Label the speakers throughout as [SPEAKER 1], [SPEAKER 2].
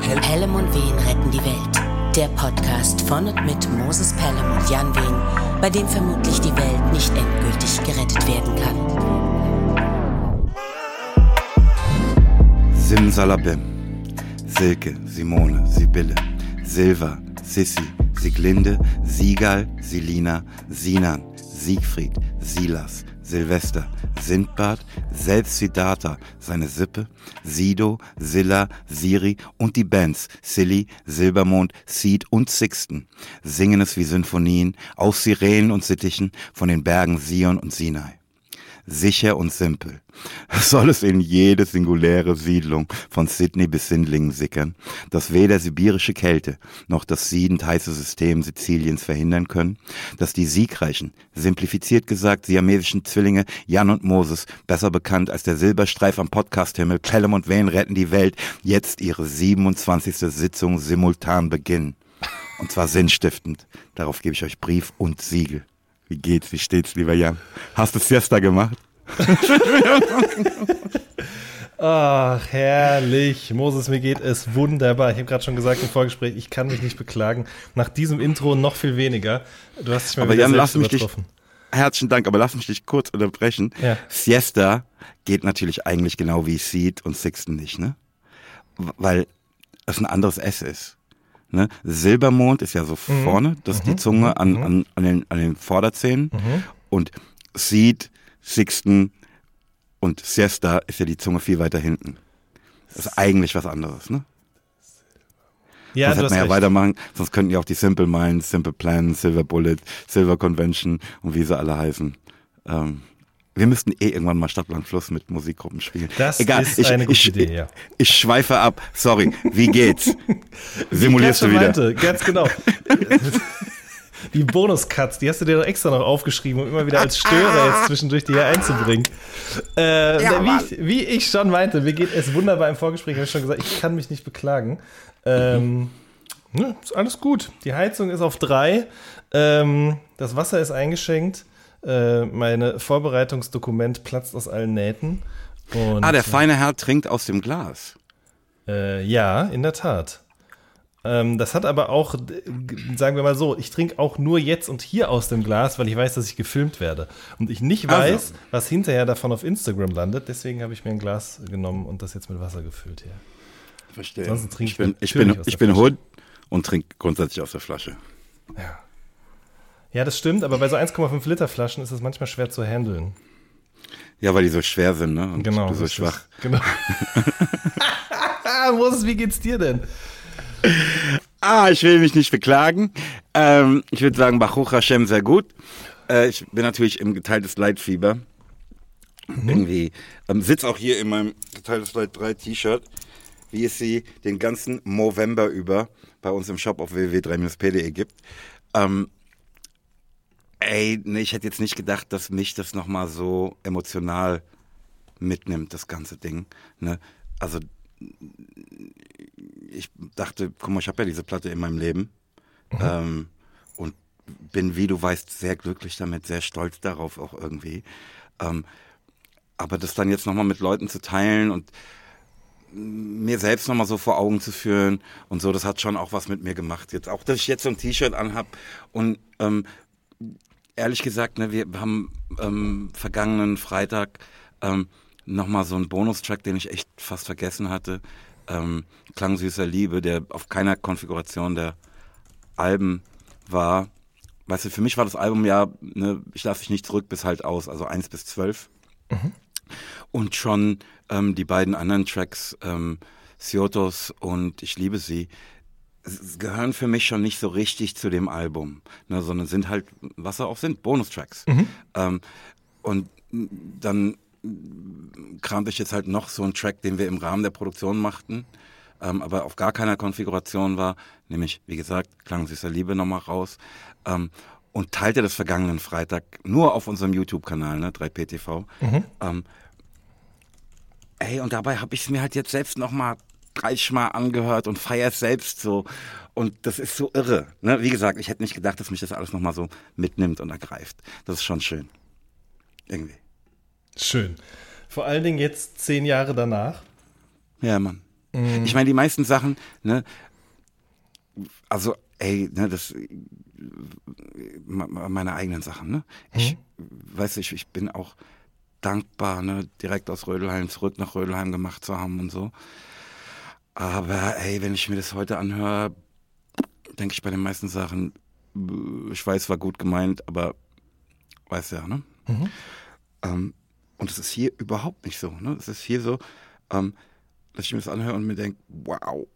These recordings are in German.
[SPEAKER 1] Pelham und Wehen retten die Welt. Der Podcast von und mit Moses Pelham und Jan Wehen, bei dem vermutlich die Welt nicht endgültig gerettet werden kann.
[SPEAKER 2] Simsalabim. Silke, Simone, Sibylle, Silva, Sissi, Siglinde, Sigal, Silina, Sinan, Siegfried, Silas, Silvester, Sindbad, selbst Siddhartha, seine Sippe, Sido, Silla, Siri und die Bands Silly, Silbermond, Seed und Sixten. Singen es wie Sinfonien aus Sirenen und Sittichen von den Bergen Sion und Sinai sicher und simpel. Soll es in jede singuläre Siedlung von Sydney bis Sindlingen sickern, dass weder sibirische Kälte noch das siedend heiße System Siziliens verhindern können, dass die siegreichen, simplifiziert gesagt siamesischen Zwillinge Jan und Moses, besser bekannt als der Silberstreif am Podcasthimmel, Pelham und Wayne retten die Welt, jetzt ihre 27. Sitzung simultan beginnen. Und zwar sinnstiftend. Darauf gebe ich euch Brief und Siegel. Wie geht's? Wie steht's, lieber Jan? Hast du Siesta gemacht?
[SPEAKER 3] Ach, herrlich. Moses, mir geht es wunderbar. Ich habe gerade schon gesagt im Vorgespräch, ich kann mich nicht beklagen. Nach diesem Intro noch viel weniger. Du hast dich mal
[SPEAKER 2] aber
[SPEAKER 3] wieder
[SPEAKER 2] Jan, lass mich dich, herzlichen Dank, aber lass mich dich kurz unterbrechen.
[SPEAKER 3] Ja.
[SPEAKER 2] Siesta geht natürlich eigentlich genau wie Seed und Sixten nicht, ne? Weil es ein anderes S ist. Ne? Silbermond ist ja so
[SPEAKER 3] Mhm.
[SPEAKER 2] vorne, das ist die Zunge an, an, an, den, an den Vorderzähnen.
[SPEAKER 3] Mhm.
[SPEAKER 2] Und Seed, Sixten und Siesta ist ja die Zunge viel weiter hinten. Das ist eigentlich was anderes, ne?
[SPEAKER 3] Ja,
[SPEAKER 2] Sonst
[SPEAKER 3] hast
[SPEAKER 2] wir ja
[SPEAKER 3] recht.
[SPEAKER 2] weitermachen, sonst könnten ja auch die Simple Minds, Simple Plan, Silver Bullet, Silver Convention und wie sie alle heißen. Ähm, wir müssten eh irgendwann mal Stadtland Fluss mit Musikgruppen spielen.
[SPEAKER 3] Das
[SPEAKER 2] Egal,
[SPEAKER 3] ist
[SPEAKER 2] ich,
[SPEAKER 3] eine gute
[SPEAKER 2] ich,
[SPEAKER 3] Idee, ja.
[SPEAKER 2] Ich schweife ab. Sorry. Wie geht's? Simulierst du wieder?
[SPEAKER 3] Meinte, ganz genau. Die Bonus-Cuts, die hast du dir doch extra noch aufgeschrieben, um immer wieder als Störer jetzt zwischendurch die hier einzubringen. Äh, wie, ich, wie ich schon meinte, mir geht es wunderbar im Vorgespräch, habe ich schon gesagt, ich kann mich nicht beklagen. Ähm, ne, ist alles gut. Die Heizung ist auf drei. Ähm, das Wasser ist eingeschenkt. Äh, meine Vorbereitungsdokument platzt aus allen Nähten. Und,
[SPEAKER 2] Ah, der feine Herr trinkt aus dem Glas.
[SPEAKER 3] äh, ja, in der Tat. Ähm, das hat aber auch, sagen wir mal so, ich trinke auch nur jetzt und hier aus dem Glas, weil ich weiß, dass ich gefilmt werde. Und ich nicht
[SPEAKER 2] Also.
[SPEAKER 3] weiß, was hinterher davon auf Instagram landet. Deswegen habe ich mir ein Glas genommen und das jetzt mit Wasser gefüllt hier.
[SPEAKER 2] Verstehe.
[SPEAKER 3] Ansonsten trinke
[SPEAKER 2] ich
[SPEAKER 3] ich
[SPEAKER 2] bin, ich bin, ich bin. Hood und trinke grundsätzlich aus der Flasche.
[SPEAKER 3] Ja. Ja, das stimmt, aber bei so 1,5 Liter Flaschen ist es manchmal schwer zu handeln.
[SPEAKER 2] Ja, weil die so schwer sind, ne? Und
[SPEAKER 3] Genau.
[SPEAKER 2] du so schwach.
[SPEAKER 3] Genau. Moses, wie geht's dir denn?
[SPEAKER 2] Ah, ich will mich nicht beklagen. Ähm, ich würde sagen, Baruch Hashem sehr gut. Äh, ich bin natürlich im geteiltes Leitfieber. Irgendwie. Ähm, sitz auch hier in meinem geteiltes Leid 3 T-Shirt, wie es sie den ganzen November über bei uns im Shop auf www.3-pde gibt. Ähm, ey, nee, ich hätte jetzt nicht gedacht, dass mich das nochmal so emotional mitnimmt, das ganze Ding. Ne? Also ich dachte, guck mal, ich habe ja diese Platte in meinem Leben ähm, und bin, wie du weißt, sehr glücklich damit, sehr stolz darauf auch irgendwie. Ähm, aber das dann jetzt nochmal mit Leuten zu teilen und mir selbst nochmal so vor Augen zu führen und so, das hat schon auch was mit mir gemacht. Jetzt auch, dass ich jetzt so ein T-Shirt anhab und ähm, ehrlich gesagt, ne, wir haben ähm, vergangenen Freitag ähm, nochmal so einen Bonustrack, den ich echt fast vergessen hatte. Ähm, Klang süßer Liebe, der auf keiner Konfiguration der Alben war. Weißt du, für mich war das Album ja, ne, ich lasse dich nicht zurück bis halt aus, also eins bis zwölf. Und schon ähm, die beiden anderen Tracks, ähm, Siotos und Ich liebe sie, gehören für mich schon nicht so richtig zu dem Album, ne, sondern sind halt, was sie auch sind, Bonustracks. Ähm, und dann kramte ich jetzt halt noch so einen Track, den wir im Rahmen der Produktion machten, ähm, aber auf gar keiner Konfiguration war, nämlich, wie gesagt, Klang süßer Liebe nochmal raus. Ähm, und teilte das vergangenen Freitag nur auf unserem YouTube-Kanal, ne, 3PTV. Ähm, ey, und dabei habe ich es mir halt jetzt selbst nochmal 30 Mal angehört und feier es selbst so. Und das ist so irre. Ne? Wie gesagt, ich hätte nicht gedacht, dass mich das alles nochmal so mitnimmt und ergreift. Das ist schon schön. Irgendwie.
[SPEAKER 3] Schön. Vor allen Dingen jetzt zehn Jahre danach.
[SPEAKER 2] Ja, Mann. Mhm. Ich meine, die meisten Sachen, ne, also, ey, ne, das, meine eigenen Sachen, ne? Ich, mhm. weiß ich, ich bin auch dankbar, ne, direkt aus Rödelheim zurück nach Rödelheim gemacht zu haben und so. Aber ey, wenn ich mir das heute anhöre, denke ich bei den meisten Sachen, ich weiß, war gut gemeint, aber weiß ja, ne? Mhm. Ähm, und es ist hier überhaupt nicht so, ne? Es ist hier so, ähm, dass ich mir das anhöre und mir denke, wow.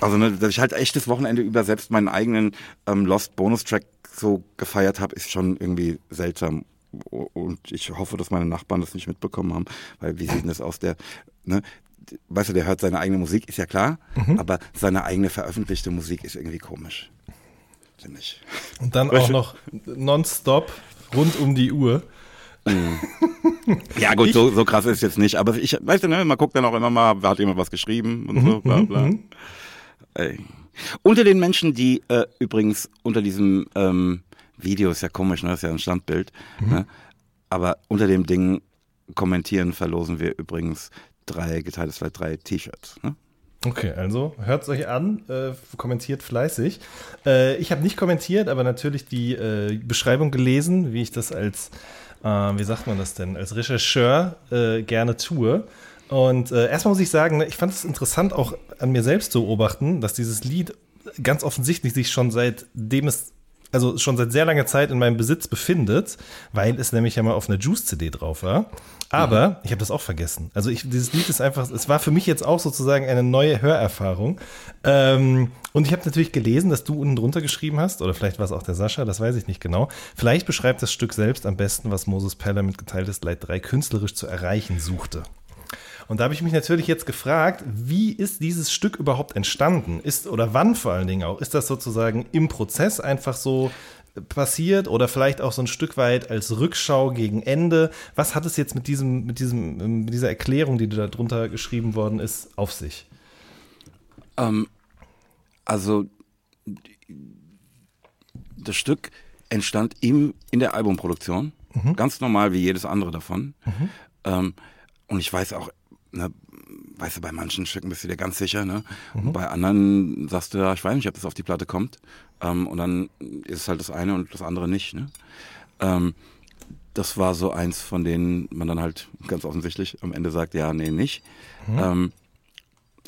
[SPEAKER 2] Also, ne, dass ich halt echt das Wochenende über selbst meinen eigenen ähm, Lost Bonus Track so gefeiert habe, ist schon irgendwie seltsam. Und ich hoffe, dass meine Nachbarn das nicht mitbekommen haben, weil wie sieht denn das aus? Der, ne, weißt du, der hört seine eigene Musik, ist ja klar, mhm. aber seine eigene veröffentlichte Musik ist irgendwie komisch.
[SPEAKER 3] Finde ich. Und dann auch noch nonstop, rund um die Uhr.
[SPEAKER 2] Mhm. ja, gut, so, so krass ist es jetzt nicht. Aber ich, weißt du, ne, man guckt dann auch immer mal, hat jemand was geschrieben und so, bla bla. Mhm. Ey. Unter den Menschen, die äh, übrigens unter diesem ähm, Video, ist ja komisch, ne? Das ist ja ein Standbild, mhm. ne? aber unter dem Ding kommentieren verlosen wir übrigens drei geteiltes vielleicht drei T-Shirts. Ne?
[SPEAKER 3] Okay, also hört es euch an, äh, kommentiert fleißig. Äh, ich habe nicht kommentiert, aber natürlich die äh, Beschreibung gelesen, wie ich das als, äh, wie sagt man das denn, als Rechercheur äh, gerne tue. Und äh, erstmal muss ich sagen, ne, ich fand es interessant, auch an mir selbst zu beobachten, dass dieses Lied ganz offensichtlich sich schon seitdem es also schon seit sehr langer Zeit in meinem Besitz befindet, weil es nämlich ja mal auf einer Juice-CD drauf war. Aber mhm. ich habe das auch vergessen. Also ich, dieses Lied ist einfach, es war für mich jetzt auch sozusagen eine neue Hörerfahrung. Ähm, und ich habe natürlich gelesen, dass du unten drunter geschrieben hast, oder vielleicht war es auch der Sascha, das weiß ich nicht genau. Vielleicht beschreibt das Stück selbst am besten, was Moses Peller mit geteiltes Leid 3 künstlerisch zu erreichen suchte. Und da habe ich mich natürlich jetzt gefragt, wie ist dieses Stück überhaupt entstanden? Ist oder wann vor allen Dingen auch? Ist das sozusagen im Prozess einfach so passiert oder vielleicht auch so ein Stück weit als Rückschau gegen Ende? Was hat es jetzt mit diesem, mit diesem, mit dieser Erklärung, die da drunter geschrieben worden ist, auf sich?
[SPEAKER 2] Ähm, also das Stück entstand im, in der Albumproduktion, mhm. ganz normal wie jedes andere davon. Mhm. Ähm, und ich weiß auch ne, weißt du, bei manchen Stücken bist du dir ganz sicher, ne? Mhm. bei anderen sagst du ja, ich weiß nicht, ob das auf die Platte kommt. Ähm, und dann ist es halt das eine und das andere nicht. Ne? Ähm, das war so eins, von denen man dann halt ganz offensichtlich am Ende sagt, ja, nee, nicht. Mhm. Ähm,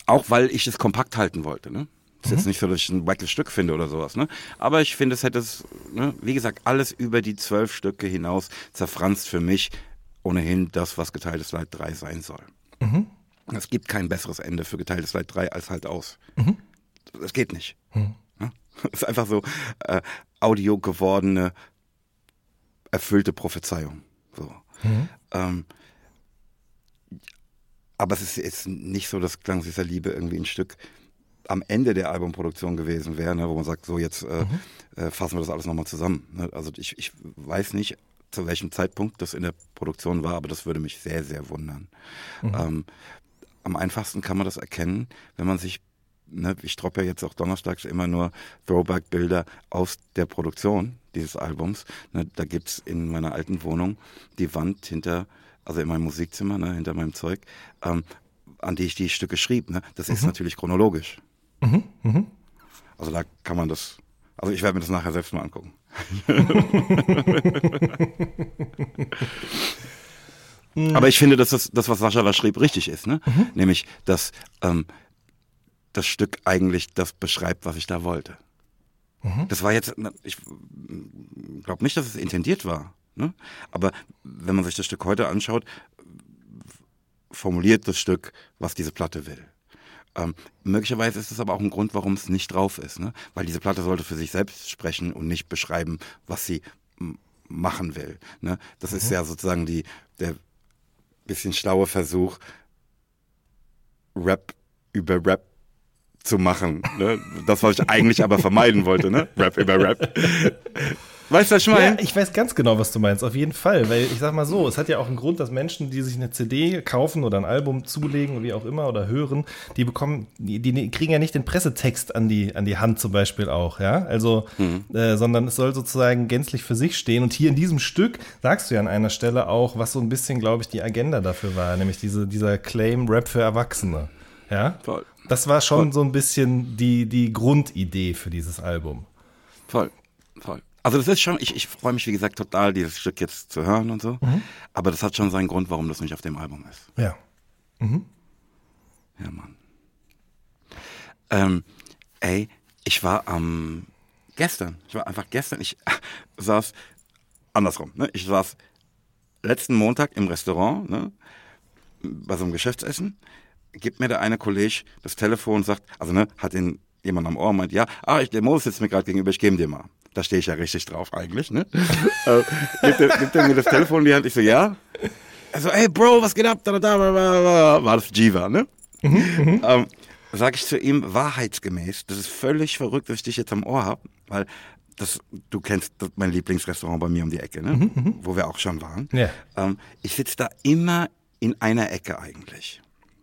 [SPEAKER 2] auch weil ich es kompakt halten wollte. Ne? Ist mhm. jetzt nicht so, dass ich ein wackes Stück finde oder sowas, ne? Aber ich finde, es hätte es, ne, wie gesagt, alles über die zwölf Stücke hinaus zerfranst für mich ohnehin das, was geteiltes Leid 3 sein soll. Mhm. Es gibt kein besseres Ende für geteiltes Leid 3 als halt aus. Mhm. Das geht nicht. Mhm. Das ist einfach so äh, Audio gewordene, erfüllte Prophezeiung. So. Mhm. Ähm, aber es ist jetzt nicht so, dass Klang dieser Liebe irgendwie ein Stück am Ende der Albumproduktion gewesen wäre, ne, wo man sagt, so jetzt äh, mhm. äh, fassen wir das alles nochmal zusammen. Ne? Also ich, ich weiß nicht, zu welchem Zeitpunkt das in der Produktion war, aber das würde mich sehr, sehr wundern. Mhm. Ähm, am einfachsten kann man das erkennen, wenn man sich, ne, ich droppe ja jetzt auch donnerstags immer nur Throwback-Bilder aus der Produktion dieses Albums. Ne, da gibt's in meiner alten Wohnung die Wand hinter, also in meinem Musikzimmer, ne, hinter meinem Zeug, ähm, an die ich die Stücke schrieb. Ne? Das mhm. ist natürlich chronologisch. Mhm. Mhm. Also da kann man das, also ich werde mir das nachher selbst mal angucken. Aber ich finde, dass das, das was Sascha da schrieb, richtig ist. Ne? Mhm. Nämlich, dass ähm, das Stück eigentlich das beschreibt, was ich da wollte. Mhm. Das war jetzt, ich glaube nicht, dass es intendiert war. Ne? Aber wenn man sich das Stück heute anschaut, formuliert das Stück, was diese Platte will. Ähm, möglicherweise ist es aber auch ein Grund, warum es nicht drauf ist, ne? weil diese Platte sollte für sich selbst sprechen und nicht beschreiben, was sie machen will. Ne? Das mhm. ist ja sozusagen die, der bisschen schlaue Versuch, Rap über Rap zu machen. Ne? Das, was ich eigentlich aber vermeiden wollte, ne? Rap über Rap. Weißt du, was ich meine?
[SPEAKER 3] Ja, ich weiß ganz genau, was du meinst, auf jeden Fall. Weil ich sag mal so, es hat ja auch einen Grund, dass Menschen, die sich eine CD kaufen oder ein Album zulegen, wie auch immer, oder hören, die bekommen, die, die kriegen ja nicht den Pressetext an die, an die Hand zum Beispiel auch, ja. Also, mhm. äh, sondern es soll sozusagen gänzlich für sich stehen. Und hier in diesem Stück sagst du ja an einer Stelle auch, was so ein bisschen, glaube ich, die Agenda dafür war, nämlich diese, dieser Claim Rap für Erwachsene. Ja. Voll. Das war schon Voll. so ein bisschen die, die Grundidee für dieses Album.
[SPEAKER 2] Voll. Voll. Also das ist schon, ich, ich freue mich, wie gesagt, total, dieses Stück jetzt zu hören und so. Mhm. Aber das hat schon seinen Grund, warum das nicht auf dem Album ist.
[SPEAKER 3] Ja. Mhm.
[SPEAKER 2] Ja, Mann. Ähm, ey, ich war am ähm, gestern, ich war einfach gestern, ich saß andersrum, ne? Ich saß letzten Montag im Restaurant, ne? Bei so einem Geschäftsessen, gibt mir der eine Kollege das Telefon und sagt, also ne, hat ihn jemand am Ohr und meint, ja, ah, ich, der Mo sitzt mir gerade gegenüber, ich gebe dir mal. Da stehe ich ja richtig drauf eigentlich, ne? äh, gibt, er, gibt er mir das Telefon in die Hand, ich so, ja? Er so, hey Bro, was geht ab? Da, da, da, War das Jiva, ne? Mhm, mhm. ähm, sag ich zu ihm wahrheitsgemäß, das ist völlig verrückt, dass ich dich jetzt am Ohr habe, weil das, du kennst das, mein Lieblingsrestaurant bei mir um die Ecke, ne? Mhm, mhm. wo wir auch schon waren. Ja. Ähm, ich sitze da immer in einer Ecke eigentlich.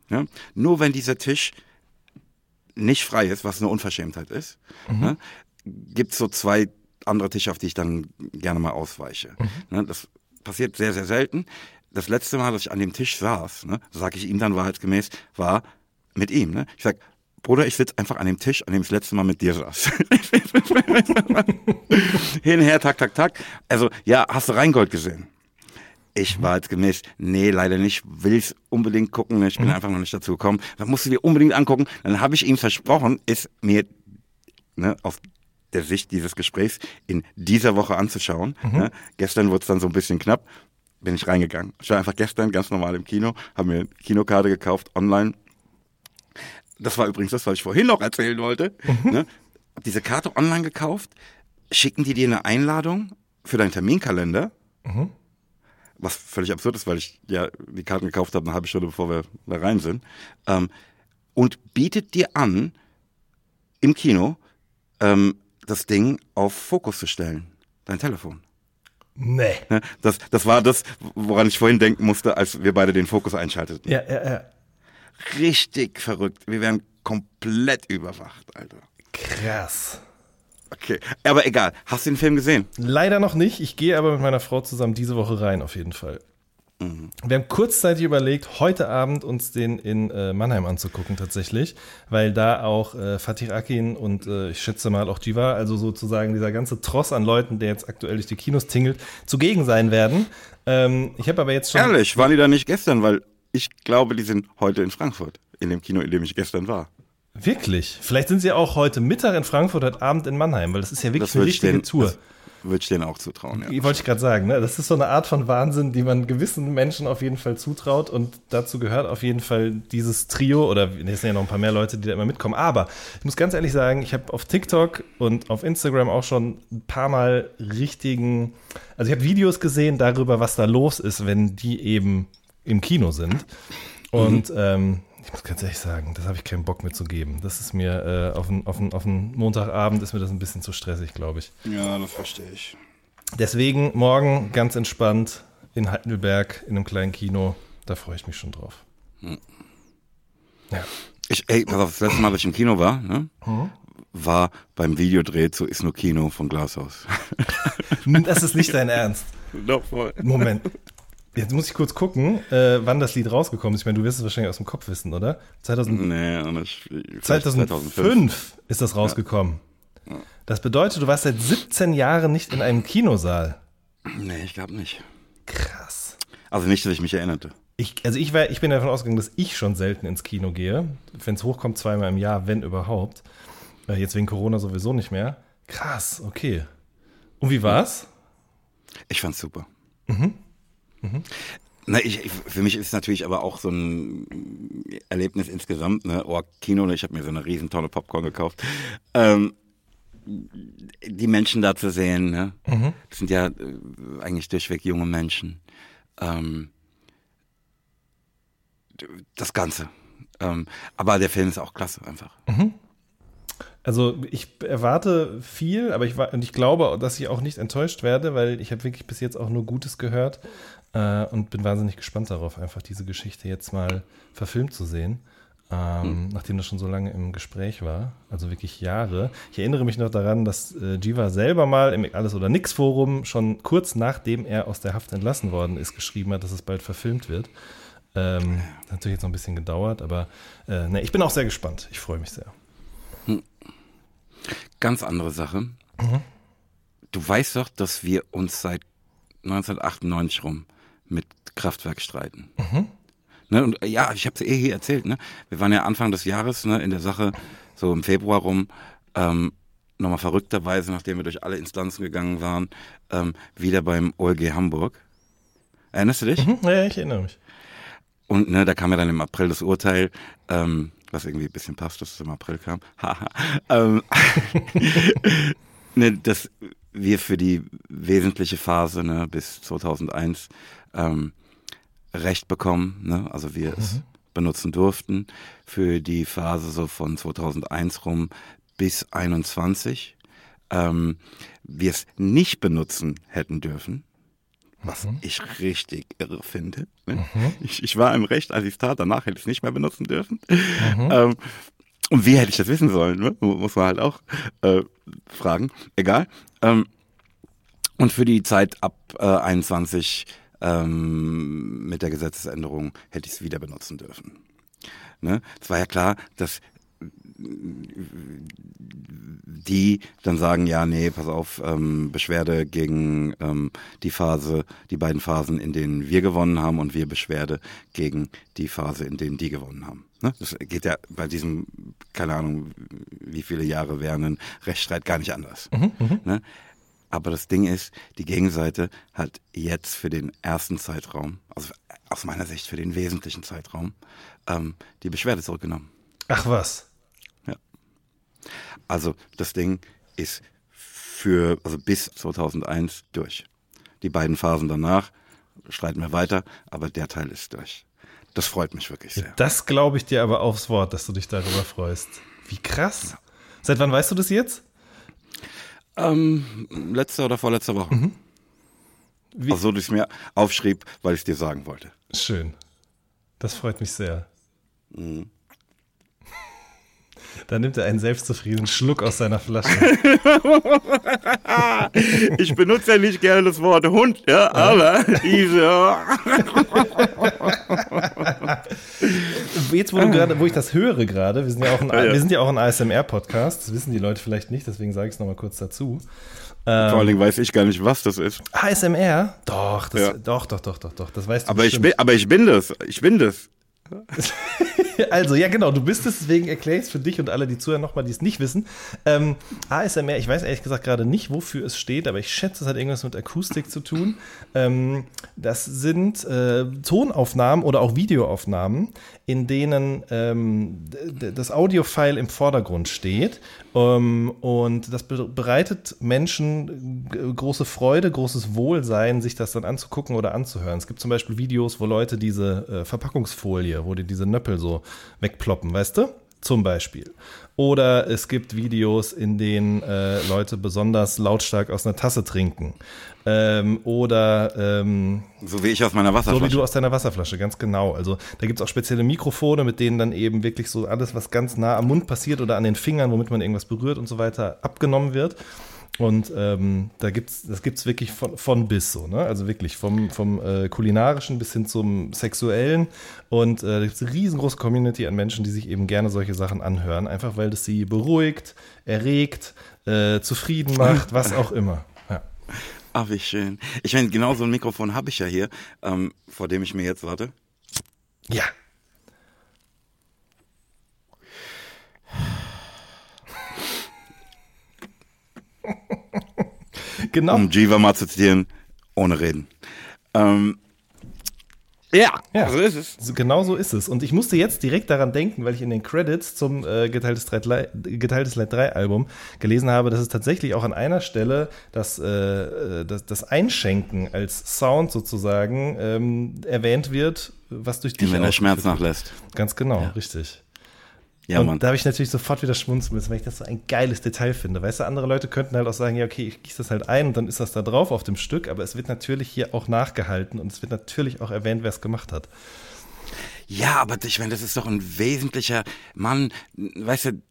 [SPEAKER 2] Ja? Nur wenn dieser Tisch nicht frei ist, was eine Unverschämtheit ist, mhm. ne? Gibt es so zwei andere Tische, auf die ich dann gerne mal ausweiche. Mhm. Ne, das passiert sehr, sehr selten. Das letzte Mal, dass ich an dem Tisch saß, ne, sage ich ihm dann wahrheitsgemäß, war mit ihm. Ne? Ich sag, Bruder, ich sitze einfach an dem Tisch, an dem ich das letzte Mal mit dir saß. Hinher, tak, tak, tak. Also, ja, hast du Rheingold gesehen? Ich war jetzt gemäß, nee, leider nicht, will ich unbedingt gucken, ich bin mhm. einfach noch nicht dazu gekommen. Dann musst du dir unbedingt angucken. Dann habe ich ihm versprochen, ist mir ne, auf der Sicht dieses Gesprächs in dieser Woche anzuschauen. Mhm. Ja, gestern wurde es dann so ein bisschen knapp, bin ich reingegangen. Ich war einfach gestern ganz normal im Kino, habe mir eine Kinokarte gekauft, online. Das war übrigens das, was ich vorhin noch erzählen wollte. Mhm. Ne? Diese Karte online gekauft, schicken die dir eine Einladung für deinen Terminkalender. Mhm. Was völlig absurd ist, weil ich ja die Karten gekauft habe eine halbe Stunde, bevor wir da rein sind. Ähm, und bietet dir an, im Kino ähm, das Ding auf Fokus zu stellen. Dein Telefon.
[SPEAKER 3] Nee.
[SPEAKER 2] Ne, das, das war das, woran ich vorhin denken musste, als wir beide den Fokus einschalteten.
[SPEAKER 3] Ja, ja, ja.
[SPEAKER 2] Richtig verrückt. Wir werden komplett überwacht, Alter.
[SPEAKER 3] Krass.
[SPEAKER 2] Okay, aber egal. Hast du den Film gesehen?
[SPEAKER 3] Leider noch nicht. Ich gehe aber mit meiner Frau zusammen diese Woche rein, auf jeden Fall. Mhm. Wir haben kurzzeitig überlegt, heute Abend uns den in äh, Mannheim anzugucken tatsächlich, weil da auch äh, Fatih Akin und äh, ich schätze mal auch Jiva, also sozusagen dieser ganze Tross an Leuten, der jetzt aktuell durch die Kinos tingelt, zugegen sein werden. Ähm, ich habe aber jetzt schon...
[SPEAKER 2] Ehrlich, waren die da nicht gestern? Weil ich glaube, die sind heute in Frankfurt, in dem Kino, in dem ich gestern war.
[SPEAKER 3] Wirklich? Vielleicht sind sie auch heute Mittag in Frankfurt, heute Abend in Mannheim, weil das ist ja wirklich eine richtige den, Tour. Das,
[SPEAKER 2] würde ich denen auch zutrauen.
[SPEAKER 3] Ja. Wollte ich gerade sagen, ne? das ist so eine Art von Wahnsinn, die man gewissen Menschen auf jeden Fall zutraut und dazu gehört auf jeden Fall dieses Trio oder es sind ja noch ein paar mehr Leute, die da immer mitkommen. Aber ich muss ganz ehrlich sagen, ich habe auf TikTok und auf Instagram auch schon ein paar Mal richtigen, also ich habe Videos gesehen darüber, was da los ist, wenn die eben im Kino sind. Und mhm. ähm, ich muss ganz ehrlich sagen, das habe ich keinen Bock mehr zu geben. Das ist mir äh, auf einen auf auf Montagabend ist mir das ein bisschen zu stressig, glaube ich.
[SPEAKER 2] Ja, das verstehe ich.
[SPEAKER 3] Deswegen morgen ganz entspannt in Heidelberg in einem kleinen Kino. Da freue ich mich schon drauf. Hm.
[SPEAKER 2] Ja. Ich, ey, pass auf, das letzte Mal, als ich im Kino war, ne, hm? war beim Videodreh zu Ist nur Kino von Glashaus.
[SPEAKER 3] Das ist nicht dein Ernst.
[SPEAKER 2] Doch, voll.
[SPEAKER 3] Moment. Jetzt muss ich kurz gucken, äh, wann das Lied rausgekommen ist. Ich meine, du wirst es wahrscheinlich aus dem Kopf wissen, oder? 2000,
[SPEAKER 2] nee,
[SPEAKER 3] 2005, 2005 ist das rausgekommen. Ja. Ja. Das bedeutet, du warst seit 17 Jahren nicht in einem Kinosaal.
[SPEAKER 2] Nee, ich glaube nicht.
[SPEAKER 3] Krass.
[SPEAKER 2] Also nicht, dass ich mich erinnerte.
[SPEAKER 3] Ich, also ich, war, ich bin davon ausgegangen, dass ich schon selten ins Kino gehe. Wenn es hochkommt, zweimal im Jahr, wenn überhaupt. Äh, jetzt wegen Corona sowieso nicht mehr. Krass, okay. Und wie war's?
[SPEAKER 2] Ich fand's super. Mhm. Mhm. Na, ich, für mich ist es natürlich aber auch so ein Erlebnis insgesamt, ne? Oh, Kino, ich habe mir so eine riesen Tonne Popcorn gekauft. Ähm, die Menschen da zu sehen, ne? Mhm. Das sind ja äh, eigentlich durchweg junge Menschen. Ähm, das Ganze. Ähm, aber der Film ist auch klasse einfach. Mhm.
[SPEAKER 3] Also ich erwarte viel, aber ich, und ich glaube, dass ich auch nicht enttäuscht werde, weil ich habe wirklich bis jetzt auch nur Gutes gehört äh, und bin wahnsinnig gespannt darauf, einfach diese Geschichte jetzt mal verfilmt zu sehen. Ähm, hm. Nachdem das schon so lange im Gespräch war, also wirklich Jahre. Ich erinnere mich noch daran, dass äh, Jiva selber mal im Alles- oder Nix-Forum schon kurz nachdem er aus der Haft entlassen worden ist, geschrieben hat, dass es bald verfilmt wird. Ähm, hat natürlich jetzt noch ein bisschen gedauert, aber äh, ne, ich bin auch sehr gespannt. Ich freue mich sehr. Hm.
[SPEAKER 2] Ganz andere Sache. Mhm. Du weißt doch, dass wir uns seit 1998 rum mit Kraftwerk streiten. Mhm. Ne, und ja, ich habe es eh hier erzählt. Ne? Wir waren ja Anfang des Jahres ne, in der Sache, so im Februar rum, ähm, nochmal verrückterweise, nachdem wir durch alle Instanzen gegangen waren, ähm, wieder beim OLG Hamburg. Erinnerst du dich?
[SPEAKER 3] Mhm, ja, ich erinnere mich.
[SPEAKER 2] Und ne, da kam ja dann im April das Urteil, ähm, was irgendwie ein bisschen passt, dass es im April kam. ähm, ne, dass wir für die wesentliche Phase ne, bis 2001 ähm, Recht bekommen, ne? also wir mhm. es benutzen durften für die Phase so von 2001 rum bis 21. Ähm, wir es nicht benutzen hätten dürfen, was mhm. ich richtig irre finde. Ne? Mhm. Ich, ich, war im Recht, als ich es tat, danach hätte ich es nicht mehr benutzen dürfen. Mhm. Ähm, und wie hätte ich das wissen sollen? Ne? Muss man halt auch äh, fragen. Egal. Ähm, und für die Zeit ab äh, 21 ähm, mit der Gesetzesänderung hätte ich es wieder benutzen dürfen. Ne? Es war ja klar, dass die dann sagen, ja, nee, pass auf, ähm, Beschwerde gegen ähm, die Phase, die beiden Phasen, in denen wir gewonnen haben und wir Beschwerde gegen die Phase, in denen die gewonnen haben. Ne? Das geht ja bei diesem, keine Ahnung, wie viele Jahre währenden Rechtsstreit gar nicht anders. Mhm, mhm. ne? Aber das Ding ist, die Gegenseite hat jetzt für den ersten Zeitraum, also aus meiner Sicht für den wesentlichen Zeitraum, ähm, die Beschwerde zurückgenommen.
[SPEAKER 3] Ach was?
[SPEAKER 2] Ja. Also das Ding ist für, also bis 2001 durch. Die beiden Phasen danach streiten wir weiter, aber der Teil ist durch. Das freut mich wirklich sehr.
[SPEAKER 3] Das glaube ich dir aber aufs Wort, dass du dich darüber freust. Wie krass. Ja. Seit wann weißt du das jetzt?
[SPEAKER 2] Ähm, letzte oder vorletzte Woche. Mhm. Wie? Also, dass ich es mir aufschrieb, weil ich es dir sagen wollte.
[SPEAKER 3] Schön. Das freut mich sehr. Mhm. Da nimmt er einen selbstzufriedenen Schluck aus seiner Flasche.
[SPEAKER 2] ich benutze ja nicht gerne das Wort Hund, ja, aber diese.
[SPEAKER 3] Jetzt, wo, du grade, wo ich das höre gerade, wir sind ja auch ein, ja. Wir sind ja auch ein ASMR-Podcast, das wissen die Leute vielleicht nicht, deswegen sage ich es nochmal kurz dazu.
[SPEAKER 2] Vor allen Dingen weiß ich gar nicht, was das ist.
[SPEAKER 3] ASMR? Doch, das, doch, doch, doch, doch, doch, das weißt du
[SPEAKER 2] aber ich bin, Aber ich bin das, ich bin das.
[SPEAKER 3] also, ja, genau, du bist es, deswegen erkläre ich es für dich und alle, die zuhören, nochmal, die es nicht wissen. Ähm, ASMR, ich weiß ehrlich gesagt gerade nicht, wofür es steht, aber ich schätze, es hat irgendwas mit Akustik zu tun. Ähm, das sind äh, Tonaufnahmen oder auch Videoaufnahmen, in denen ähm, das Audiofile im Vordergrund steht. Ähm, und das bereitet Menschen große Freude, großes Wohlsein, sich das dann anzugucken oder anzuhören. Es gibt zum Beispiel Videos, wo Leute diese äh, Verpackungsfolie, wo die diese Nöppel so wegploppen, weißt du? Zum Beispiel. Oder es gibt Videos, in denen äh, Leute besonders lautstark aus einer Tasse trinken. Ähm, oder ähm,
[SPEAKER 2] so wie ich aus meiner Wasserflasche.
[SPEAKER 3] So wie du aus deiner Wasserflasche, ganz genau. Also da gibt es auch spezielle Mikrofone, mit denen dann eben wirklich so alles, was ganz nah am Mund passiert oder an den Fingern, womit man irgendwas berührt und so weiter, abgenommen wird. Und ähm, da gibt's, das gibt es wirklich von, von bis so, ne? Also wirklich vom, vom äh, kulinarischen bis hin zum sexuellen. Und äh, da gibt es eine riesengroße Community an Menschen, die sich eben gerne solche Sachen anhören, einfach weil das sie beruhigt, erregt, äh, zufrieden macht, was auch immer. Ja.
[SPEAKER 2] Ach, wie schön. Ich meine, genau so ein Mikrofon habe ich ja hier, ähm, vor dem ich mir jetzt warte.
[SPEAKER 3] Ja,
[SPEAKER 2] genau. Um Jiva mal zu zitieren, ohne Reden. Ähm, ja,
[SPEAKER 3] ja, so ist es. Genau so ist es. Und ich musste jetzt direkt daran denken, weil ich in den Credits zum äh, Geteiltes, Geteiltes Leid 3 Album gelesen habe, dass es tatsächlich auch an einer Stelle das, äh, das, das Einschenken als Sound sozusagen ähm, erwähnt wird, was durch dich
[SPEAKER 2] Wenn der Schmerz nachlässt.
[SPEAKER 3] Ganz genau, ja. richtig. Ja, und Mann. da habe ich natürlich sofort wieder schmunzeln müssen, weil ich das so ein geiles Detail finde. Weißt du, andere Leute könnten halt auch sagen, ja, okay, ich gieße das halt ein und dann ist das da drauf auf dem Stück, aber es wird natürlich hier auch nachgehalten und es wird natürlich auch erwähnt, wer es gemacht hat.
[SPEAKER 2] Ja, aber ich meine, das ist doch ein wesentlicher Mann, weißt du,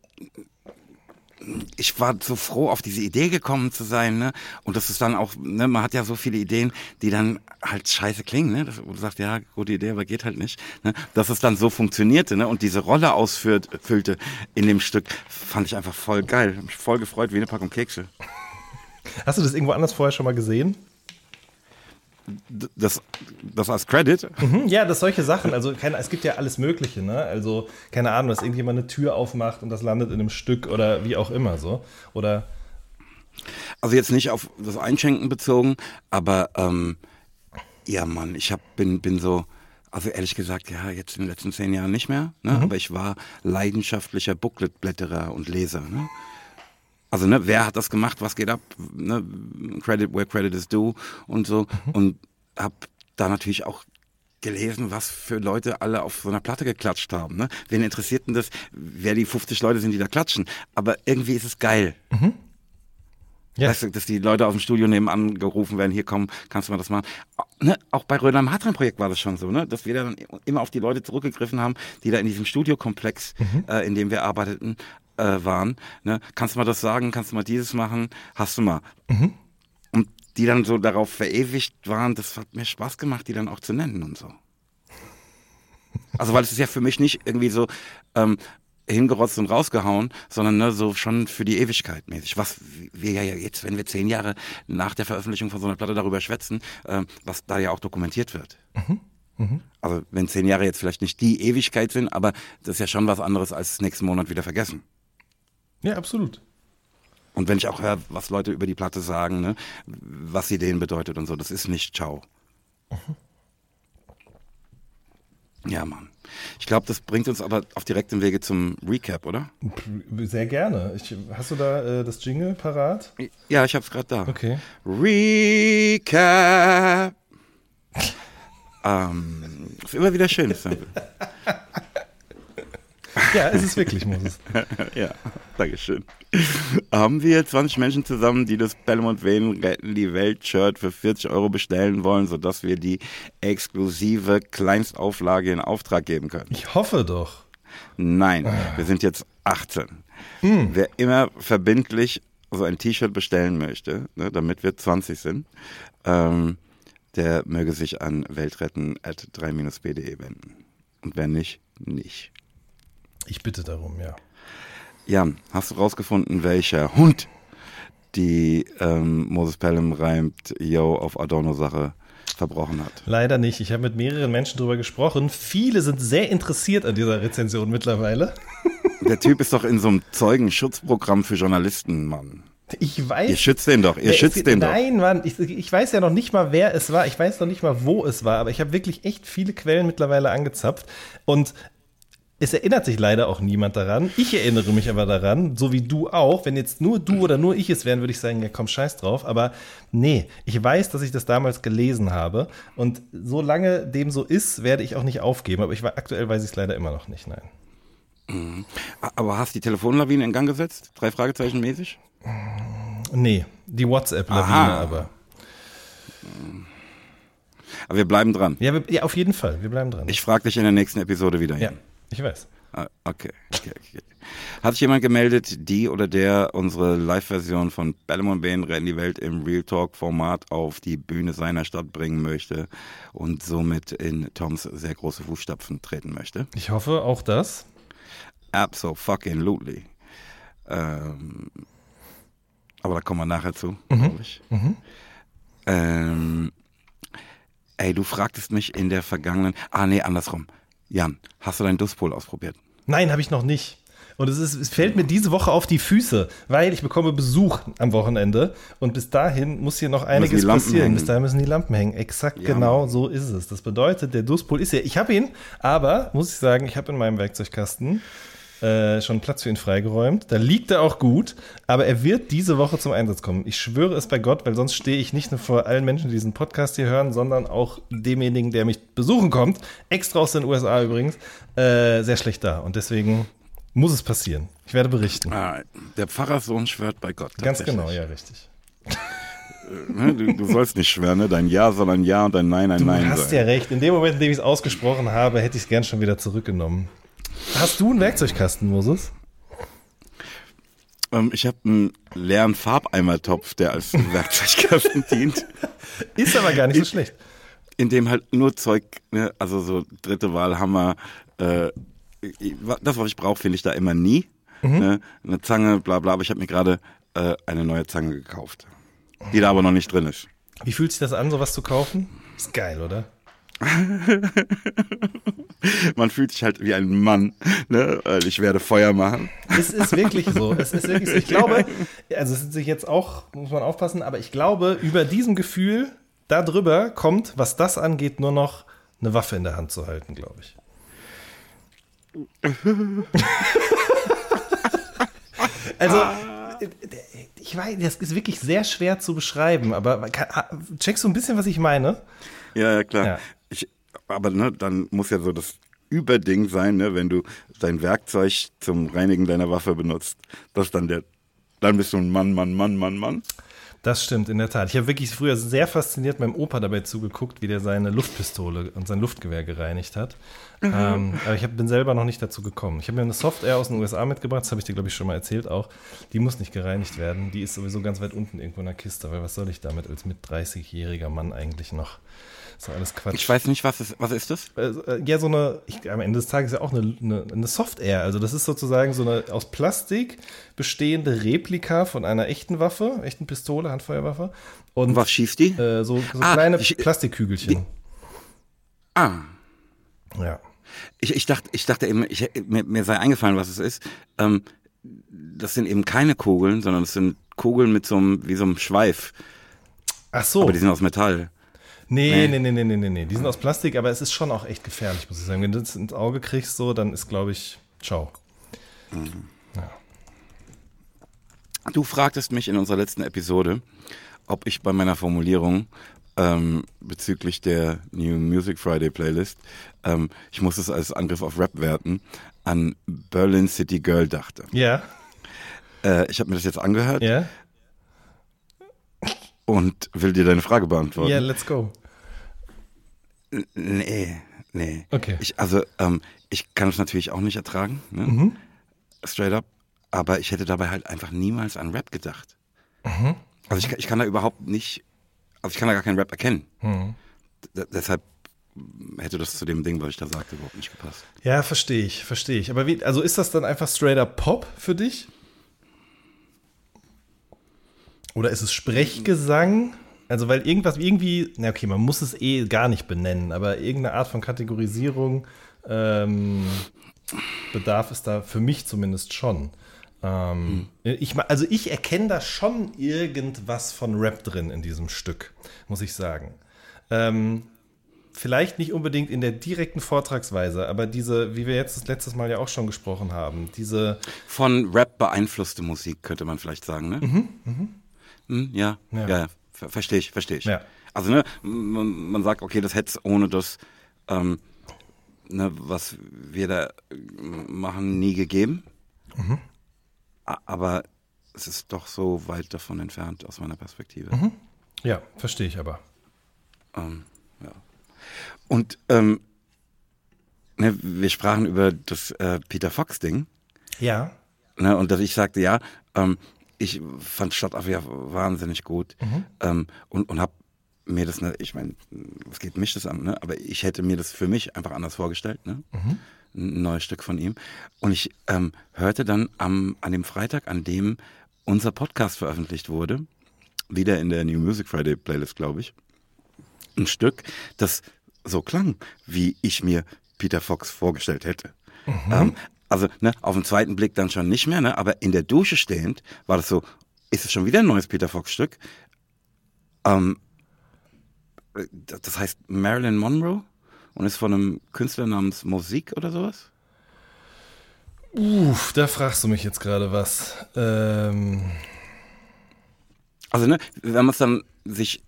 [SPEAKER 2] ich war so froh, auf diese Idee gekommen zu sein, ne? Und das ist dann auch, ne, man hat ja so viele Ideen, die dann halt scheiße klingen, ne? Das, wo du sagst, ja, gute Idee, aber geht halt nicht. Ne? Dass es dann so funktionierte, ne? Und diese Rolle ausfüllte in dem Stück, fand ich einfach voll geil. Hab mich voll gefreut, wie eine Packung Kekse.
[SPEAKER 3] Hast du das irgendwo anders vorher schon mal gesehen?
[SPEAKER 2] Das, das als Credit.
[SPEAKER 3] Mhm, ja, das solche Sachen. Also keine, es gibt ja alles Mögliche, ne? Also, keine Ahnung, dass irgendjemand eine Tür aufmacht und das landet in einem Stück oder wie auch immer so. Oder.
[SPEAKER 2] Also jetzt nicht auf das Einschenken bezogen, aber ähm, ja, Mann, ich hab, bin, bin so, also ehrlich gesagt, ja, jetzt in den letzten zehn Jahren nicht mehr, ne? Mhm. aber ich war leidenschaftlicher Booklet-Blätterer und Leser. Ne? Also, ne, wer hat das gemacht, was geht ab? Ne, credit where credit is due und so. Mhm. Und hab da natürlich auch gelesen, was für Leute alle auf so einer Platte geklatscht haben. Ne? Wen interessiert denn das, wer die 50 Leute sind, die da klatschen? Aber irgendwie ist es geil. Mhm. Ja. Weißt du, dass die Leute aus dem Studio nebenan gerufen werden, hier kommen, kannst du mal das machen. Ne? Auch bei Röder im Hartrein-Projekt war das schon so, ne? dass wir dann immer auf die Leute zurückgegriffen haben, die da in diesem Studiokomplex, mhm. äh, in dem wir arbeiteten, äh, waren. Ne? Kannst du mal das sagen? Kannst du mal dieses machen? Hast du mal. Mhm. Und die dann so darauf verewigt waren, das hat mir Spaß gemacht, die dann auch zu nennen und so. Also, weil es ist ja für mich nicht irgendwie so ähm, hingerotzt und rausgehauen, sondern ne, so schon für die Ewigkeit mäßig. Was wir ja jetzt, wenn wir zehn Jahre nach der Veröffentlichung von so einer Platte darüber schwätzen, äh, was da ja auch dokumentiert wird. Mhm. Mhm. Also wenn zehn Jahre jetzt vielleicht nicht die Ewigkeit sind, aber das ist ja schon was anderes als nächsten Monat wieder vergessen.
[SPEAKER 3] Ja, absolut.
[SPEAKER 2] Und wenn ich auch höre, was Leute über die Platte sagen, ne, was sie denen bedeutet und so, das ist nicht Ciao. Mhm. Ja, Mann. Ich glaube, das bringt uns aber auf direktem Wege zum Recap, oder?
[SPEAKER 3] Sehr gerne. Ich, hast du da äh, das Jingle parat?
[SPEAKER 2] Ja, ich habe es gerade da.
[SPEAKER 3] Okay.
[SPEAKER 2] Recap. ähm, ist immer wieder schön.
[SPEAKER 3] Ja, es ist wirklich Moses.
[SPEAKER 2] ja, Dankeschön. Haben wir 20 Menschen zusammen, die das Belmont Wayne retten die Welt-Shirt für 40 Euro bestellen wollen, sodass wir die exklusive Kleinstauflage in Auftrag geben können?
[SPEAKER 3] Ich hoffe doch.
[SPEAKER 2] Nein, wir sind jetzt 18. Hm. Wer immer verbindlich so ein T-Shirt bestellen möchte, ne, damit wir 20 sind, ähm, der möge sich an weltretten at 3-bde wenden. Und wer nicht, nicht.
[SPEAKER 3] Ich bitte darum, ja.
[SPEAKER 2] Jan, hast du rausgefunden, welcher Hund die ähm, Moses Pelham reimt Yo auf Adorno-Sache verbrochen hat?
[SPEAKER 3] Leider nicht. Ich habe mit mehreren Menschen darüber gesprochen. Viele sind sehr interessiert an dieser Rezension mittlerweile.
[SPEAKER 2] Der Typ ist doch in so einem Zeugenschutzprogramm für Journalisten, Mann.
[SPEAKER 3] Ich weiß.
[SPEAKER 2] Ihr schützt den doch, ihr schützt den
[SPEAKER 3] doch. Nein, Mann, ich, ich, weiß ja noch nicht mal, wer es war. Ich weiß noch nicht mal, wo es war. Aber ich habe wirklich echt viele Quellen mittlerweile angezapft. Und es erinnert sich leider auch niemand daran. Ich erinnere mich aber daran, so wie du auch. Wenn jetzt nur du oder nur ich es wären, würde ich sagen, ja komm, scheiß drauf. Aber nee, ich weiß, dass ich das damals gelesen habe. Und solange dem so ist, werde ich auch nicht aufgeben. Aber ich war, aktuell weiß ich es leider immer noch nicht, nein.
[SPEAKER 2] Mhm. Aber hast du die Telefonlawine in Gang gesetzt? Drei Fragezeichen mäßig?
[SPEAKER 3] Nee, die WhatsApp-Lawine aber.
[SPEAKER 2] Aber wir bleiben dran.
[SPEAKER 3] Ja, wir, ja, auf jeden Fall. Wir bleiben dran.
[SPEAKER 2] Ich frage dich in der nächsten Episode wieder.
[SPEAKER 3] Ja. Ich weiß.
[SPEAKER 2] Ah, okay. okay, okay. Hat sich jemand gemeldet, die oder der unsere Live-Version von Bellamont Bane retten die Welt im Real Talk-Format auf die Bühne seiner Stadt bringen möchte und somit in Toms sehr große Fußstapfen treten möchte?
[SPEAKER 3] Ich hoffe auch das.
[SPEAKER 2] Absolutely. Ähm, aber da kommen wir nachher zu, mhm. glaube ich. Mhm. Ähm, ey, du fragtest mich in der vergangenen. Ah, nee, andersrum. Jan, hast du deinen Duspol ausprobiert?
[SPEAKER 3] Nein, habe ich noch nicht. Und es, ist, es fällt mir diese Woche auf die Füße, weil ich bekomme Besuch am Wochenende und bis dahin muss hier noch einiges passieren. Hängen. Bis dahin müssen die Lampen hängen. Exakt ja. genau so ist es. Das bedeutet, der Duspol ist ja, ich habe ihn, aber muss ich sagen, ich habe in meinem Werkzeugkasten äh, schon Platz für ihn freigeräumt. Da liegt er auch gut, aber er wird diese Woche zum Einsatz kommen. Ich schwöre es bei Gott, weil sonst stehe ich nicht nur vor allen Menschen, die diesen Podcast hier hören, sondern auch demjenigen, der mich besuchen kommt, extra aus den USA übrigens, äh, sehr schlecht da. Und deswegen Muss es passieren. Ich werde berichten.
[SPEAKER 2] Ah, der Pfarrerssohn schwört bei Gott.
[SPEAKER 3] Ganz genau, ja, richtig.
[SPEAKER 2] Ne, du, du, sollst nicht schwören, ne? Dein Ja soll ein Ja und dein Nein ein
[SPEAKER 3] du
[SPEAKER 2] Nein
[SPEAKER 3] sein. Du hast ja recht. In dem Moment, in dem ich es ausgesprochen habe, hätte ich es gern schon wieder zurückgenommen. Hast du einen Werkzeugkasten, Moses?
[SPEAKER 2] Ähm, ich habe einen leeren Farbeimertopf, der als Werkzeugkasten dient.
[SPEAKER 3] Ist aber gar nicht so schlecht.
[SPEAKER 2] In dem halt nur Zeug, ne, also so dritte Wahl, Hammer, äh, das, was ich brauche, finde ich da immer nie. Mhm. Ne? Eine Zange, bla bla, aber ich habe mir gerade äh, eine neue Zange gekauft, die da aber noch nicht drin ist.
[SPEAKER 3] Wie fühlt sich das an, sowas zu kaufen? Ist geil, oder?
[SPEAKER 2] Man fühlt sich halt wie ein Mann. Ne? Ich werde Feuer machen.
[SPEAKER 3] Es ist wirklich so. Es ist wirklich so. Ich glaube, also es ist sich jetzt auch, muss man aufpassen, aber ich glaube, über diesem Gefühl darüber kommt, was das angeht, nur noch eine Waffe in der Hand zu halten, glaube ich. also, ich weiß, das ist wirklich sehr schwer zu beschreiben, aber checkst du ein bisschen, was ich meine?
[SPEAKER 2] Ja, ja, klar. Ja. Aber ne, dann muss ja so das Überding sein, ne, wenn du dein Werkzeug zum Reinigen deiner Waffe benutzt. Das dann der, dann bist du ein Mann, Mann, Mann, Mann, Mann.
[SPEAKER 3] Das stimmt, in der Tat. Ich habe wirklich früher sehr fasziniert meinem Opa dabei zugeguckt, wie der seine Luftpistole und sein Luftgewehr gereinigt hat. Mhm. Ähm, aber ich hab, bin selber noch nicht dazu gekommen. Ich habe mir eine Software aus den USA mitgebracht, das habe ich dir, glaube ich, schon mal erzählt auch. Die muss nicht gereinigt werden. Die ist sowieso ganz weit unten irgendwo in der Kiste, weil was soll ich damit als mit 30-jähriger Mann eigentlich noch? Das ist alles Quatsch.
[SPEAKER 2] Ich weiß nicht, was ist, was ist das?
[SPEAKER 3] Äh, äh, ja, so eine, ich, am Ende des Tages ja auch eine, eine, eine Software. Also das ist sozusagen so eine aus Plastik bestehende Replika von einer echten Waffe, echten Pistole, Handfeuerwaffe.
[SPEAKER 2] Und was schießt die?
[SPEAKER 3] Äh, so, so ah, kleine ich, Plastikkügelchen. Die,
[SPEAKER 2] ah.
[SPEAKER 3] Ja.
[SPEAKER 2] Ich, ich, dachte, ich dachte eben, ich, mir, mir sei eingefallen, was es ist. Ähm, das sind eben keine Kugeln, sondern das sind Kugeln mit so einem, wie so einem Schweif.
[SPEAKER 3] Ach so.
[SPEAKER 2] Aber die sind aus Metall.
[SPEAKER 3] Nee, nee, nee, nee, nee, nee, nee. Die sind aus Plastik, aber es ist schon auch echt gefährlich, muss ich sagen. Wenn du das ins Auge kriegst, so, dann ist, glaube ich, ciao. Mhm. Ja.
[SPEAKER 2] Du fragtest mich in unserer letzten Episode, ob ich bei meiner Formulierung ähm, bezüglich der New Music Friday Playlist, ähm, ich muss es als Angriff auf Rap werten, an Berlin City Girl dachte.
[SPEAKER 3] Ja.
[SPEAKER 2] Äh, ich habe mir das jetzt angehört.
[SPEAKER 3] Ja
[SPEAKER 2] und will dir deine Frage beantworten.
[SPEAKER 3] Ja, yeah, let's go.
[SPEAKER 2] Nee, nee.
[SPEAKER 3] Okay.
[SPEAKER 2] Ich, also, ähm, ich kann es natürlich auch nicht ertragen, ne? mhm. straight up, aber ich hätte dabei halt einfach niemals an Rap gedacht. Mhm. Also ich, ich kann da überhaupt nicht, also ich kann da gar keinen Rap erkennen. Mhm. Deshalb hätte das zu dem Ding, was ich da sagte, überhaupt nicht gepasst.
[SPEAKER 3] Ja, verstehe ich, verstehe ich. Aber wie, also ist das dann einfach straight up Pop für dich? Oder ist es Sprechgesang? Also, weil irgendwas irgendwie, na okay, man muss es eh gar nicht benennen, aber irgendeine Art von Kategorisierung ähm, bedarf es da für mich zumindest schon. Ähm, hm. ich, also, ich erkenne da schon irgendwas von Rap drin in diesem Stück, muss ich sagen. Ähm, vielleicht nicht unbedingt in der direkten Vortragsweise, aber diese, wie wir jetzt das letzte Mal ja auch schon gesprochen haben, diese.
[SPEAKER 2] Von Rap beeinflusste Musik, könnte man vielleicht sagen, ne? Mhm, mhm. Hm, ja, ja, ja, ver verstehe ich, verstehe ich. Ja. Also ne, man, man, sagt, okay, das hätte es ohne das, ähm, ne, was wir da machen, nie gegeben. Mhm. Aber es ist doch so weit davon entfernt aus meiner Perspektive. Mhm.
[SPEAKER 3] Ja, verstehe ich aber.
[SPEAKER 2] Ähm, ja. Und ähm, ne, wir sprachen über das äh, Peter Fox-Ding.
[SPEAKER 3] Ja.
[SPEAKER 2] Ne, und dass ich sagte, ja, ähm, ich fand Stadtaffe wahnsinnig gut mhm. ähm, und, und habe mir das, ne, ich meine, was geht mich das an, ne? aber ich hätte mir das für mich einfach anders vorgestellt, ne? Mhm. ein neues Stück von ihm. Und ich ähm, hörte dann am, an dem Freitag, an dem unser Podcast veröffentlicht wurde, wieder in der New Music Friday Playlist, glaube ich, ein Stück, das so klang, wie ich mir Peter Fox vorgestellt hätte. Mhm. Ähm, also ne, auf den zweiten Blick dann schon nicht mehr, ne, aber in der Dusche stehend war das so, ist es schon wieder ein neues Peter Fox Stück? Ähm, das heißt Marilyn Monroe und ist von einem Künstler namens Musik oder sowas?
[SPEAKER 3] Uff, da fragst du mich jetzt gerade was. Ähm
[SPEAKER 2] also, ne, wenn man es dann sich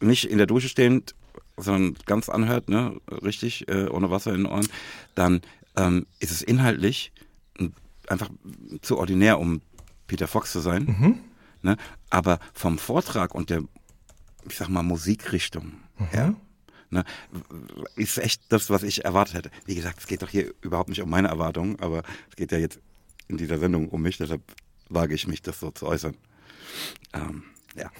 [SPEAKER 2] nicht in der Dusche stehend, sondern ganz anhört, ne, richtig, äh, ohne Wasser in den Ohren, dann ähm, ist es inhaltlich einfach zu ordinär, um Peter Fox zu sein. Mhm. Ne? Aber vom Vortrag und der, ich sag mal, Musikrichtung mhm. her, ne, ist echt das, was ich erwartet hätte. Wie gesagt, es geht doch hier überhaupt nicht um meine Erwartungen, aber es geht ja jetzt in dieser Sendung um mich, deshalb wage ich mich, das so zu äußern. Ähm, ja.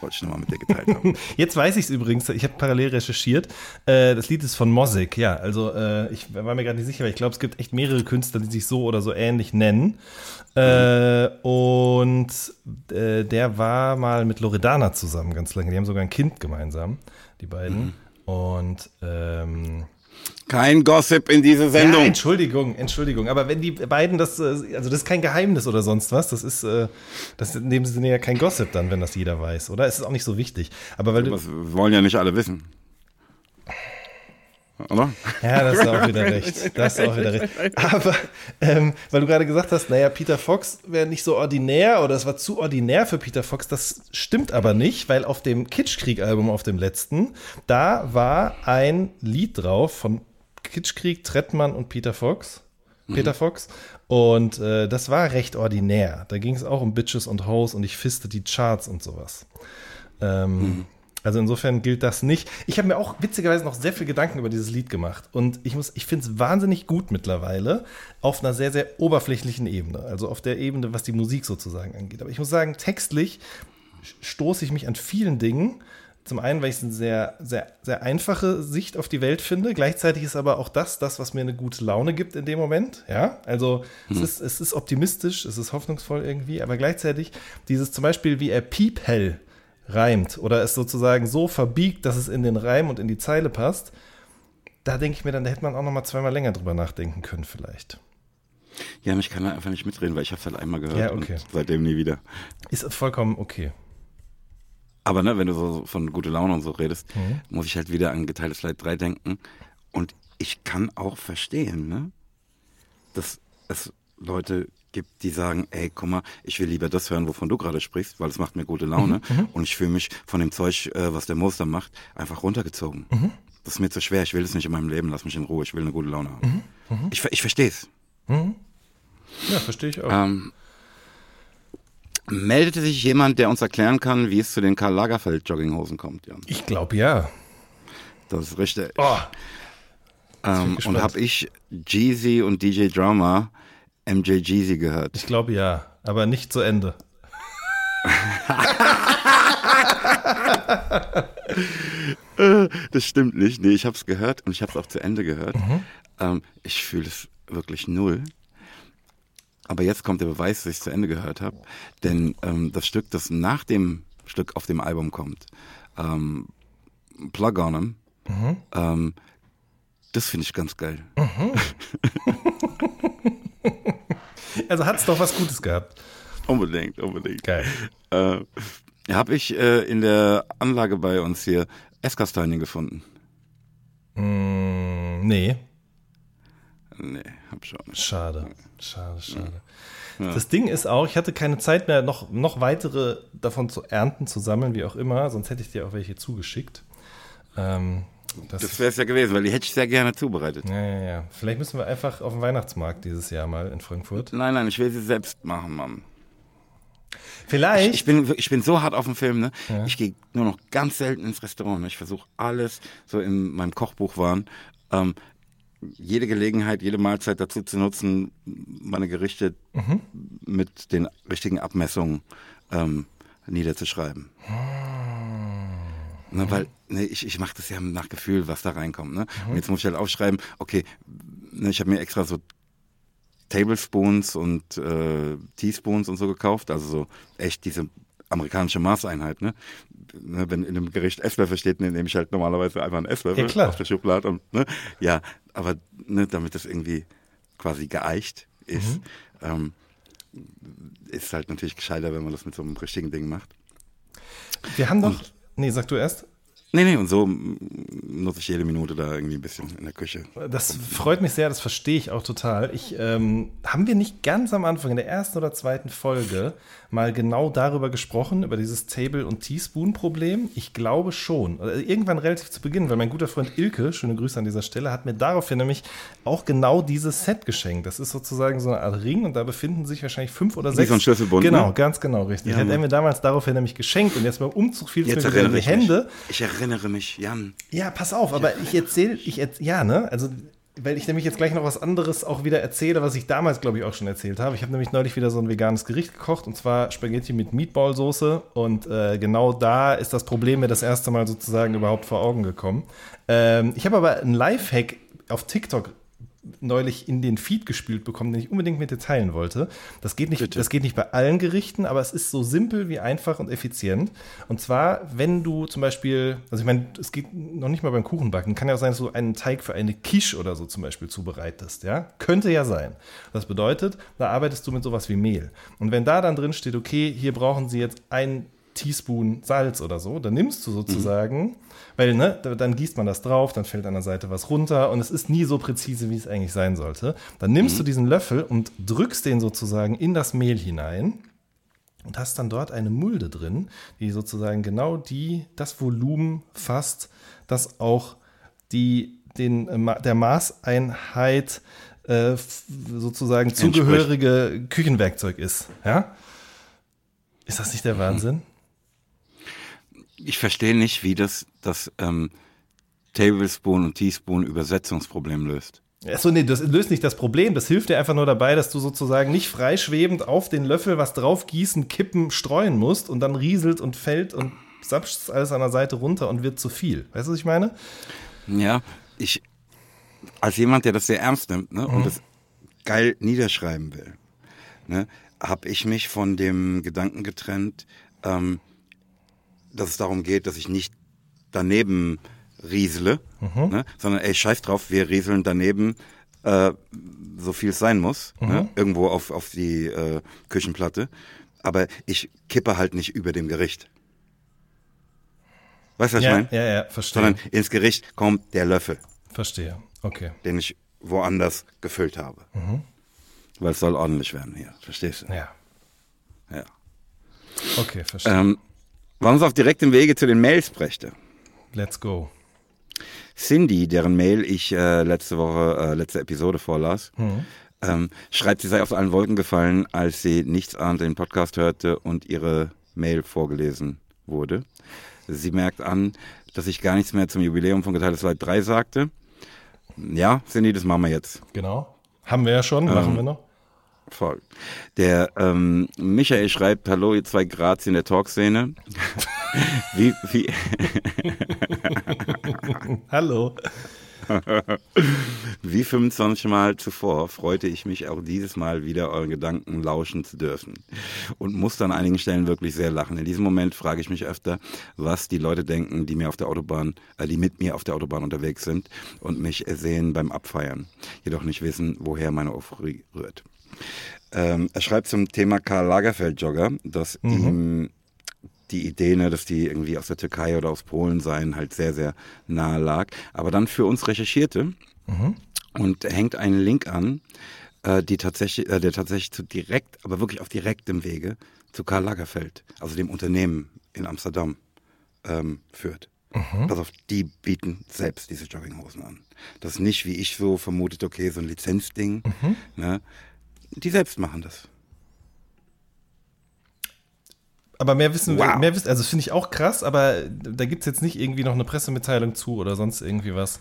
[SPEAKER 2] Wollte ich nochmal mit dir geteilt haben.
[SPEAKER 3] Jetzt weiß ich es übrigens, ich habe parallel recherchiert. Äh, das Lied ist von Mosik, ja. Also äh, ich war mir gerade nicht sicher, weil ich glaube, es gibt echt mehrere Künstler, die sich so oder so ähnlich nennen. Äh, und der war mal mit Loredana zusammen ganz lange. Die haben sogar ein Kind gemeinsam, die beiden. Mhm. Und ähm,
[SPEAKER 2] kein Gossip in diese Sendung. Ja,
[SPEAKER 3] Entschuldigung, Entschuldigung. Aber wenn die beiden das, äh, also das ist kein Geheimnis oder sonst was, das ist, äh, das in dem Sinne ja kein Gossip dann, wenn das jeder weiß, oder? Es ist auch nicht so wichtig. Aber weil
[SPEAKER 2] das wollen ja nicht alle wissen.
[SPEAKER 3] Oder? Ja, das ist auch wieder recht. Das ist auch wieder recht. Aber ähm, weil du gerade gesagt hast, naja, Peter Fox wäre nicht so ordinär oder es war zu ordinär für Peter Fox, das stimmt aber nicht, weil auf dem Kitschkrieg-Album, auf dem letzten, da war ein Lied drauf von Kitschkrieg, Trettmann und Peter Fox. Peter mhm. Fox. Und äh, das war recht ordinär. Da ging es auch um Bitches und Hoes und ich fiste die Charts und sowas. Ähm, mhm. Also insofern gilt das nicht. Ich habe mir auch witzigerweise noch sehr viel Gedanken über dieses Lied gemacht. Und ich ich finde es wahnsinnig gut mittlerweile auf einer sehr, sehr oberflächlichen Ebene. Also auf der Ebene, was die Musik sozusagen angeht. Aber ich muss sagen, textlich stoße ich mich an vielen Dingen zum einen, weil ich es eine sehr, sehr, sehr einfache Sicht auf die Welt finde. Gleichzeitig ist aber auch das, das, was mir eine gute Laune gibt in dem Moment. Ja, also hm. es, ist, es ist optimistisch, es ist hoffnungsvoll irgendwie, aber gleichzeitig dieses zum Beispiel, wie er Piephell reimt oder es sozusagen so verbiegt, dass es in den Reim und in die Zeile passt, da denke ich mir dann, da hätte man auch noch mal zweimal länger drüber nachdenken können vielleicht.
[SPEAKER 2] Ja, ich kann da einfach nicht mitreden, weil ich habe es halt einmal gehört ja, okay. und seitdem nie wieder.
[SPEAKER 3] Ist vollkommen okay.
[SPEAKER 2] Aber ne, wenn du so von gute Laune und so redest, mhm. muss ich halt wieder an geteiltes Leid 3 denken. Und ich kann auch verstehen, ne, dass es Leute gibt, die sagen, ey, guck mal, ich will lieber das hören, wovon du gerade sprichst, weil es macht mir gute Laune. Mhm. mhm. Und ich fühle mich von dem Zeug, äh, was der Moster macht, einfach runtergezogen. Mhm. Das ist mir zu schwer, ich will es nicht in meinem Leben, lass mich in Ruhe, ich will eine gute Laune haben. Mhm. mhm. Ich, ich verstehe es.
[SPEAKER 3] Ja, verstehe ich auch. Ähm,
[SPEAKER 2] Meldete sich jemand, der uns erklären kann, wie es zu den Karl Lagerfeld Jogginghosen kommt, Jan?
[SPEAKER 3] Ich glaube ja.
[SPEAKER 2] Das ist richtig. Oh. Ähm, und habe ich Jeezy und DJ Drama MJ Jeezy gehört?
[SPEAKER 3] Ich glaube ja, aber nicht zu Ende.
[SPEAKER 2] das stimmt nicht. Nee, ich habe es gehört und ich habe es auch zu Ende gehört. Mhm. Ähm, ich fühle es wirklich null. Aber jetzt kommt der Beweis, dass ich zu Ende gehört habe. Denn ähm, das Stück, das nach dem Stück auf dem Album kommt, ähm, Plug on 'em, mhm. ähm, das finde ich ganz geil. Mhm.
[SPEAKER 3] also hat es doch was Gutes gehabt.
[SPEAKER 2] Unbedingt, unbedingt.
[SPEAKER 3] Geil.
[SPEAKER 2] Äh, habe ich äh, in der Anlage bei uns hier Esskastanien gefunden?
[SPEAKER 3] Mm, nee.
[SPEAKER 2] Nee, hab schon nicht.
[SPEAKER 3] Schade, schade, schade. Ja. Das Ding ist auch, ich hatte keine Zeit mehr, noch, noch weitere davon zu ernten, zu sammeln, wie auch immer, sonst hätte ich dir auch welche zugeschickt. Ähm,
[SPEAKER 2] das, das wäre es ja gewesen, weil die hätte ich sehr gerne zubereitet.
[SPEAKER 3] Ja, ja, ja. Vielleicht müssen wir einfach auf den Weihnachtsmarkt dieses Jahr mal in Frankfurt.
[SPEAKER 2] Nein, nein, ich will sie selbst machen, Mann.
[SPEAKER 3] Vielleicht.
[SPEAKER 2] Ich, ich, bin, ich bin so hart auf dem Film, ne? Ja. Ich gehe nur noch ganz selten ins Restaurant. Ne? Ich versuche alles so in meinem Kochbuch waren. Ähm, jede Gelegenheit, jede Mahlzeit dazu zu nutzen, meine Gerichte mhm. mit den richtigen Abmessungen ähm, niederzuschreiben. Mhm. Ne, weil ne, ich, ich mache das ja nach Gefühl, was da reinkommt. Ne? Mhm. Und jetzt muss ich halt aufschreiben, okay, ne, ich habe mir extra so Tablespoons und äh, Teaspoons und so gekauft, also so echt diese amerikanische Maßeinheit. Ne? ne, wenn in einem Gericht Esslöffel steht, nehme ich halt normalerweise einfach einen Esslöffel ja, aus der Schublade. Und, ne, ja, aber ne, damit das irgendwie quasi geeicht ist, mhm. ähm, ist halt natürlich gescheiter, wenn man das mit so einem richtigen Ding macht.
[SPEAKER 3] Wir haben doch. Und, nee, sag du erst.
[SPEAKER 2] Nee, nee, und so nutze ich jede Minute da irgendwie ein bisschen in der Küche.
[SPEAKER 3] Das freut mich sehr, das verstehe ich auch total. Ich, ähm, haben wir nicht ganz am Anfang, in der ersten oder zweiten Folge, mal genau darüber gesprochen, über dieses Table- und Teaspoon-Problem? Ich glaube schon. Also irgendwann relativ zu Beginn, weil mein guter Freund Ilke, schöne Grüße an dieser Stelle, hat mir daraufhin nämlich auch genau dieses Set geschenkt. Das ist sozusagen so eine Art Ring und da befinden sich wahrscheinlich fünf oder sechs. Wie
[SPEAKER 2] so ein Schlüsselbund.
[SPEAKER 3] Genau,
[SPEAKER 2] ne?
[SPEAKER 3] ganz genau, richtig. Ja, hat er mir damals daraufhin nämlich geschenkt und jetzt beim Umzug fiel es mir in die Hände.
[SPEAKER 2] Mich. Ich erinnere mich, Jan.
[SPEAKER 3] Ja, pass auf, aber ich erzähle, ich erz ja, ne, also weil ich nämlich jetzt gleich noch was anderes auch wieder erzähle, was ich damals, glaube ich, auch schon erzählt habe. Ich habe nämlich neulich wieder so ein veganes Gericht gekocht und zwar Spaghetti mit Meatballsoße und äh, genau da ist das Problem mir das erste Mal sozusagen überhaupt vor Augen gekommen. Ähm, ich habe aber einen Lifehack auf TikTok neulich in den Feed gespielt bekommen, den ich unbedingt mit dir teilen wollte. Das geht nicht, das geht nicht bei allen Gerichten, aber es ist so simpel wie einfach und effizient. Und zwar, wenn du zum Beispiel, also ich meine, es geht noch nicht mal beim Kuchenbacken, kann ja auch sein, dass du einen Teig für eine Quiche oder so zum Beispiel zubereitest, ja? Könnte ja sein. Das bedeutet, da arbeitest du mit sowas wie Mehl. Und wenn da dann drin steht, okay, hier brauchen sie jetzt ein Teaspoon Salz oder so, dann nimmst du sozusagen, mhm. weil ne, dann gießt man das drauf, dann fällt an der Seite was runter und es ist nie so präzise, wie es eigentlich sein sollte. Dann nimmst mhm. du diesen Löffel und drückst den sozusagen in das Mehl hinein und hast dann dort eine Mulde drin, die sozusagen genau die, das Volumen fasst, das auch die, den, äh, der Maßeinheit äh, sozusagen zugehörige Küchenwerkzeug ist. Ja? Ist das nicht der Wahnsinn?
[SPEAKER 2] Ich verstehe nicht, wie das das ähm, Tablespoon und Teaspoon Übersetzungsproblem löst.
[SPEAKER 3] Achso, nee, das löst nicht das Problem. Das hilft dir einfach nur dabei, dass du sozusagen nicht freischwebend auf den Löffel was drauf gießen, kippen, streuen musst und dann rieselt und fällt und sapscht alles an der Seite runter und wird zu viel. Weißt du, was ich meine?
[SPEAKER 2] Ja, ich, als jemand, der das sehr ernst nimmt ne, mhm. und das geil niederschreiben will, ne, habe ich mich von dem Gedanken getrennt, ähm, dass es darum geht, dass ich nicht daneben riesele, mhm. ne, sondern ey, scheiß drauf, wir rieseln daneben, äh, so viel es sein muss, ne, mhm. ne, irgendwo auf, auf die äh, Küchenplatte. Aber ich kippe halt nicht über dem Gericht. Weißt du, was
[SPEAKER 3] ja,
[SPEAKER 2] ich meine?
[SPEAKER 3] Ja, ja, verstehe.
[SPEAKER 2] Sondern ins Gericht kommt der Löffel.
[SPEAKER 3] Verstehe, okay.
[SPEAKER 2] Den ich woanders gefüllt habe. Mhm. Weil es soll ordentlich werden hier, verstehst du?
[SPEAKER 3] Ja.
[SPEAKER 2] Ja.
[SPEAKER 3] Okay, verstehe.
[SPEAKER 2] Ähm, was uns auf direktem Wege zu den Mails brächte.
[SPEAKER 3] Let's go.
[SPEAKER 2] Cindy, deren Mail ich äh, letzte Woche, äh, letzte Episode vorlas, mhm. ähm, schreibt, sie sei aus allen Wolken gefallen, als sie nichts ahnte, den Podcast hörte und ihre Mail vorgelesen wurde. Sie merkt an, dass ich gar nichts mehr zum Jubiläum von Geteiltes Leid 3 sagte. Ja, Cindy, das machen wir jetzt.
[SPEAKER 3] Genau. Haben wir ja schon, machen ähm, wir noch.
[SPEAKER 2] Voll. Der ähm, Michael schreibt, hallo ihr zwei Graz in der Talkszene. wie, wie
[SPEAKER 3] hallo.
[SPEAKER 2] Wie 25 Mal zuvor freute ich mich auch dieses Mal wieder euren Gedanken lauschen zu dürfen und muss an einigen Stellen wirklich sehr lachen. In diesem Moment frage ich mich öfter, was die Leute denken, die mir auf der Autobahn, äh, die mit mir auf der Autobahn unterwegs sind und mich sehen beim Abfeiern, jedoch nicht wissen, woher meine Euphorie rührt. Ähm, er schreibt zum Thema Karl Lagerfeld-Jogger, dass mhm. ihm die Idee, ne, dass die irgendwie aus der Türkei oder aus Polen seien, halt sehr, sehr nahe lag. Aber dann für uns recherchierte mhm. und hängt einen Link an, äh, die tatsächlich, äh, der tatsächlich zu direkt, aber wirklich auf direktem Wege zu Karl Lagerfeld, also dem Unternehmen in Amsterdam, ähm, führt. Mhm. Pass auf, die bieten selbst diese Jogginghosen an. Das ist nicht, wie ich so vermutet, okay, so ein Lizenzding. Mhm. Ne? Die selbst machen das.
[SPEAKER 3] Aber mehr wissen wow. mehr wissen, also das finde ich auch krass, aber da gibt es jetzt nicht irgendwie noch eine Pressemitteilung zu oder sonst irgendwie was.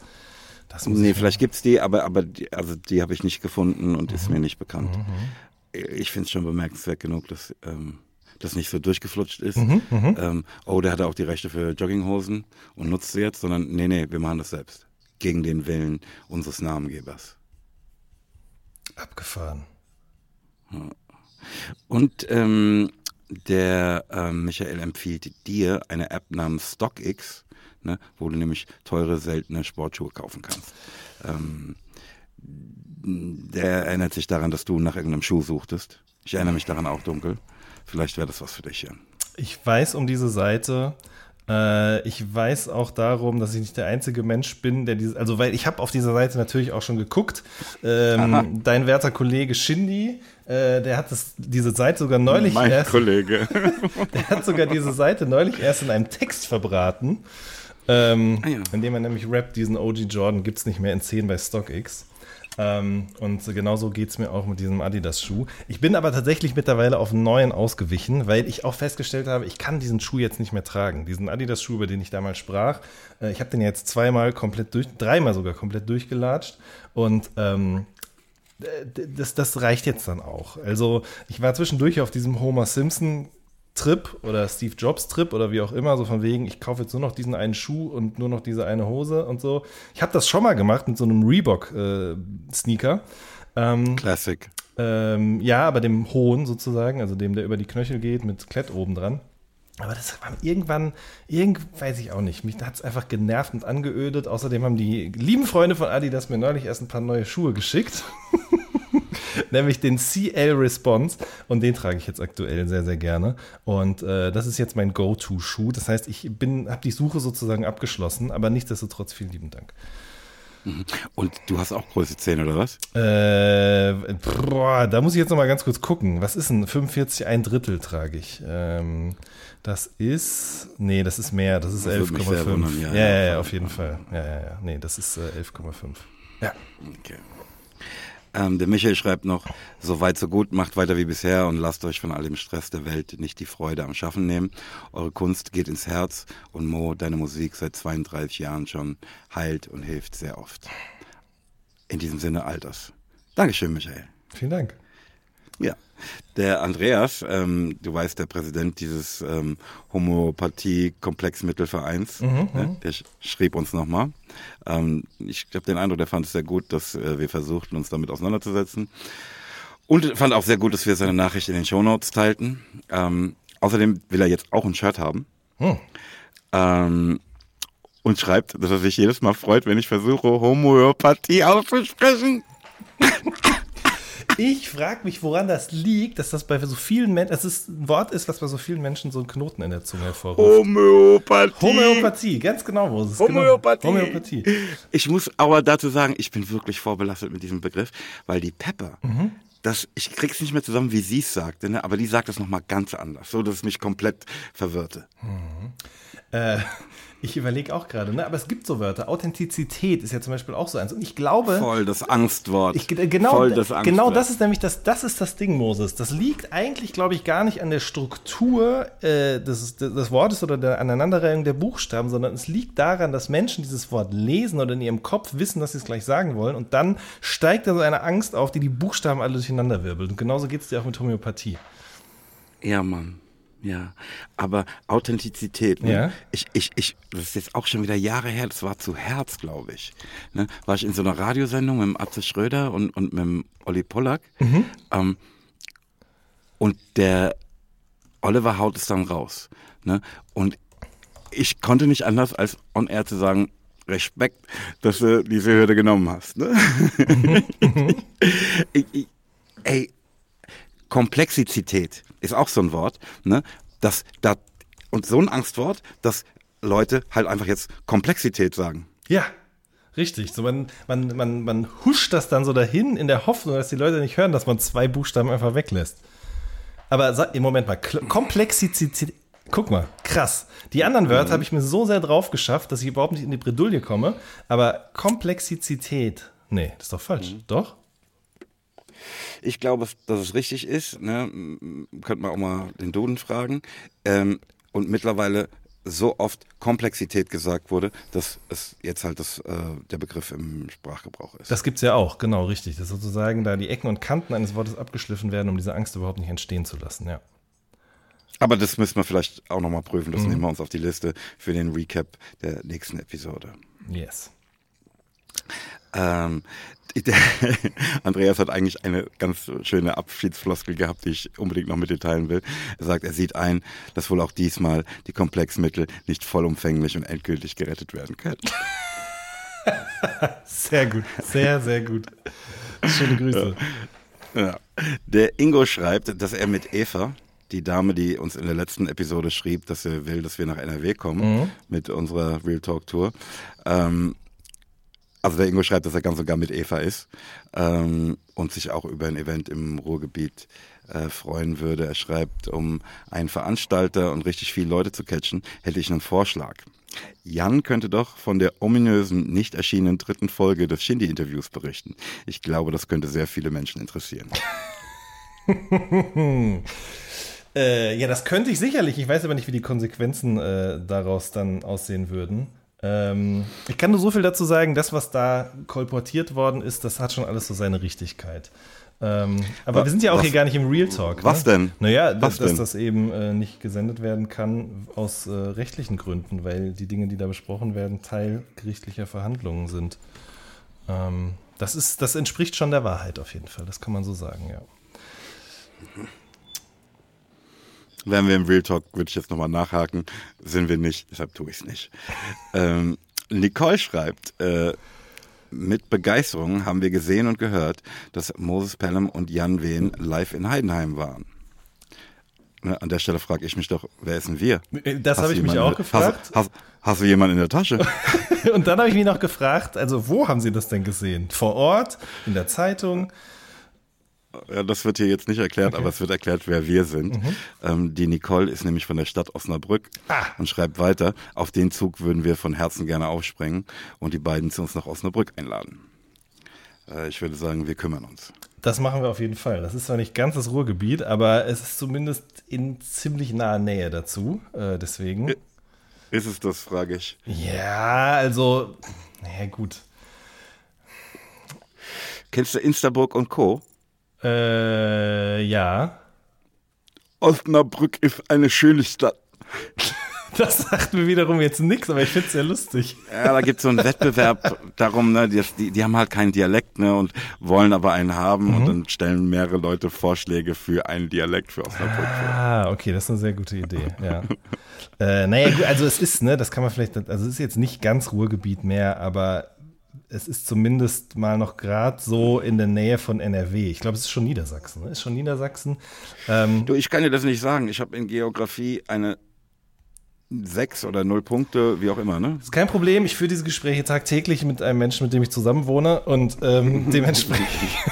[SPEAKER 2] nee, vielleicht gibt es die, aber, aber die, also die habe ich nicht gefunden und mhm. ist mir nicht bekannt. Mhm. Ich finde es schon bemerkenswert genug, dass ähm, das nicht so durchgeflutscht ist. Mhm, mhm, ähm, oh, der hatte auch die Rechte für Jogginghosen und nutzt sie jetzt, sondern nee, nee, wir machen das selbst. Gegen den Willen unseres Namengebers.
[SPEAKER 3] Abgefahren.
[SPEAKER 2] Und ähm, der äh, Michael empfiehlt dir eine App namens StockX, ne, wo du nämlich teure, seltene Sportschuhe kaufen kannst. Ähm, der erinnert sich daran, dass du nach irgendeinem Schuh suchtest. Ich erinnere mich daran auch dunkel. Vielleicht wäre das was für dich, ja.
[SPEAKER 3] Ich weiß um diese Seite Äh, ich weiß auch darum, dass ich nicht der einzige Mensch bin, der dieses, also weil ich habe auf dieser Seite natürlich auch schon geguckt. Ähm, dein werter Kollege Shindy, äh, der hat das, diese Seite sogar neulich
[SPEAKER 2] mein
[SPEAKER 3] erst.
[SPEAKER 2] Kollege.
[SPEAKER 3] der hat sogar diese Seite neulich erst in einem Text verbraten. Ähm,
[SPEAKER 2] Ah ja.
[SPEAKER 3] Indem er nämlich rappt, diesen OG Jordan gibt es nicht mehr in 10 bei StockX. Ähm, und genauso geht es mir auch mit diesem Adidas-Schuh. Ich bin aber tatsächlich mittlerweile auf einen neuen ausgewichen, weil ich auch festgestellt habe, ich kann diesen Schuh jetzt nicht mehr tragen. Diesen Adidas-Schuh, über den ich damals sprach. Äh, ich habe den jetzt zweimal komplett durch, dreimal sogar komplett durchgelatscht. Und ähm, das, das reicht jetzt dann auch. Also ich war zwischendurch auf diesem Homer Simpson Trip oder Steve Jobs Trip oder wie auch immer, so von wegen, ich kaufe jetzt nur noch diesen einen Schuh und nur noch diese eine Hose und so. Ich habe das schon mal gemacht mit so einem Reebok äh, Sneaker. Ähm,
[SPEAKER 2] Classic.
[SPEAKER 3] ähm, ja, aber dem hohen sozusagen, also dem, der über die Knöchel geht mit Klett oben dran. Aber das war irgendwann, irgend, weiß ich auch nicht, mich hat es einfach genervt und angeödet. Außerdem haben die lieben Freunde von Adidas mir neulich erst ein paar neue Schuhe geschickt. Nämlich den CL Response. Und den trage ich jetzt aktuell sehr, sehr gerne. Und äh, das ist jetzt mein Go-To-Schuh. Das heißt, ich bin, habe die Suche sozusagen abgeschlossen, aber nichtsdestotrotz vielen lieben Dank.
[SPEAKER 2] Und du hast auch Größe 10 oder was?
[SPEAKER 3] Äh, boah, da muss ich jetzt noch mal ganz kurz gucken. Was ist denn 45, ein Drittel trage ich? Ähm, das ist, nee, das ist mehr, das ist
[SPEAKER 2] Das würde mich sehr
[SPEAKER 3] 11,5.
[SPEAKER 2] wundern,
[SPEAKER 3] Ja,
[SPEAKER 2] ja,
[SPEAKER 3] ja,
[SPEAKER 2] auf
[SPEAKER 3] jeden Fall. Ja, ja, ja. Nee, das ist äh, 11,5. Ja.
[SPEAKER 2] Okay. Ähm, der Michael schreibt noch, so weit so gut, macht weiter wie bisher und lasst euch von all dem Stress der Welt nicht die Freude am Schaffen nehmen. Eure Kunst geht ins Herz und Mo, deine Musik seit 32 Jahren schon heilt und hilft sehr oft. In diesem Sinne Alters. Dankeschön, Michael.
[SPEAKER 3] Vielen Dank.
[SPEAKER 2] Ja, der Andreas, ähm, du weißt, der Präsident dieses ähm, Homöopathie-Komplexmittelvereins, ne, der sch schrieb uns nochmal. Ähm, ich habe den Eindruck, der fand es sehr gut, dass äh, wir versuchten, uns damit auseinanderzusetzen. Und fand auch sehr gut, dass wir seine Nachricht in den Shownotes teilten. Ähm, außerdem will er jetzt auch ein Shirt haben.
[SPEAKER 3] Hm.
[SPEAKER 2] Ähm, und schreibt, dass er sich jedes Mal freut, wenn ich versuche, Homöopathie auszusprechen.
[SPEAKER 3] Ich frage mich, woran das liegt, dass das bei so vielen Menschen, dass es ein Wort ist, was bei so vielen Menschen so einen Knoten in der Zunge hervorruft.
[SPEAKER 2] Homöopathie.
[SPEAKER 3] Homöopathie, ganz genau, wo ist es?
[SPEAKER 2] Homöopathie.
[SPEAKER 3] Genau. Homöopathie.
[SPEAKER 2] Ich muss aber dazu sagen, ich bin wirklich vorbelastet mit diesem Begriff, weil die Pepper, das, ich krieg's nicht mehr zusammen, wie sie es sagte, ne? aber die sagt das nochmal ganz anders, so dass es mich komplett verwirrte.
[SPEAKER 3] Äh, ich überlege auch gerade, ne? aber es gibt so Wörter. Authentizität ist ja zum Beispiel auch so eins. Und ich glaube,
[SPEAKER 2] Voll das Angstwort.
[SPEAKER 3] ich, äh, genau,
[SPEAKER 2] Voll das
[SPEAKER 3] genau
[SPEAKER 2] Angstwort.
[SPEAKER 3] das ist nämlich das, das ist das Ding, Moses. Das liegt eigentlich, glaube ich, gar nicht an der Struktur äh, des, des Wortes oder der Aneinanderreihung der Buchstaben, sondern es liegt daran, dass Menschen dieses Wort lesen oder in ihrem Kopf wissen, dass sie es gleich sagen wollen. Und dann steigt da so eine Angst auf, die die Buchstaben alle durcheinander wirbelt. Und genauso geht es dir auch mit Homöopathie.
[SPEAKER 2] Ja, Mann. Ja, aber Authentizität, ne?
[SPEAKER 3] Ja.
[SPEAKER 2] ich, ich, ich, das ist jetzt auch schon wieder Jahre her, das war zu Herz, glaube ich. Ne? War ich in so einer Radiosendung mit dem Atze Schröder und, und mit dem Olli Pollack. Ähm, und der Oliver haut es dann raus. Ne? Und ich konnte nicht anders, als on air zu sagen, Respekt, dass du diese Hürde genommen hast. Ne? ich, ich, ey, Komplexität ist auch so ein Wort, ne? Das, das, und so ein Angstwort, dass Leute halt einfach jetzt Komplexität sagen.
[SPEAKER 3] Ja, richtig. So man, man, man, man huscht das dann so dahin in der Hoffnung, dass die Leute nicht hören, dass man zwei Buchstaben einfach weglässt. Aber im Moment mal, Komplexität. Guck mal, krass. Die anderen Wörter habe ich mir so sehr drauf geschafft, dass ich überhaupt nicht in die Bredouille komme. Aber Komplexität, nee, das ist doch falsch. Doch?
[SPEAKER 2] Ich glaube, dass es richtig ist. Ne? Könnte man auch mal den Duden fragen. Ähm, und mittlerweile so oft Komplexität gesagt wurde, dass es jetzt halt das, äh, der Begriff im Sprachgebrauch ist.
[SPEAKER 3] Das gibt's ja auch, genau, richtig. Dass sozusagen da die Ecken und Kanten eines Wortes abgeschliffen werden, um diese Angst überhaupt nicht entstehen zu lassen, ja.
[SPEAKER 2] Aber das müssen wir vielleicht auch nochmal prüfen. Das nehmen wir uns auf die Liste für den Recap der nächsten Episode.
[SPEAKER 3] Yes.
[SPEAKER 2] Ähm, Andreas hat eigentlich eine ganz schöne Abschiedsfloskel gehabt, die ich unbedingt noch mit dir teilen will. Er sagt, er sieht ein, dass wohl auch diesmal die Komplexmittel nicht vollumfänglich und endgültig gerettet werden können.
[SPEAKER 3] Sehr gut, sehr, sehr gut. Schöne Grüße.
[SPEAKER 2] Ja. Der Ingo schreibt, dass er mit Eva die Dame, die uns in der letzten Episode schrieb, dass sie will, dass wir nach NRW kommen
[SPEAKER 3] Mhm.
[SPEAKER 2] mit unserer Real Talk Tour. Ähm, also der Ingo schreibt, dass er ganz und gar mit Eva ist ähm, und sich auch über ein Event im Ruhrgebiet äh, freuen würde. Er schreibt, um einen Veranstalter und richtig viele Leute zu catchen, hätte ich einen Vorschlag. Jan könnte doch von der ominösen, nicht erschienenen dritten Folge des Shindy-Interviews berichten. Ich glaube, das könnte sehr viele Menschen interessieren.
[SPEAKER 3] Äh, ja, das könnte ich sicherlich. Ich weiß aber nicht, wie die Konsequenzen äh, daraus dann aussehen würden. Ähm, ich kann nur so viel dazu sagen, das, was da kolportiert worden ist, das hat schon alles so seine Richtigkeit. Ähm, aber
[SPEAKER 2] Wa-
[SPEAKER 3] wir sind ja auch
[SPEAKER 2] was-
[SPEAKER 3] hier gar nicht im Real Talk.
[SPEAKER 2] was
[SPEAKER 3] ne?
[SPEAKER 2] denn?
[SPEAKER 3] Naja,
[SPEAKER 2] Was
[SPEAKER 3] dass
[SPEAKER 2] denn?
[SPEAKER 3] das eben äh, nicht gesendet werden kann aus äh, rechtlichen Gründen, weil die Dinge, die da besprochen werden, Teil gerichtlicher Verhandlungen sind. Ähm, das, ist, das entspricht schon der Wahrheit auf jeden Fall, das kann man so sagen, ja.
[SPEAKER 2] Wären wir im Real Talk, würde ich jetzt nochmal nachhaken. Sind wir nicht, deshalb tue ich es nicht. Ähm, Nicole schreibt, äh, mit Begeisterung haben wir gesehen und gehört, dass Moses Pelham und Jan Wehn live in Heidenheim waren. Ne, an der Stelle frage ich mich doch, wer ist denn wir?
[SPEAKER 3] Das
[SPEAKER 2] Hast
[SPEAKER 3] habe ich mich auch
[SPEAKER 2] der-
[SPEAKER 3] gefragt.
[SPEAKER 2] Hast, hast, hast du jemanden in der Tasche?
[SPEAKER 3] Und dann habe ich mich noch gefragt, also wo haben Sie das denn gesehen? Vor Ort, in der Zeitung?
[SPEAKER 2] Ja, das wird hier jetzt nicht erklärt, aber es wird erklärt, wer wir sind. Ähm, die Nicole ist nämlich von der Stadt Osnabrück
[SPEAKER 3] Ah.
[SPEAKER 2] und schreibt weiter, auf den Zug würden wir von Herzen gerne aufspringen und die beiden zu uns nach Osnabrück einladen. Äh, ich würde sagen, wir kümmern uns.
[SPEAKER 3] Das machen wir auf jeden Fall. Das ist zwar nicht ganz das Ruhrgebiet, aber es ist zumindest in ziemlich naher Nähe dazu. Äh, deswegen.
[SPEAKER 2] Ist es das, frage ich.
[SPEAKER 3] Ja, also, naja, gut.
[SPEAKER 2] Kennst du Instaburg und Co.?
[SPEAKER 3] Äh, ja.
[SPEAKER 2] Osnabrück ist eine schöne Stadt.
[SPEAKER 3] Das sagt mir wiederum jetzt nichts, aber ich finde es sehr lustig.
[SPEAKER 2] Ja, da gibt es so einen Wettbewerb darum, ne, die, die, die haben halt keinen Dialekt, ne, und wollen aber einen haben und dann stellen mehrere Leute Vorschläge für einen Dialekt für Osnabrück vor.
[SPEAKER 3] Ah, okay, das ist eine sehr gute Idee, ja. äh, naja, gut, also es ist, ne, das kann man vielleicht, also es ist jetzt nicht ganz Ruhrgebiet mehr, aber es ist zumindest mal noch gerade so in der Nähe von NRW. Ich glaube, es ist schon Niedersachsen, ne? Ist schon Niedersachsen. Ähm,
[SPEAKER 2] Du, ich kann dir das nicht sagen. Ich habe in Geografie eine sechs oder null Punkte, wie auch immer, ne?
[SPEAKER 3] ist kein Problem, ich führe diese Gespräche tagtäglich mit einem Menschen, mit dem ich zusammen wohne und ähm, dementsprechend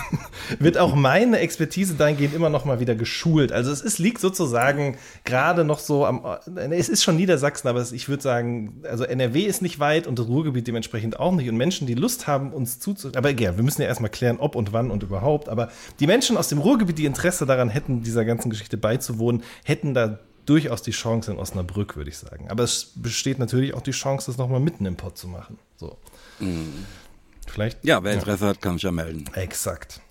[SPEAKER 3] wird auch meine Expertise dahingehend immer noch mal wieder geschult. Also es ist, liegt sozusagen gerade noch so am, äh, es ist schon Niedersachsen, aber ich würde sagen, also NRW ist nicht weit und das Ruhrgebiet dementsprechend auch nicht und Menschen, die Lust haben, uns zuzuhören, aber egal, wir müssen ja erstmal klären, ob und wann und überhaupt, aber die Menschen aus dem Ruhrgebiet, die Interesse daran hätten, dieser ganzen Geschichte beizuwohnen, hätten da durchaus die Chance in Osnabrück, würde ich sagen. Aber es besteht natürlich auch die Chance, das nochmal mitten im Pott zu machen. So. Vielleicht.
[SPEAKER 2] Ja, wer Interesse hat, kann sich ja melden.
[SPEAKER 3] Exakt.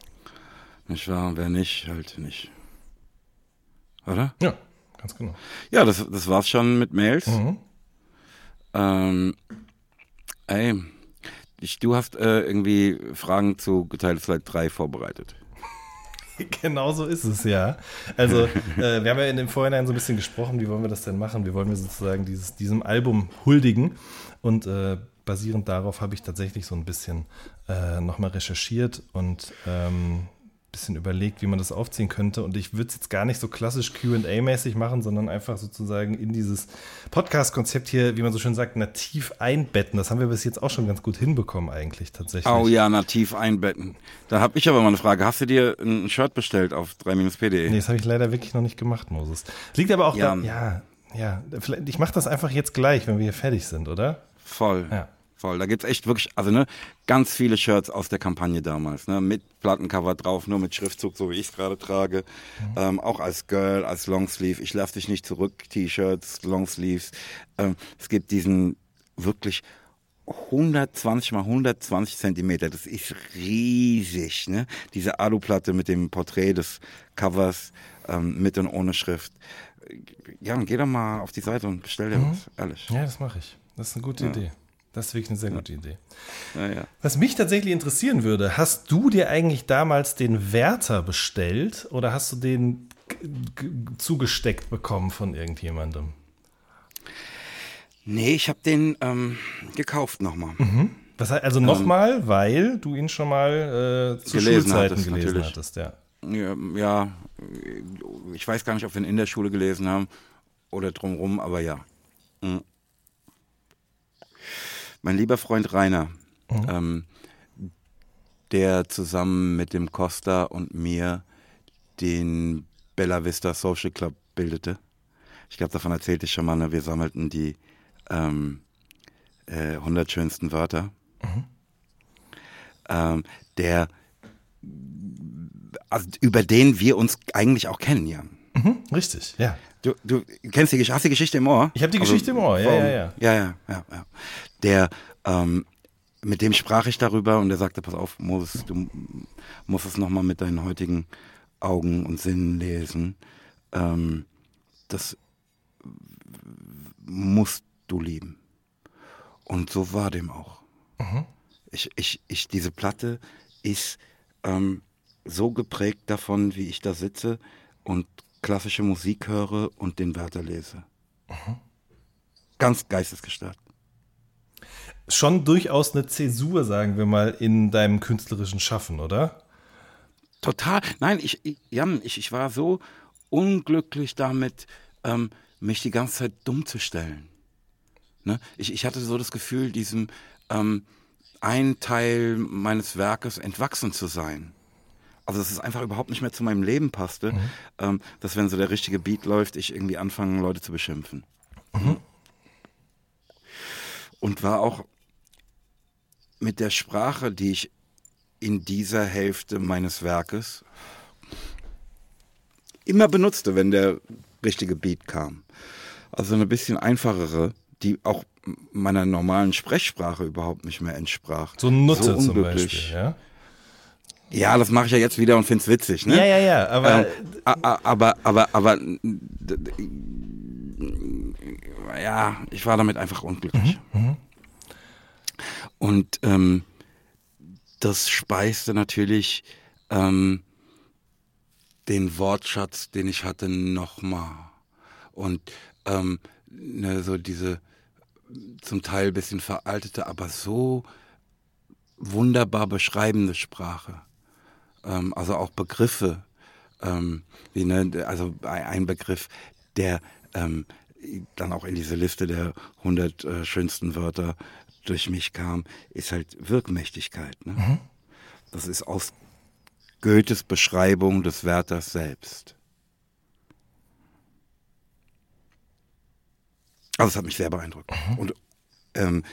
[SPEAKER 2] Nicht wahr? Wer nicht, halt nicht. Oder?
[SPEAKER 3] Ja, ganz genau.
[SPEAKER 2] Ja, das, das war's schon mit Mails.
[SPEAKER 3] Mhm.
[SPEAKER 2] Ähm, ey, ich, du hast äh, irgendwie Fragen zu geteiltes Leid 3 vorbereitet.
[SPEAKER 3] Genau so ist es, ja. Also, äh, wir haben ja in dem Vorhinein so ein bisschen gesprochen, wie wollen wir das denn machen? Wie wollen wir sozusagen dieses, diesem Album huldigen? Und äh, basierend darauf habe ich tatsächlich so ein bisschen äh, nochmal recherchiert und ähm, bisschen überlegt, wie man das aufziehen könnte. Und ich würde es jetzt gar nicht so klassisch QA-mäßig machen, sondern einfach sozusagen in dieses Podcast-Konzept hier, wie man so schön sagt, nativ einbetten. Das haben wir bis jetzt auch schon ganz gut hinbekommen, eigentlich tatsächlich.
[SPEAKER 2] Oh ja, nativ einbetten. Da habe ich aber mal eine Frage. Hast du dir ein Shirt bestellt auf 3-pd?
[SPEAKER 3] Nee, das habe ich leider wirklich noch nicht gemacht, Moses. Liegt aber auch
[SPEAKER 2] Jan.
[SPEAKER 3] da. Ja, ja. Vielleicht, ich mache das einfach jetzt gleich, wenn wir hier fertig sind, oder?
[SPEAKER 2] Voll.
[SPEAKER 3] Ja.
[SPEAKER 2] Voll. Da gibt's echt wirklich, also ne, ganz viele Shirts aus der Kampagne damals, ne, mit Plattencover drauf, nur mit Schriftzug, so wie ich es gerade trage. Ähm, auch als Girl, als Longsleeve. Ich lass dich nicht zurück, T-Shirts, Longsleeves. Ähm, es gibt diesen wirklich 120 mal 120 Zentimeter, das ist riesig, ne? Diese Aluplatte mit dem Porträt des Covers ähm, mit und ohne Schrift. Ja, geh doch mal auf die Seite und bestell dir was, ehrlich.
[SPEAKER 3] Ja, das mache ich. Das ist eine gute Idee. Das ist wirklich eine sehr gute Idee.
[SPEAKER 2] Ja, ja.
[SPEAKER 3] Was mich tatsächlich interessieren würde, hast du dir eigentlich damals den Wärter bestellt oder hast du den zugesteckt bekommen von irgendjemandem?
[SPEAKER 2] Nee, ich habe den ähm, gekauft nochmal.
[SPEAKER 3] Das heißt, also nochmal, weil du ihn schon mal äh, zu
[SPEAKER 2] Gelesen
[SPEAKER 3] Schulzeiten
[SPEAKER 2] hattest,
[SPEAKER 3] gelesen
[SPEAKER 2] natürlich.
[SPEAKER 3] hattest, ja.
[SPEAKER 2] Ja, ja, ich weiß gar nicht, ob wir ihn in der Schule gelesen haben oder drumherum, aber ja. Mhm. Mein lieber Freund Rainer, mhm. ähm, der zusammen mit dem Costa und mir den Bella Vista Social Club bildete. Ich glaube, davon erzählte ich schon mal, ne? wir sammelten die ähm, äh, 100 schönsten Wörter. Mhm. Ähm, der, also über den wir uns eigentlich auch kennen, Jan.
[SPEAKER 3] Mhm, richtig, ja.
[SPEAKER 2] Du, du kennst die, hast die Geschichte im Ohr?
[SPEAKER 3] Ich habe die also, Geschichte im Ohr, ja, ja, ja.
[SPEAKER 2] Ja, ja, ja, ja. Der, ähm, mit dem sprach ich darüber und er sagte, pass auf, Moses, du musst es nochmal mit deinen heutigen Augen und Sinnen lesen. Ähm, das musst du lieben. Und so war dem auch. Mhm. Ich, ich, ich, diese Platte ist ähm, so geprägt davon, wie ich da sitze und klassische Musik höre und den Wörter lese. Mhm. Ganz geistesgestört.
[SPEAKER 3] Schon durchaus eine Zäsur, sagen wir mal, in deinem künstlerischen Schaffen, oder?
[SPEAKER 2] Total. Nein, ich, Jan, ich, ich war so unglücklich damit, ähm, mich die ganze Zeit dumm zu stellen. Ne? Ich, ich hatte so das Gefühl, diesem ähm, ein Teil meines Werkes entwachsen zu sein. Also dass es einfach überhaupt nicht mehr zu meinem Leben passte, mhm. ähm, dass wenn so der richtige Beat läuft, ich irgendwie anfange, Leute zu beschimpfen. Mhm. Und war auch mit der Sprache, die ich in dieser Hälfte meines Werkes immer benutzte, wenn der richtige Beat kam. Also eine bisschen einfachere, die auch meiner normalen Sprechsprache überhaupt nicht mehr entsprach.
[SPEAKER 3] So Nutte so zum Beispiel, ja?
[SPEAKER 2] Ja, das mache ich ja jetzt wieder und finde es witzig, ne?
[SPEAKER 3] Ja, ja, ja, aber. Ähm,
[SPEAKER 2] aber, aber, aber, ja, ich war damit einfach unglücklich. Mhm, mhm. und ähm, das speiste natürlich ähm, den Wortschatz, den ich hatte, nochmal. Und ähm, ne, so diese zum Teil bisschen veraltete, aber so wunderbar beschreibende Sprache ähm, also auch Begriffe, ähm, wie ne, also ein Begriff, der ähm, dann auch in diese Liste der 100 äh, schönsten Wörter durch mich kam, ist halt Wirkmächtigkeit. Ne? Mhm. Das ist aus Goethes Beschreibung des Wärters selbst. Also es hat mich sehr beeindruckt. Mhm. Und ähm,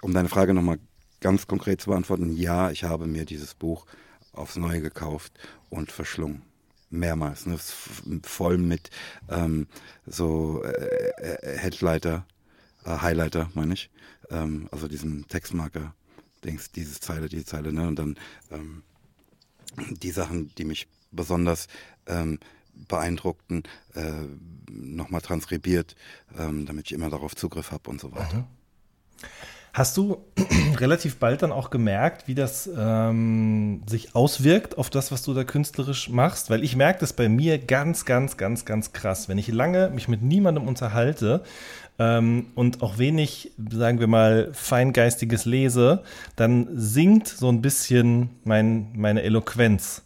[SPEAKER 2] um deine Frage nochmal ganz konkret zu beantworten, ja, ich habe mir dieses Buch aufs Neue gekauft und verschlungen. Mehrmals. Ne? Voll mit ähm, so äh, äh, Headlighter, äh, Highlighter, meine ich. Ähm, also diesen Textmarker, Dings, diese Zeile, diese Zeile, ne? Und dann ähm, die Sachen, die mich besonders ähm, beeindruckten, äh, nochmal transkribiert, ähm, damit ich immer darauf Zugriff habe und so weiter. Mhm.
[SPEAKER 3] Hast du relativ bald dann auch gemerkt, wie das ähm, sich auswirkt auf das, was du da künstlerisch machst? Weil ich merke das bei mir ganz, ganz, ganz, ganz krass. Wenn ich lange mich mit niemandem unterhalte ähm, und auch wenig, sagen wir mal, feingeistiges lese, dann sinkt so ein bisschen mein, meine Eloquenz.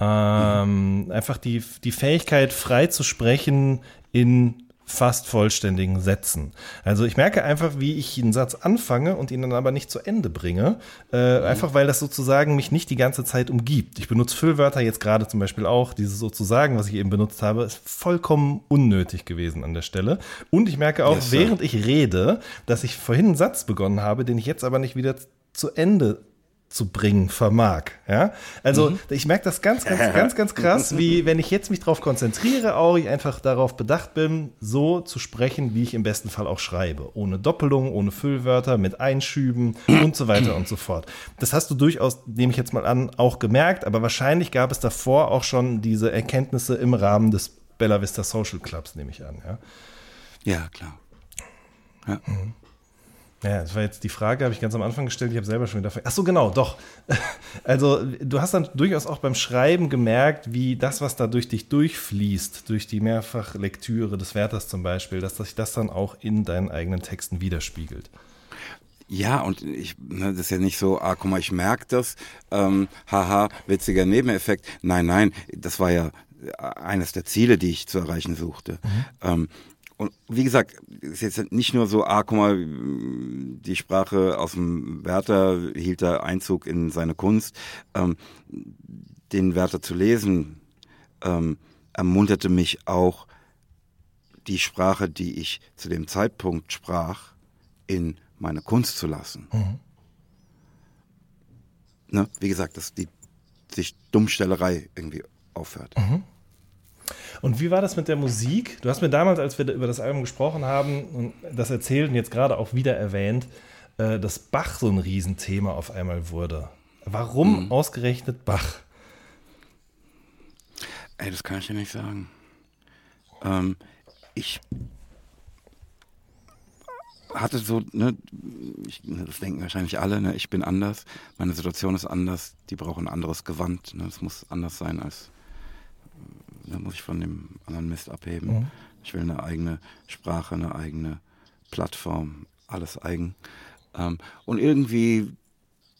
[SPEAKER 3] Ähm, mhm. Einfach die, die Fähigkeit, frei zu sprechen in fast vollständigen Sätzen. Also ich merke einfach, wie ich einen Satz anfange und ihn dann aber nicht zu Ende bringe, äh, mhm. einfach weil das sozusagen mich nicht die ganze Zeit umgibt. Ich benutze Füllwörter jetzt gerade zum Beispiel auch. Dieses sozusagen, was ich eben benutzt habe, ist vollkommen unnötig gewesen an der Stelle. Und ich merke auch, yes, während ich rede, dass ich vorhin einen Satz begonnen habe, den ich jetzt aber nicht wieder zu Ende zu bringen vermag. Ja? Also mhm. ich merke das ganz, ganz, ganz, ganz krass, wie wenn ich jetzt mich darauf konzentriere, auch ich einfach darauf bedacht bin, so zu sprechen, wie ich im besten Fall auch schreibe. Ohne Doppelung, ohne Füllwörter, mit Einschüben und so weiter und so fort. Das hast du durchaus, nehme ich jetzt mal an, auch gemerkt, aber wahrscheinlich gab es davor auch schon diese Erkenntnisse im Rahmen des Bella Vista Social Clubs, nehme ich an. Ja,
[SPEAKER 2] ja klar. Ja. Mhm.
[SPEAKER 3] Ja, das war jetzt die Frage, habe ich ganz am Anfang gestellt. Ich habe selber schon wieder. Ach so, genau, doch. Also, du hast dann durchaus auch beim Schreiben gemerkt, wie das, was da durch dich durchfließt, durch die Mehrfachlektüre des Wärters zum Beispiel, dass sich das dann auch in deinen eigenen Texten widerspiegelt.
[SPEAKER 2] Ja, und ich, ne, das ist ja nicht so, ah, guck mal, ich merke das, ähm, haha, witziger Nebeneffekt. Nein, nein, das war ja eines der Ziele, die ich zu erreichen suchte. Mhm. Ähm, und wie gesagt, es ist jetzt nicht nur so, ah, guck mal, die Sprache aus dem Werther hielt da Einzug in seine Kunst. Ähm, den Werther zu lesen, ähm, ermunterte mich auch, die Sprache, die ich zu dem Zeitpunkt sprach, in meine Kunst zu lassen. Mhm. Ne? Wie gesagt, dass die sich Dummstellerei irgendwie aufhört. Mhm.
[SPEAKER 3] Und wie war das mit der Musik? Du hast mir damals, als wir über das Album gesprochen haben und das erzählt und jetzt gerade auch wieder erwähnt, äh, dass Bach so ein Riesenthema auf einmal wurde. Warum mhm. ausgerechnet Bach?
[SPEAKER 2] Ey, das kann ich dir nicht sagen. Ähm, ich hatte so, ne, ich, das denken wahrscheinlich alle, ne, ich bin anders, meine Situation ist anders, die brauchen ein anderes Gewand, ne, es muss anders sein als, da muss ich von dem anderen Mist abheben. Mhm. Ich will eine eigene Sprache, eine eigene Plattform, alles eigen. Ähm, und irgendwie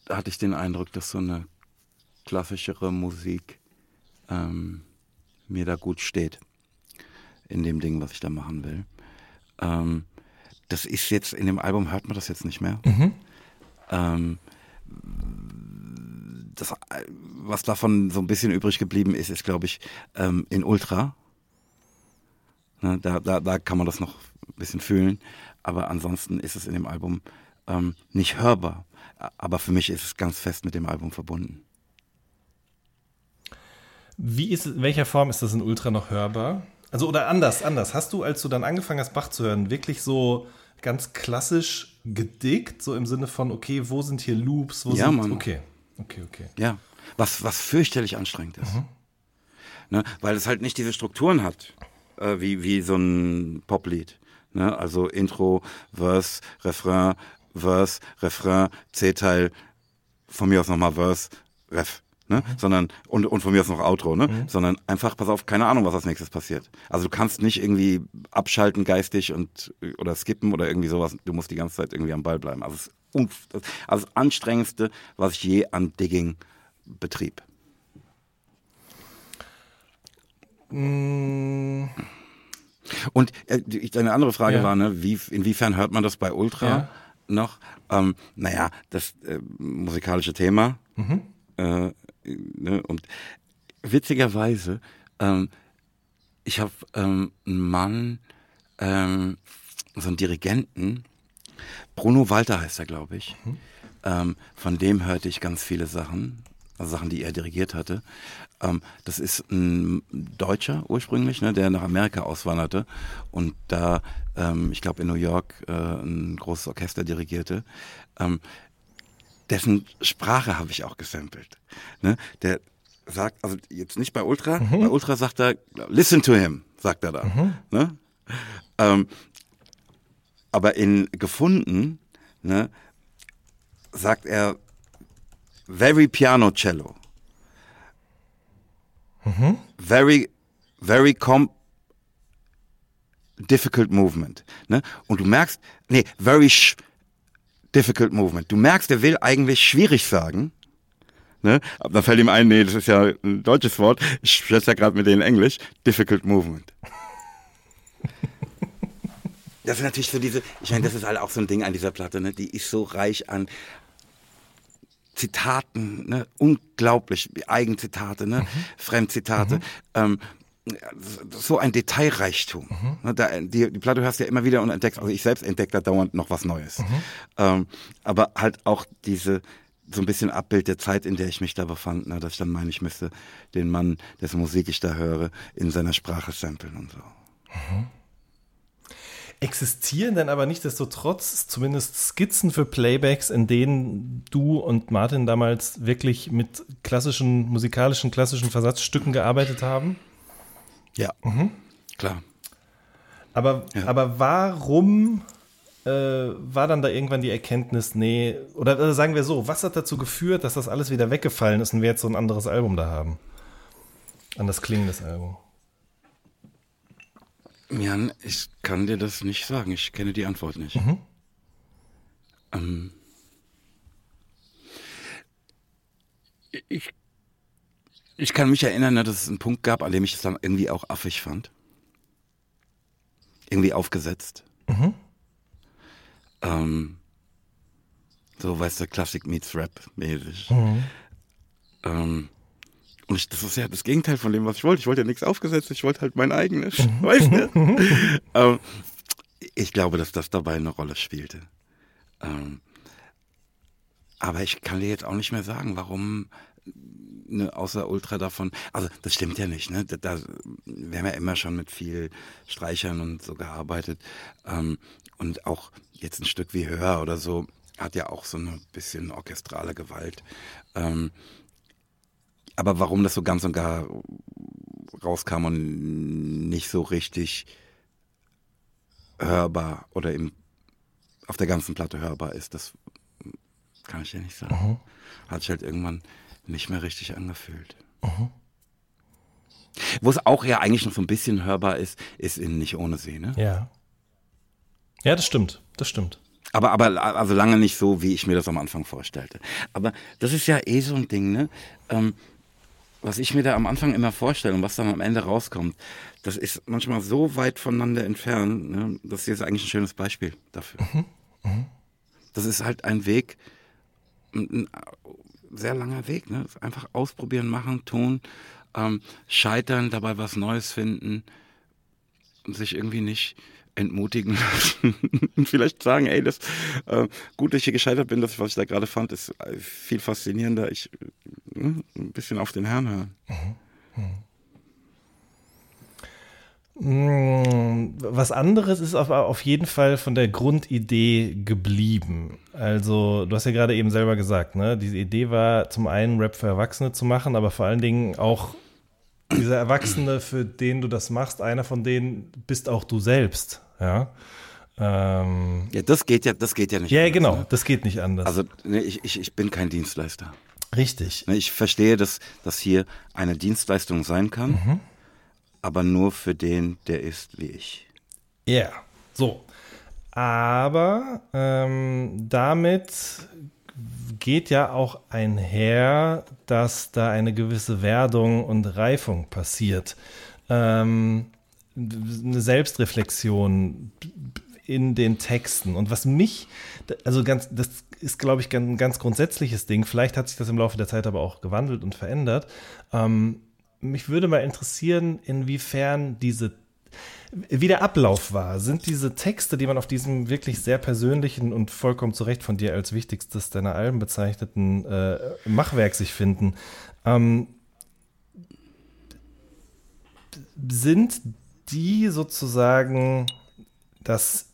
[SPEAKER 2] hatte ich den Eindruck, dass so eine klassischere Musik ähm, mir da gut steht in dem Ding, was ich da machen will. Ähm, das ist jetzt in dem Album hört man das jetzt nicht mehr. Mhm. Ähm, das, was davon so ein bisschen übrig geblieben ist, ist, glaube ich, ähm, in Ultra. Ne, da, da, da kann man das noch ein bisschen fühlen. Aber ansonsten ist es in dem Album ähm, nicht hörbar. Aber für mich ist es ganz fest mit dem Album verbunden.
[SPEAKER 3] Wie ist, in welcher Form ist das in Ultra noch hörbar? Also oder anders, anders. Hast du, als du dann angefangen hast, Bach zu hören, wirklich so ganz klassisch gedickt, so im Sinne von, okay, wo sind hier Loops? Wo
[SPEAKER 2] ja,
[SPEAKER 3] sind,
[SPEAKER 2] Mann.
[SPEAKER 3] Okay, okay, okay.
[SPEAKER 2] Ja, was, was fürchterlich anstrengend ist. Mhm. Ne? Weil es halt nicht diese Strukturen hat, äh, wie, wie so ein Poplied. Ne? Also Intro, Verse, Refrain, Verse, Refrain, C-Teil, von mir aus nochmal Verse, Ref ne? Mhm. sondern und, und von mir aus noch Outro, ne? Mhm. sondern einfach, pass auf, keine Ahnung, was als nächstes passiert. Also du kannst nicht irgendwie abschalten geistig und oder skippen oder irgendwie sowas. Du musst die ganze Zeit irgendwie am Ball bleiben. Also das, also das anstrengendste, was ich je an Digging betrieb. Mm. Und äh, eine andere Frage ja. war, ne, wie, inwiefern hört man das bei Ultra ja. noch? Ähm, naja, das äh, musikalische Thema. Mhm. Äh, ne, und witzigerweise, ähm, ich habe ähm, einen Mann, ähm, so einen Dirigenten, Bruno Walter heißt er, glaube ich. Mhm. Ähm, von dem hörte ich ganz viele Sachen, also Sachen, die er dirigiert hatte. Ähm, das ist ein Deutscher ursprünglich, ne, der nach Amerika auswanderte und da, ähm, ich glaube in New York, äh, ein großes Orchester dirigierte. Ähm, dessen Sprache habe ich auch gesampelt. Ne? Der sagt, also jetzt nicht bei Ultra, mhm. bei Ultra sagt er, listen to him, sagt er da. Mhm. Ne? Aber in gefunden ne, sagt er very piano cello. Mhm. Very, very com difficult movement. Ne? Und du merkst, nee, very sh difficult movement. Du merkst, er will eigentlich schwierig sagen. Ne? Aber dann fällt ihm ein, nee, das ist ja ein deutsches Wort. Ich spreche ja gerade mit denen Englisch. Difficult movement. Das ist natürlich so diese, ich meine, das ist halt auch so ein Ding an dieser Platte, ne? Die ist so reich an Zitaten, ne? Unglaublich, Eigenzitate, ne? Mhm. Fremdzitate. Mhm. Ähm, so ein Detailreichtum. Mhm. Ne, da, die, die Platte hörst du ja immer wieder und entdeckst, also ich selbst entdecke da dauernd noch was Neues. Mhm. Ähm, aber halt auch diese, so ein bisschen Abbild der Zeit, in der ich mich da befand, ne, dass ich dann meine, ich müsste den Mann, dessen Musik ich da höre, in seiner Sprache samplen und so.
[SPEAKER 3] Existieren denn aber nichtsdestotrotz zumindest Skizzen für Playbacks, in denen du und Martin damals wirklich mit klassischen, musikalischen, klassischen Versatzstücken gearbeitet haben?
[SPEAKER 2] Ja, mhm. klar.
[SPEAKER 3] Aber, ja. aber warum äh, war dann da irgendwann die Erkenntnis, nee, oder, oder sagen wir so, was hat dazu geführt, dass das alles wieder weggefallen ist und wir jetzt so ein anderes Album da haben? An das klingendes Album.
[SPEAKER 2] Jan, ich kann dir das nicht sagen. Ich kenne die Antwort nicht. Mhm. Ähm, ich Ich kann mich erinnern, dass es einen Punkt gab, an dem ich es dann irgendwie auch affig fand. Irgendwie aufgesetzt. Mhm. Ähm, so, weißt du, Classic meets Rap mäßig. Mhm. Ähm, und ich, das ist ja das Gegenteil von dem, was ich wollte. Ich wollte ja nichts aufgesetzt, ich wollte halt mein eigenes, mhm. weißt du? ähm, ich glaube, dass das dabei eine Rolle spielte. Ähm, aber ich kann dir jetzt auch nicht mehr sagen, warum ne, außer Ultra davon. Also das stimmt ja nicht. Ne? Da, da, wir haben ja immer schon mit viel Streichern und so gearbeitet. Ähm, und auch jetzt ein Stück wie Hör oder so hat ja auch so ein bisschen orchestrale Gewalt. Ähm, aber warum das so ganz und gar rauskam und nicht so richtig hörbar oder im, auf der ganzen Platte hörbar ist, das kann ich dir nicht sagen. Mhm. Hat sich halt irgendwann nicht mehr richtig angefühlt. Mhm. Wo es auch ja eigentlich noch so ein bisschen hörbar ist, ist in Nicht ohne See, ne?
[SPEAKER 3] Ja. Ja, das stimmt. Das stimmt.
[SPEAKER 2] Aber, aber also lange nicht so, wie ich mir das am Anfang vorstellte. Aber das ist ja eh so ein Ding, ne? Ähm, was ich mir da am Anfang immer vorstelle und was dann am Ende rauskommt, das ist manchmal so weit voneinander entfernt. Ne? Das hier ist eigentlich ein schönes Beispiel dafür. Mhm. Mhm. Das ist halt ein Weg, ein, sehr langer Weg. Ne? Einfach ausprobieren, machen, tun, ähm, scheitern, dabei was Neues finden und sich irgendwie nicht entmutigen lassen und vielleicht sagen, ey, das äh, gut, dass ich hier gescheitert bin, das, was ich da gerade fand, ist äh, viel faszinierender. Ich äh, ein bisschen auf den Herrn hören.
[SPEAKER 3] Mhm. Was anderes ist auf, auf jeden Fall von der Grundidee geblieben. Also, du hast ja gerade eben selber gesagt, ne? Diese Idee war zum einen Rap für Erwachsene zu machen, aber vor allen Dingen auch dieser Erwachsene, für den du das machst, einer von denen bist auch du selbst. Ja.
[SPEAKER 2] Ähm, ja, das geht ja, das geht ja nicht.
[SPEAKER 3] Ja, anders, genau, ne? das geht nicht anders.
[SPEAKER 2] Also ne, ich, ich, ich bin kein Dienstleister.
[SPEAKER 3] Richtig.
[SPEAKER 2] Ne, ich verstehe, dass das hier eine Dienstleistung sein kann, mhm. aber nur für den, der ist wie ich.
[SPEAKER 3] Ja, yeah. so. Aber ähm, damit geht ja auch einher, dass da eine gewisse Werdung und Reifung passiert. Ähm, eine Selbstreflexion in den Texten. Und was mich, also ganz, das ist, glaube ich, ein ganz grundsätzliches Ding. Vielleicht hat sich das im Laufe der Zeit aber auch gewandelt und verändert. Ähm, mich würde mal interessieren, inwiefern diese wie der Ablauf war. Sind diese Texte, die man auf diesem wirklich sehr persönlichen und vollkommen zu Recht von dir als wichtigstes deiner Alben bezeichneten äh, Machwerk sich finden, ähm, sind die sozusagen das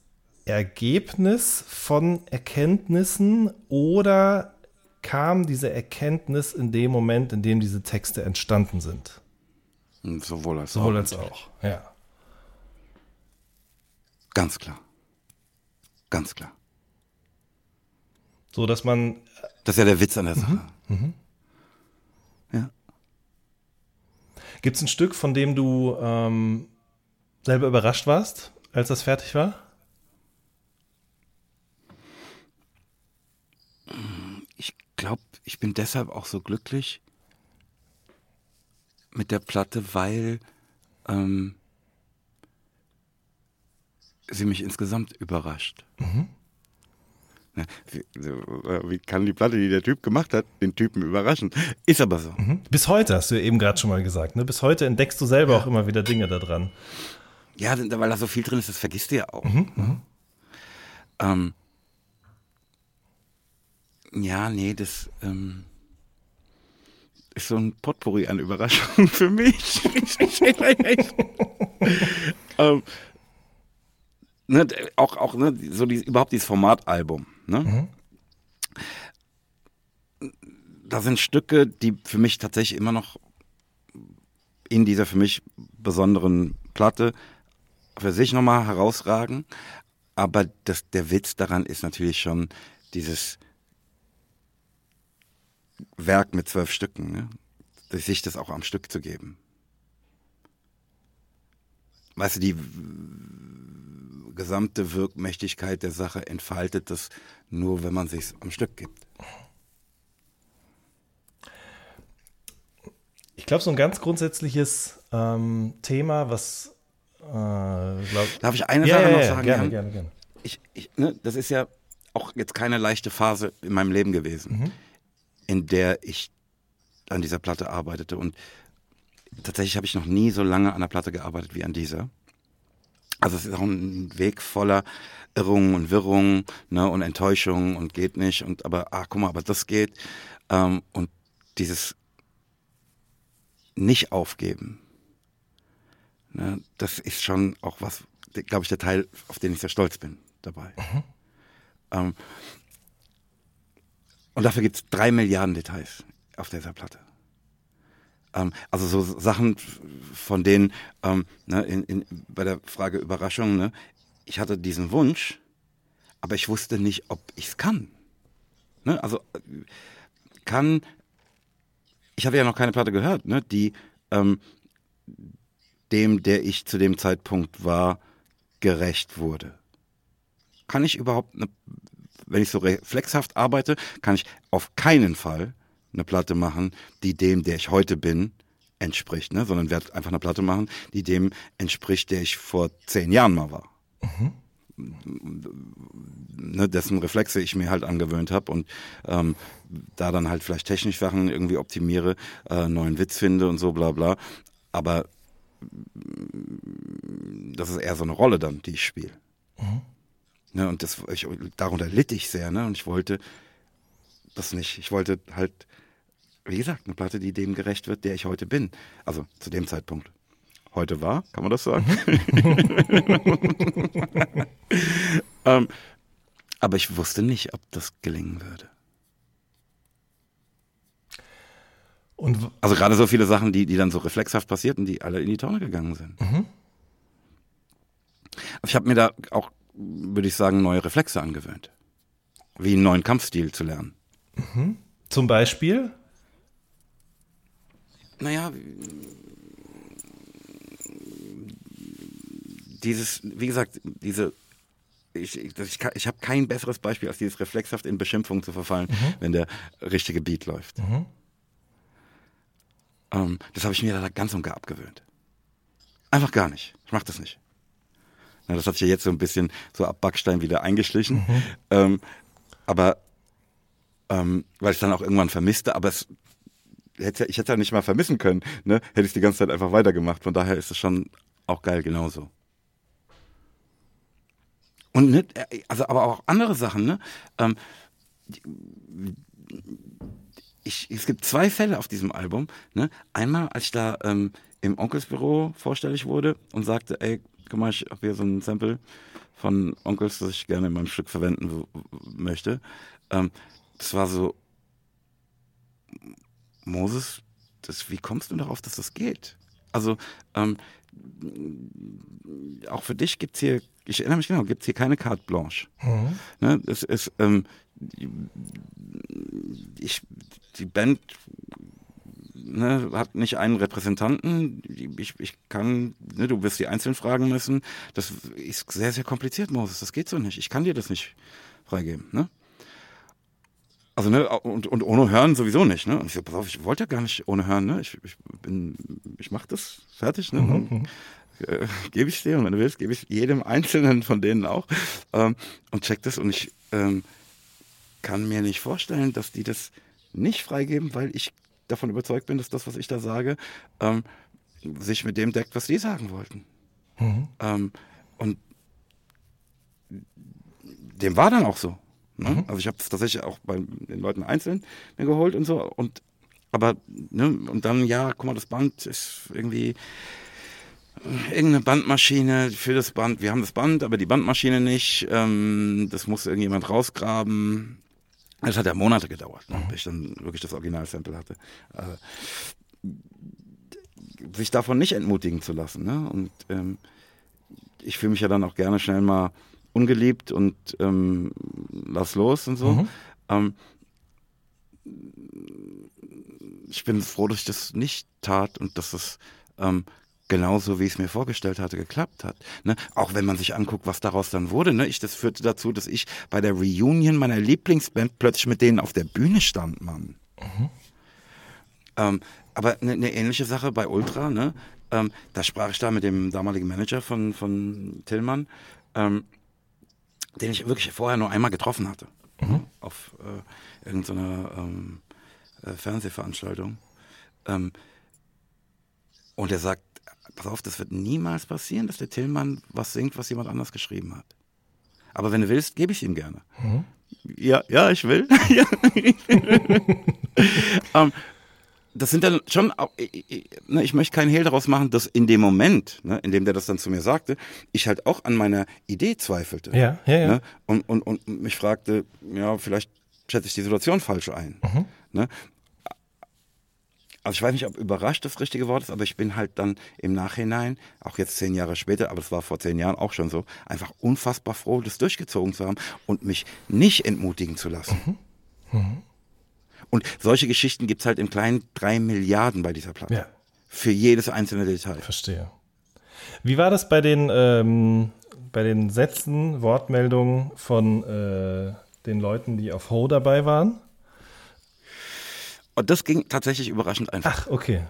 [SPEAKER 3] Ergebnis von Erkenntnissen oder kam diese Erkenntnis in dem Moment, in dem diese Texte entstanden sind?
[SPEAKER 2] Sowohl als
[SPEAKER 3] Sowohl auch. als auch, ja.
[SPEAKER 2] Ganz klar. Ganz klar.
[SPEAKER 3] So, dass man.
[SPEAKER 2] Das ist ja der Witz an der Sache. Mhm. Mhm.
[SPEAKER 3] Ja. Gibt es ein Stück, von dem du ähm, selber überrascht warst, als das fertig war?
[SPEAKER 2] Ich glaube, ich bin deshalb auch so glücklich mit der Platte, weil ähm, sie mich insgesamt überrascht. Mhm. Wie, wie, kann die Platte, die der Typ gemacht hat, den Typen überraschen? Ist aber so.
[SPEAKER 3] Mhm. Bis heute, hast du eben gerade schon mal gesagt. Ne? Bis heute entdeckst du selber ja. auch immer wieder Dinge da dran.
[SPEAKER 2] Ja, weil da so viel drin ist, das vergisst du ja auch. Mhm, mhm. ähm, ja, nee, das ähm, ist so ein Potpourri an Überraschungen für mich. ähm, ne, auch auch ne, so die, überhaupt dieses Formatalbum. Ne? Mhm. Da sind Stücke, die für mich tatsächlich immer noch in dieser für mich besonderen Platte für sich nochmal herausragen. Aber das, der Witz daran ist natürlich schon dieses Werk mit zwölf Stücken, ne? sich das auch am Stück zu geben. Weißt du, die gesamte Wirkmächtigkeit der Sache entfaltet das nur, wenn man sich am Stück gibt.
[SPEAKER 3] glaube, so ein ganz grundsätzliches ähm, Thema, was glaub,
[SPEAKER 2] Darf ich eine
[SPEAKER 3] ja,
[SPEAKER 2] Sache
[SPEAKER 3] ja,
[SPEAKER 2] noch sagen?
[SPEAKER 3] Gerne, gerne, gerne.
[SPEAKER 2] Ich, ich, ne, das ist ja auch jetzt keine leichte Phase in meinem Leben gewesen,
[SPEAKER 3] Mhm.
[SPEAKER 2] in der ich an dieser Platte arbeitete. Und tatsächlich habe ich noch nie so lange an der Platte gearbeitet wie an dieser. Also es ist auch ein Weg voller Irrungen und Wirrungen ne, und Enttäuschungen und geht nicht. Und aber, ach guck mal, aber das geht. Ähm, und dieses nicht aufgeben, ne, das ist schon auch was, glaube ich, der Teil, auf den ich sehr stolz bin dabei. Ähm, und dafür gibt es drei Milliarden Details auf dieser Platte. Ähm, also so Sachen, von denen, ähm, ne, in, in, bei der Frage Überraschung, ne, ich hatte diesen Wunsch, aber ich wusste nicht, ob ich es kann. Ne? Also äh, kann, ich habe ja noch keine Platte gehört, ne, die ähm, dem, der ich zu dem Zeitpunkt war, gerecht wurde. Kann ich überhaupt, eine, wenn ich so reflexhaft arbeite, kann ich auf keinen Fall eine Platte machen, die dem, der ich heute bin, entspricht, ne? sondern werde einfach eine Platte machen, die dem entspricht, der ich vor zehn Jahren mal war. Ne, dessen Reflexe ich mir halt angewöhnt habe und ähm, da dann halt vielleicht technisch Sachen irgendwie optimiere, äh, neuen Witz finde und so bla bla. Aber das ist eher so eine Rolle dann, die ich spiele. Ne, und das, ich, darunter litt ich sehr, ne? Und ich wollte das nicht. Ich wollte halt, wie gesagt, eine Platte, die dem gerecht wird, der ich heute bin. Also zu dem Zeitpunkt. Heute war, kann man das sagen? ähm, aber ich wusste nicht, ob das gelingen würde.
[SPEAKER 3] Und
[SPEAKER 2] Also gerade so viele Sachen, die, die dann so reflexhaft passierten, die alle in die Tonne gegangen sind. Also ich habe mir da auch, würde ich sagen, neue Reflexe angewöhnt. Wie einen neuen Kampfstil zu lernen.
[SPEAKER 3] zum Beispiel,
[SPEAKER 2] Naja, dieses, wie gesagt, diese, ich, ich, ich, habe kein besseres Beispiel als dieses reflexhaft in Beschimpfung zu verfallen, wenn der richtige Beat läuft. Ähm, das habe ich mir da ganz und gar abgewöhnt. Einfach gar nicht. Ich mache das nicht. Na, das hat sich ja jetzt so ein bisschen so ab Backstein wieder eingeschlichen. Ähm, aber ähm, weil ich dann auch irgendwann vermisste, aber es hätte, ich hätte ja nicht mal vermissen können, ne? Hätte ich die ganze Zeit einfach weitergemacht. Von daher ist es schon auch geil genauso. Und ne, also aber auch andere Sachen, ne? Ähm, ich, es gibt zwei Fälle auf diesem Album. Ne? Einmal, als ich da ähm, im Onkelsbüro vorstellig wurde und sagte, ey, guck mal, ich habe hier so ein Sample von Onkels, das ich gerne in meinem Stück verwenden möchte. Ähm, das war so, Moses, das, wie kommst du darauf, dass das geht? Also, ähm, auch für dich gibt's hier, ich erinnere mich genau, gibt's hier keine Carte Blanche. Ne, es ist, ähm, ich, die Band ne, hat nicht einen Repräsentanten. Ich, ich kann, ne, du wirst die einzeln fragen müssen. Das ist sehr, sehr kompliziert, Moses. Das geht so nicht. Ich kann dir das nicht freigeben. Ne? Also, ne, und, und ohne Hören sowieso nicht, ne? Und ich so, pass auf, ich wollte ja gar nicht ohne Hören, ne? Ich, ich bin, ich mach das fertig, ne? Und, äh, gebe ich dir und wenn du willst, gebe ich jedem Einzelnen von denen auch ähm, und check das und ich ähm, kann mir nicht vorstellen, dass die das nicht freigeben, weil ich davon überzeugt bin, dass das, was ich da sage, ähm, sich mit dem deckt, was die sagen wollten. Ähm, und dem war dann auch so. Ne? Also ich habe es tatsächlich auch bei den Leuten einzeln mir geholt und so. Und aber ne, und dann ja, guck mal, das Band ist irgendwie irgendeine Bandmaschine für das Band. Wir haben das Band, aber die Bandmaschine nicht. Ähm, das muss irgendjemand rausgraben. Das hat ja Monate gedauert, ne, bis ich dann wirklich das Originalsample hatte. Äh, sich davon nicht entmutigen zu lassen. Ne? Und ähm, ich fühle mich ja dann auch gerne schnell mal ungeliebt und ähm, lass los und so. Ähm, ich bin froh, dass ich das nicht tat und dass es ähm, genauso, wie ich es mir vorgestellt hatte, geklappt hat. Ne? Auch wenn man sich anguckt, was daraus dann wurde. Ne? Ich, das führte dazu, dass ich bei der Reunion meiner Lieblingsband plötzlich mit denen auf der Bühne stand, Mann. Ähm, aber eine ne ähnliche Sache bei Ultra, ne? Ähm, da sprach ich da mit dem damaligen Manager von, von Tillmann, ähm, den ich wirklich vorher nur einmal getroffen hatte. Mhm. Auf äh, irgendeiner ähm, äh, Fernsehveranstaltung. Ähm, und er sagt, pass auf, das wird niemals passieren, dass der Tillmann was singt, was jemand anders geschrieben hat. Aber wenn du willst, gebe ich ihm gerne. Mhm. Ja, ja, ich will. um, ähm, das sind dann schon, ne, ich möchte keinen Hehl daraus machen, dass in dem Moment, ne, in dem der das dann zu mir sagte, ich halt auch an meiner Idee zweifelte.
[SPEAKER 3] Ja, ja, ja.
[SPEAKER 2] Ne, und, und, und mich fragte, ja, vielleicht schätze ich die Situation falsch ein. Mhm. Ne? Also ich weiß nicht, ob überrascht das richtige Wort ist, aber ich bin halt dann im Nachhinein, auch jetzt zehn Jahre später, aber es war vor zehn Jahren auch schon so, einfach unfassbar froh, das durchgezogen zu haben und mich nicht entmutigen zu lassen. Mhm. Mhm. Und solche Geschichten gibt es halt im kleinen drei Milliarden bei dieser Platte. Ja. Für jedes einzelne Detail.
[SPEAKER 3] Verstehe. Wie war das bei den, ähm, bei den Sätzen, Wortmeldungen von äh, den Leuten, die auf Ho dabei waren?
[SPEAKER 2] Und das ging tatsächlich überraschend einfach.
[SPEAKER 3] Ach, okay.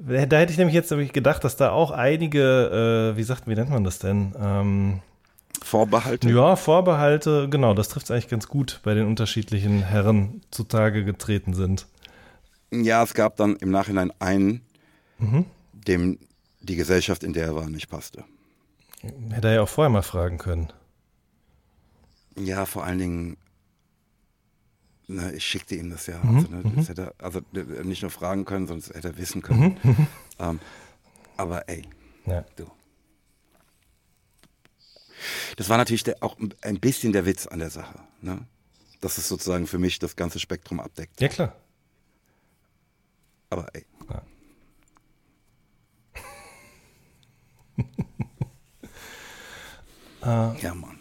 [SPEAKER 3] Da hätte ich nämlich jetzt gedacht, dass da auch einige, äh, wie sagt, wie nennt man das denn? Ähm,
[SPEAKER 2] Vorbehalte?
[SPEAKER 3] Ja, Vorbehalte, genau, das trifft es eigentlich ganz gut bei den unterschiedlichen Herren zutage getreten sind.
[SPEAKER 2] Ja, es gab dann im Nachhinein einen, mhm. dem die Gesellschaft, in der er war, nicht passte.
[SPEAKER 3] Hätte er ja auch vorher mal fragen können.
[SPEAKER 2] Ja, vor allen Dingen Ne, ich schickte ihm das ja. Mhm. Also, ne, das mhm. hätte er, also nicht nur fragen können, sondern hätte er wissen können. Mhm. Ähm, aber ey, ja. du. Das war natürlich der, auch ein bisschen der Witz an der Sache. Ne? Dass es sozusagen für mich das ganze Spektrum abdeckt.
[SPEAKER 3] Ja, klar.
[SPEAKER 2] Aber ey. Ja. ja, Mann.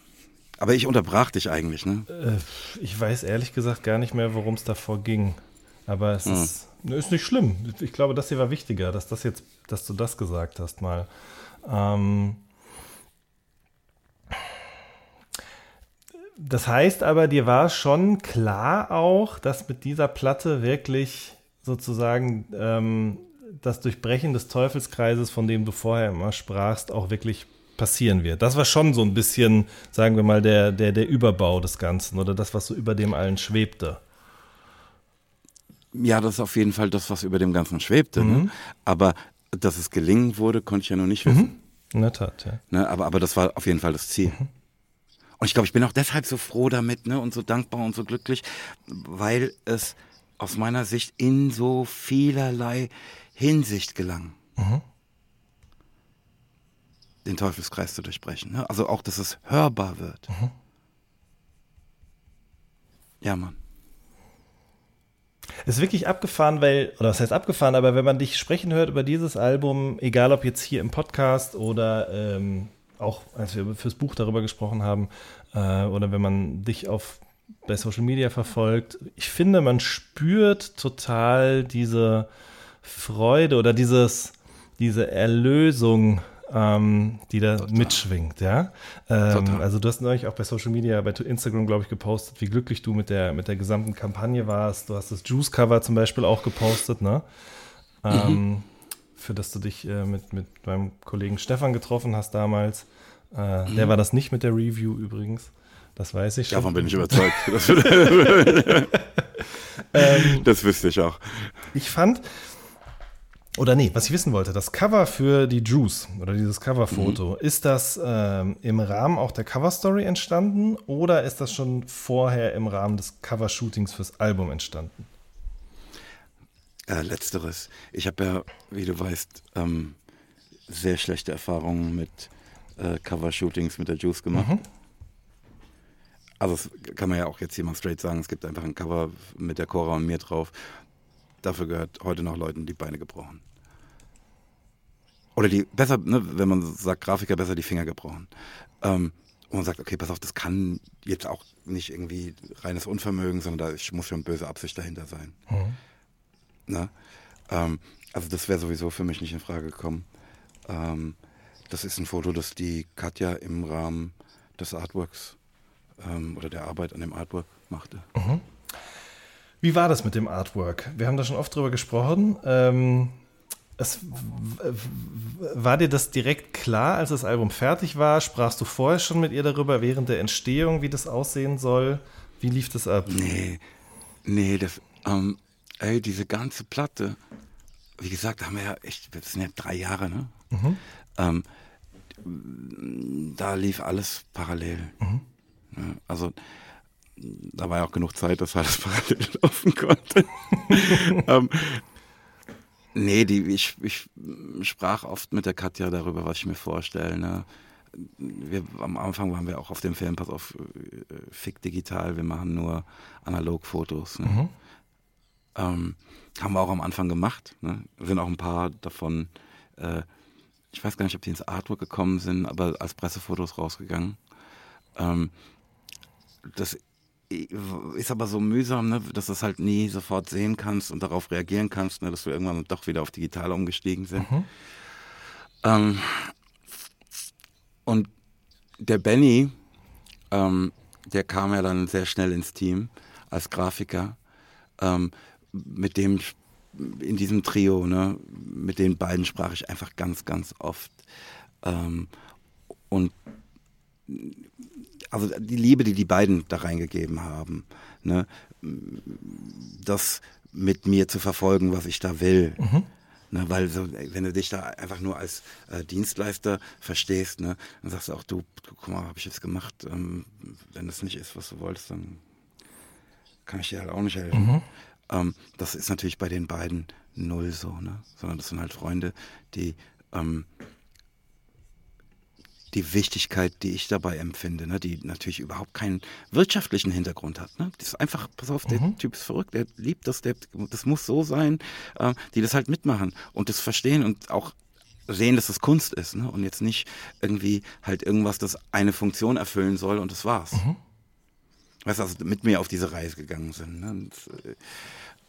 [SPEAKER 2] Aber ich unterbrach dich eigentlich, ne?
[SPEAKER 3] Äh, ich weiß ehrlich gesagt gar nicht mehr, worum es davor ging. Aber es hm. ist, ne, ist nicht schlimm. Ich glaube, das hier war wichtiger, dass das jetzt, dass du das gesagt hast mal. Ähm, das heißt aber, dir war schon klar auch, dass mit dieser Platte wirklich sozusagen ähm, das Durchbrechen des Teufelskreises, von dem du vorher immer sprachst, auch wirklich passieren wird. Das war schon so ein bisschen, sagen wir mal, der, der, der Überbau des Ganzen oder das, was so über dem allen schwebte.
[SPEAKER 2] Ja, das ist auf jeden Fall das, was über dem Ganzen schwebte. Ne? Mhm. Ne? Aber dass es gelingen wurde, konnte ich ja noch nicht wissen. Mhm.
[SPEAKER 3] In der Tat, ja.
[SPEAKER 2] Ne? Aber, aber das war auf jeden Fall das Ziel. Mhm. Und ich glaube, ich bin auch deshalb so froh damit ne? und so dankbar und so glücklich, weil es aus meiner Sicht in so vielerlei Hinsicht gelang. Mhm den Teufelskreis zu durchbrechen. Ne? Also auch, dass es hörbar wird. Mhm. Ja, Mann.
[SPEAKER 3] Es ist wirklich abgefahren, weil, oder was heißt abgefahren, aber wenn man dich sprechen hört über dieses Album, egal ob jetzt hier im Podcast oder ähm, auch als wir fürs Buch darüber gesprochen haben, äh, oder wenn man dich auf bei Social Media verfolgt, ich finde, man spürt total diese Freude oder dieses, diese Erlösung ähm, die da Total. mitschwingt, ja. Ähm, also du hast neulich auch bei Social Media, bei Instagram, glaube ich, gepostet, wie glücklich du mit der, mit der gesamten Kampagne warst. Du hast das Juice-Cover zum Beispiel auch gepostet, ne? Ähm, mhm. Für das du dich äh, mit, mit meinem Kollegen Stefan getroffen hast damals. Äh, mhm. Der war das nicht mit der Review übrigens. Das weiß ich schon.
[SPEAKER 2] Davon bin ich überzeugt. Das, ähm, das wüsste ich auch.
[SPEAKER 3] Ich fand, oder nee, was ich wissen wollte, das Cover für die Juice oder dieses Coverfoto, mhm. ist das ähm, im Rahmen auch der Coverstory entstanden oder ist das schon vorher im Rahmen des Covershootings fürs Album entstanden?
[SPEAKER 2] Äh, letzteres. Ich habe ja, wie du weißt, ähm, sehr schlechte Erfahrungen mit äh, Covershootings mit der Juice gemacht. Mhm. Also das kann man ja auch jetzt hier mal straight sagen, es gibt einfach ein Cover mit der Cora und mir drauf. Dafür gehört heute noch Leuten die Beine gebrochen. Oder die, besser, ne, wenn man sagt Grafiker, besser die Finger gebrochen. Ähm, und man sagt, okay, pass auf, das kann jetzt auch nicht irgendwie reines Unvermögen, sondern da muss schon böse Absicht dahinter sein. Mhm. Ne? Ähm, also das wäre sowieso für mich nicht in Frage gekommen. Ähm, das ist ein Foto, das die Katja im Rahmen des Artworks ähm, oder der Arbeit an dem Artwork machte. Mhm.
[SPEAKER 3] Wie war das mit dem Artwork? Wir haben da schon oft drüber gesprochen. Ähm, es, war dir das direkt klar, als das Album fertig war? Sprachst du vorher schon mit ihr darüber, während der Entstehung, wie das aussehen soll? Wie lief das ab?
[SPEAKER 2] Nee, nee, das, ähm, ey, diese ganze Platte, wie gesagt, haben wir ja echt, das sind ja drei Jahre, ne? Mhm. Ähm, da lief alles parallel. Mhm. Also, da war ja auch genug Zeit, dass alles parallel laufen konnte. ähm, nee, die, ich, ich sprach oft mit der Katja darüber, was ich mir vorstelle. Ne? Wir, am Anfang waren wir auch auf dem Film, pass auf, äh, fick digital, wir machen nur Analogfotos. Ne? Mhm. Ähm, haben wir auch am Anfang gemacht. Ne? Sind auch ein paar davon, äh, ich weiß gar nicht, ob die ins Artwork gekommen sind, aber als Pressefotos rausgegangen. Ähm, das ist aber so mühsam, ne, dass du es halt nie sofort sehen kannst und darauf reagieren kannst, ne, dass wir irgendwann doch wieder auf digital umgestiegen sind. Mhm. Ähm, und der Benny, ähm, der kam ja dann sehr schnell ins Team als Grafiker. Ähm, mit dem in diesem Trio, ne, mit den beiden sprach ich einfach ganz, ganz oft. Ähm, und also die Liebe, die die beiden da reingegeben haben, ne, das mit mir zu verfolgen, was ich da will. Mhm. Ne, weil so, wenn du dich da einfach nur als äh, Dienstleister verstehst, ne, dann sagst du auch, du, du guck mal, habe ich jetzt gemacht, ähm, wenn das nicht ist, was du wolltest, dann kann ich dir halt auch nicht helfen. Mhm. Ähm, das ist natürlich bei den beiden null so, ne? Sondern das sind halt Freunde, die ähm, die Wichtigkeit, die ich dabei empfinde, ne, die natürlich überhaupt keinen wirtschaftlichen Hintergrund hat. Ne? Das ist einfach, pass auf, der mhm. Typ ist verrückt, der liebt das, der, das muss so sein, äh, die das halt mitmachen und das verstehen und auch sehen, dass das Kunst ist ne? und jetzt nicht irgendwie halt irgendwas, das eine Funktion erfüllen soll und das war's. Mhm weißt du, also mit mir auf diese Reise gegangen sind. Ne? Und, äh,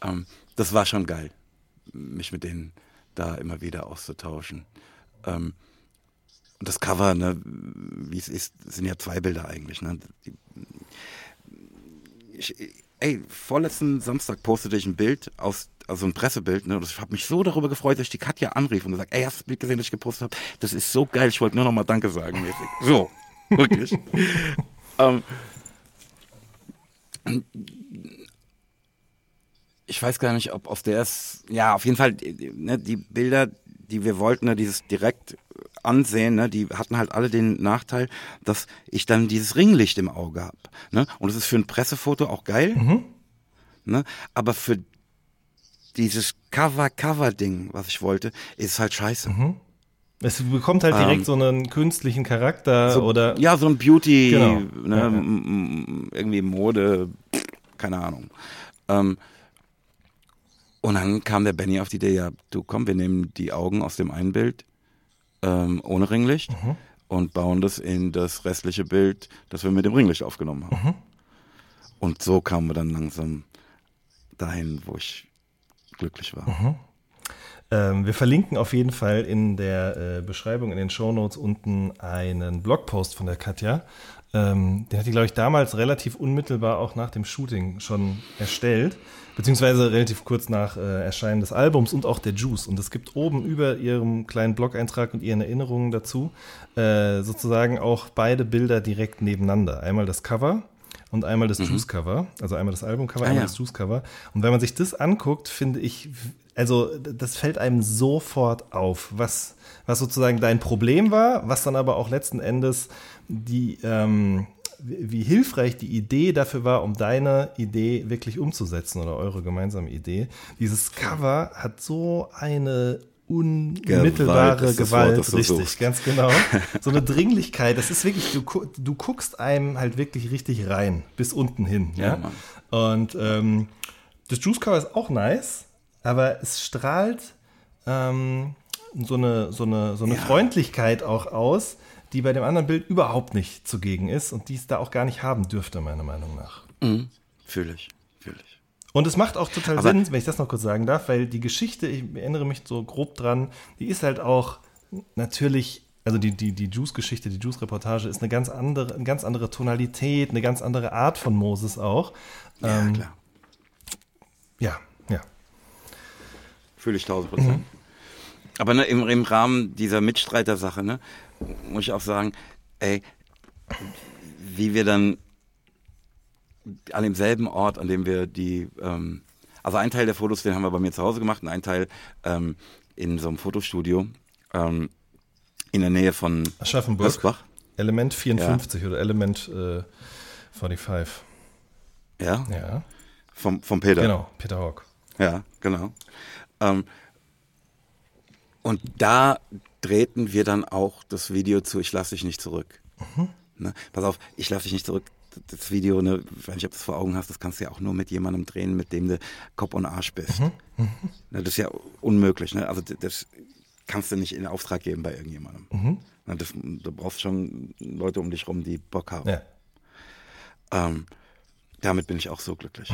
[SPEAKER 2] ähm, das war schon geil, mich mit denen da immer wieder auszutauschen. Ähm, und das Cover, ne, wie es ist, sind ja zwei Bilder eigentlich. Ne? Ich, ey, vorletzten Samstag postete ich ein Bild aus, also ein Pressebild, ne? Und ich habe mich so darüber gefreut, dass ich die Katja anrief und gesagt, ey, hast du das Bild gesehen, das ich gepostet habe? Das ist so geil, ich wollte nur noch mal Danke sagen. Mäßig. So, wirklich. ähm, ich weiß gar nicht, ob auf der ist, ja, auf jeden Fall, ne, die Bilder, die wir wollten, ne, dieses direkt ansehen, ne, die hatten halt alle den Nachteil, dass ich dann dieses Ringlicht im Auge habe. Ne? Und es ist für ein Pressefoto auch geil, mhm. ne? aber für dieses Cover-Cover-Ding, was ich wollte, ist halt scheiße. Mhm.
[SPEAKER 3] Es bekommt halt direkt ähm, so einen künstlichen Charakter
[SPEAKER 2] so,
[SPEAKER 3] oder.
[SPEAKER 2] Ja, so ein Beauty, genau. ne, ja. irgendwie Mode, keine Ahnung. Ähm, und dann kam der Benny auf die Idee, ja, du komm, wir nehmen die Augen aus dem einen Bild ähm, ohne Ringlicht mhm. und bauen das in das restliche Bild, das wir mit dem Ringlicht aufgenommen haben. Mhm. Und so kamen wir dann langsam dahin, wo ich glücklich war. Mhm.
[SPEAKER 3] Ähm, wir verlinken auf jeden Fall in der äh, Beschreibung, in den Shownotes unten einen Blogpost von der Katja. Ähm, den hat die, glaube ich, damals relativ unmittelbar auch nach dem Shooting schon erstellt, beziehungsweise relativ kurz nach äh, Erscheinen des Albums und auch der Juice. Und es gibt oben über ihrem kleinen Blog-Eintrag und ihren Erinnerungen dazu äh, sozusagen auch beide Bilder direkt nebeneinander. Einmal das Cover und einmal das mhm. Juice-Cover, also einmal das Album-Cover, ah, einmal ja. das Juice-Cover. Und wenn man sich das anguckt, finde ich, also das fällt einem sofort auf, was, was sozusagen dein Problem war, was dann aber auch letzten Endes die, ähm, wie hilfreich die Idee dafür war, um deine Idee wirklich umzusetzen oder eure gemeinsame Idee. Dieses Cover hat so eine unmittelbare Gewalt, Gewalt Wort, richtig, suchst. ganz genau. So eine Dringlichkeit, das ist wirklich, du, du guckst einem halt wirklich richtig rein, bis unten hin. Ja, ja? Und ähm, das Juice Cover ist auch nice, aber es strahlt ähm, so eine, so eine, so eine ja. Freundlichkeit auch aus, die bei dem anderen Bild überhaupt nicht zugegen ist und die es da auch gar nicht haben dürfte, meiner Meinung nach.
[SPEAKER 2] Mhm. Fühle ich, fühle ich.
[SPEAKER 3] Und es macht auch total Aber Sinn, wenn ich das noch kurz sagen darf, weil die Geschichte, ich erinnere mich so grob dran, die ist halt auch natürlich also die, die, die Juice-Geschichte, die Juice-Reportage ist eine ganz andere, eine ganz andere Tonalität, eine ganz andere Art von Moses auch. Ja, ähm, klar Ja, ja.
[SPEAKER 2] Fühle ich 1000 Prozent. Mhm. Aber ne, im, im Rahmen dieser Mitstreiter-Sache, ne, muss ich auch sagen, ey, wie wir dann an demselben Ort, an dem wir die, ähm, also ein Teil der Fotos, den haben wir bei mir zu Hause gemacht und ein Teil ähm, in so einem Fotostudio ähm, in der Nähe von
[SPEAKER 3] Aschaffenburg. Hösbach. Element 54 ja. oder Element äh, 45.
[SPEAKER 2] Ja?
[SPEAKER 3] Ja.
[SPEAKER 2] Vom, vom Peter.
[SPEAKER 3] Genau, Peter Hawk.
[SPEAKER 2] Ja, genau. Ähm, und da drehten wir dann auch das Video zu Ich lasse dich nicht zurück. Mhm. Ne? Pass auf, ich lasse dich nicht zurück. Das Video, ne, ich weiß nicht, ob du das vor Augen hast, das kannst du ja auch nur mit jemandem drehen, mit dem du Kopf und Arsch bist. Mhm. Mhm. Ne, das ist ja unmöglich. Ne? Also das kannst du nicht in Auftrag geben bei irgendjemandem. Mhm. Ne, das, du brauchst schon Leute um dich rum, die Bock haben. Ja. Ähm, damit bin ich auch so glücklich.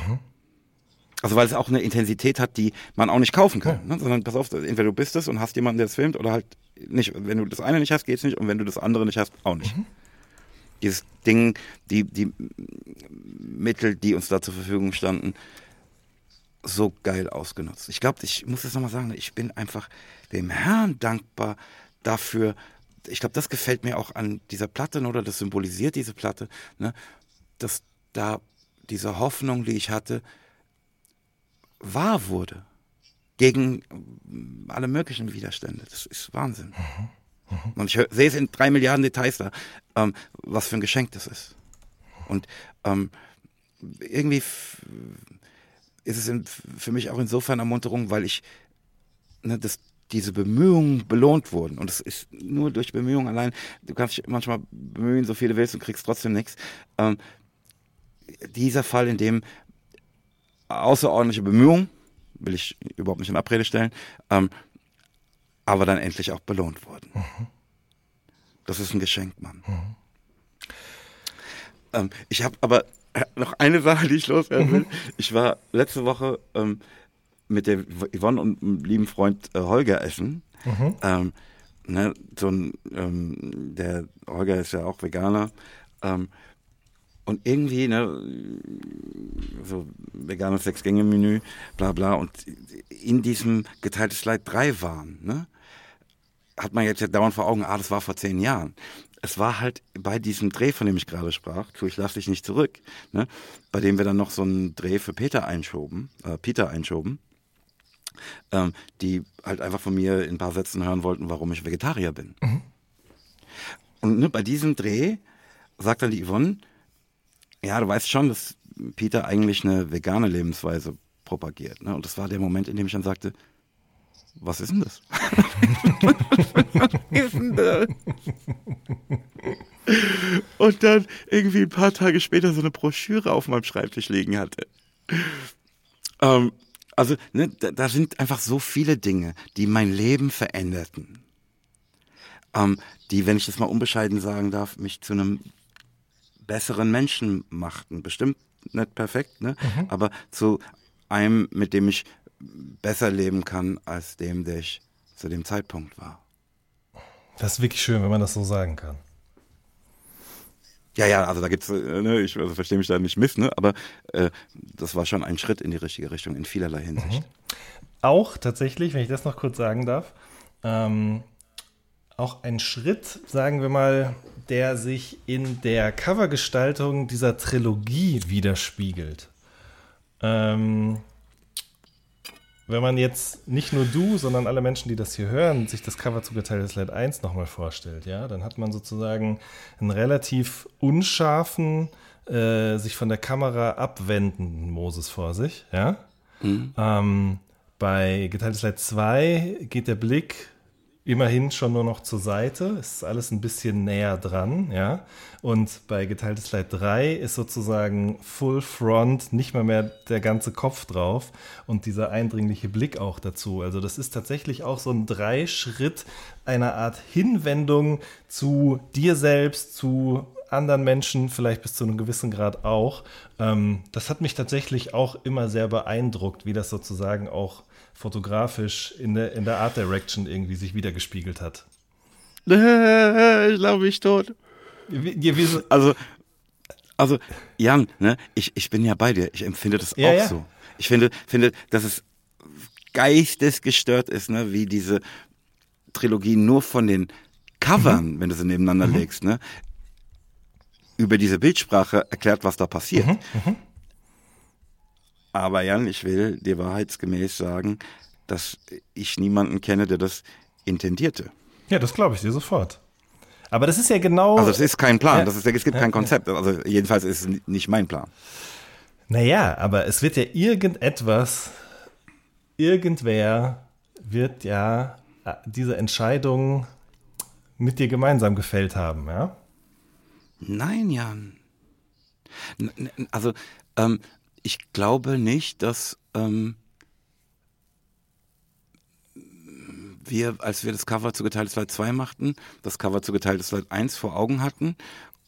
[SPEAKER 2] Also weil es auch eine Intensität hat, die man auch nicht kaufen kann. Ja. Ne? Sondern pass auf, entweder du bist es und hast jemanden, der es filmt, oder halt nicht. Wenn du das eine nicht hast, geht's nicht. Und wenn du das andere nicht hast, auch nicht. Mhm. Dieses Ding, die, die Mittel, die uns da zur Verfügung standen, so geil ausgenutzt. Ich glaube, ich muss das nochmal sagen, ich bin einfach dem Herrn dankbar dafür. Ich glaube, das gefällt mir auch an dieser Platte, oder das symbolisiert diese Platte, ne? dass da diese Hoffnung, die ich hatte, wahr wurde. Gegen alle möglichen Widerstände. Das ist Wahnsinn. Mhm. Mhm. Und ich sehe es in drei Milliarden Details da, ähm, was für ein Geschenk das ist. Und ähm, irgendwie ist es in, für mich auch insofern Ermunterung, weil ich ne, das, diese Bemühungen belohnt wurden. Und es ist nur durch Bemühungen allein, du kannst dich manchmal bemühen, so viele willst und kriegst trotzdem nichts. Ähm, dieser Fall, in dem außerordentliche Bemühungen, will ich überhaupt nicht in Abrede stellen, ähm, aber dann endlich auch belohnt wurden. Mhm. Das ist ein Geschenk, Mann. Mhm. Ähm, ich habe aber noch eine Sache, die ich loswerden will. Mhm. Ich war letzte Woche ähm, mit der Yvonne und einem lieben Freund äh, Holger essen. Mhm. Ähm, ne, so ein, ähm, der Holger ist ja auch Veganer. Und irgendwie, ne, so veganes Sechs-Gänge-Menü, bla bla, und in diesem geteiltes Leid drei waren, ne, hat man jetzt ja dauernd vor Augen, ah, das war vor zehn Jahren. Es war halt bei diesem Dreh, von dem ich gerade sprach, tu ich lass dich nicht zurück, ne, bei dem wir dann noch so einen Dreh für Peter einschoben, äh, Peter einschoben, ähm, die halt einfach von mir in ein paar Sätzen hören wollten, warum ich Vegetarier bin. Mhm. Und ne, bei diesem Dreh sagt dann die Yvonne, ja, du weißt schon, dass Peter eigentlich eine vegane Lebensweise propagiert. Ne? Und das war der Moment, in dem ich dann sagte, was ist denn das? was ist denn das? Und dann irgendwie ein paar Tage später so eine Broschüre auf meinem Schreibtisch liegen hatte. Ähm, also, ne, da, da, sind einfach so viele Dinge, die mein Leben veränderten. Ähm, die, wenn ich das mal unbescheiden sagen darf, mich zu einem besseren Menschen machten. Bestimmt nicht perfekt, ne? Mhm. aber zu einem, mit dem ich besser leben kann, als dem, der ich zu dem Zeitpunkt war.
[SPEAKER 3] Das ist wirklich schön, wenn man das so sagen kann.
[SPEAKER 2] Ja, ja, also da gibt's, äh, ne, ich also verstehe mich da nicht miss, ne, aber äh, das war schon ein Schritt in die richtige Richtung in vielerlei Hinsicht. Mhm.
[SPEAKER 3] Auch tatsächlich, wenn ich das noch kurz sagen darf, ähm, auch ein Schritt, sagen wir mal, der sich in der Covergestaltung dieser Trilogie widerspiegelt. Ähm, wenn man jetzt nicht nur du, sondern alle Menschen, die das hier hören, sich das Cover zu Geteiltes Leid 1 nochmal vorstellt, ja, dann hat man sozusagen einen relativ unscharfen, äh, sich von der Kamera abwendenden Moses vor sich, ja. Mhm. Ähm, bei Geteiltes Leid 2 geht der Blick immerhin schon nur noch zur Seite. Es ist alles ein bisschen näher dran, ja. Und bei Geteiltes Leid 3 ist sozusagen Full Front, nicht mal mehr der ganze Kopf drauf und dieser eindringliche Blick auch dazu. Also das ist tatsächlich auch so ein Dreischritt einer Art Hinwendung zu dir selbst, zu anderen Menschen, vielleicht bis zu einem gewissen Grad auch. Ähm, das hat mich tatsächlich auch immer sehr beeindruckt, wie das sozusagen auch fotografisch in der, in der Art Direction irgendwie sich wiedergespiegelt hat.
[SPEAKER 2] Ich glaube, ich tot. Also, Also, Jan, ne, ich, ich bin ja bei dir. Ich empfinde das
[SPEAKER 3] Ja,
[SPEAKER 2] auch
[SPEAKER 3] ja.
[SPEAKER 2] so. Ich finde, finde, dass es geistesgestört ist, ne, wie diese Trilogie nur von den Covern, wenn du sie nebeneinander legst, ne, über diese Bildsprache erklärt, was da passiert. Aber Jan, ich will dir wahrheitsgemäß sagen, dass ich niemanden kenne, der das intendierte.
[SPEAKER 3] Ja, das glaube ich dir sofort. Aber das ist ja genau.
[SPEAKER 2] Also es ist kein Plan,
[SPEAKER 3] Ja.
[SPEAKER 2] das ist, es gibt kein Konzept. Also jedenfalls ist es nicht mein Plan.
[SPEAKER 3] Naja, aber es wird ja irgendetwas, irgendwer wird ja äh, diese Entscheidung mit dir gemeinsam gefällt haben, ja?
[SPEAKER 2] Nein, Jan. Also, ähm, ich glaube nicht, dass ähm, wir, als wir das Cover zu Geteiltes Leid 2 machten, das Cover zu Geteiltes Leid 1 vor Augen hatten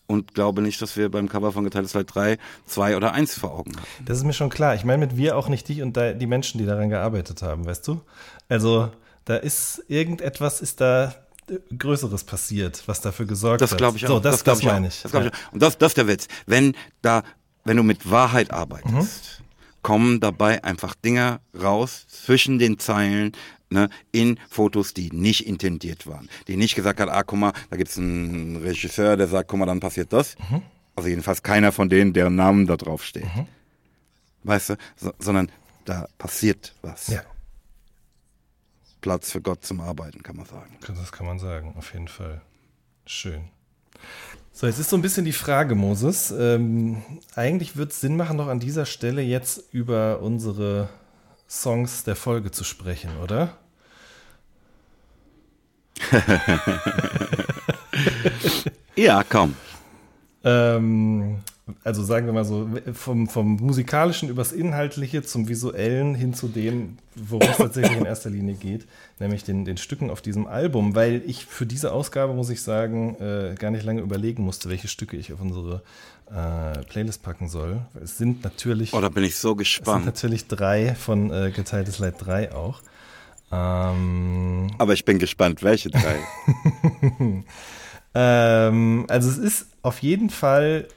[SPEAKER 2] und glaube nicht, dass wir beim Cover von Geteiltes Leid 3 2 oder 1 vor Augen hatten.
[SPEAKER 3] Das ist mir schon klar. Ich meine mit wir auch nicht dich und die Menschen, die daran gearbeitet haben, weißt du? Also, da ist irgendetwas, ist da äh, Größeres passiert, was dafür gesorgt
[SPEAKER 2] Das
[SPEAKER 3] hat.
[SPEAKER 2] glaube ich auch.
[SPEAKER 3] So, das, das,
[SPEAKER 2] ich
[SPEAKER 3] meine
[SPEAKER 2] auch.
[SPEAKER 3] ich.
[SPEAKER 2] Das
[SPEAKER 3] Ja.
[SPEAKER 2] ich auch. Und das, das ist der Witz. Wenn da, wenn du mit Wahrheit arbeitest, kommen dabei einfach Dinge raus zwischen den Zeilen, ne, in Fotos, die nicht intendiert waren. Die nicht gesagt hat, ah, guck mal, da gibt's einen Regisseur, der sagt, guck mal, dann passiert das. Also jedenfalls keiner von denen, deren Namen da drauf steht. Weißt du? So, sondern da passiert was.
[SPEAKER 3] Ja,
[SPEAKER 2] Platz für Gott zum Arbeiten, kann man sagen.
[SPEAKER 3] das kann man sagen, auf jeden Fall. Schön. So, jetzt ist so ein bisschen die Frage, Moses. Ähm, eigentlich wird es Sinn machen, noch an dieser Stelle jetzt über unsere Songs der Folge zu sprechen, oder?
[SPEAKER 2] Ja, komm.
[SPEAKER 3] Ähm, also sagen wir mal so, vom, vom musikalischen übers Inhaltliche zum visuellen hin zu dem, worum es tatsächlich in erster Linie geht, nämlich den, den Stücken auf diesem Album, weil ich für diese Ausgabe, muss ich sagen, äh, gar nicht lange überlegen musste, welche Stücke ich auf unsere äh, Playlist packen soll. Es sind natürlich,
[SPEAKER 2] Oh, da bin ich so
[SPEAKER 3] es sind
[SPEAKER 2] gespannt.
[SPEAKER 3] natürlich drei von äh, Geteiltes Leid 3 auch. Ähm,
[SPEAKER 2] Aber ich bin gespannt, welche drei.
[SPEAKER 3] Ähm, also es ist auf jeden Fall,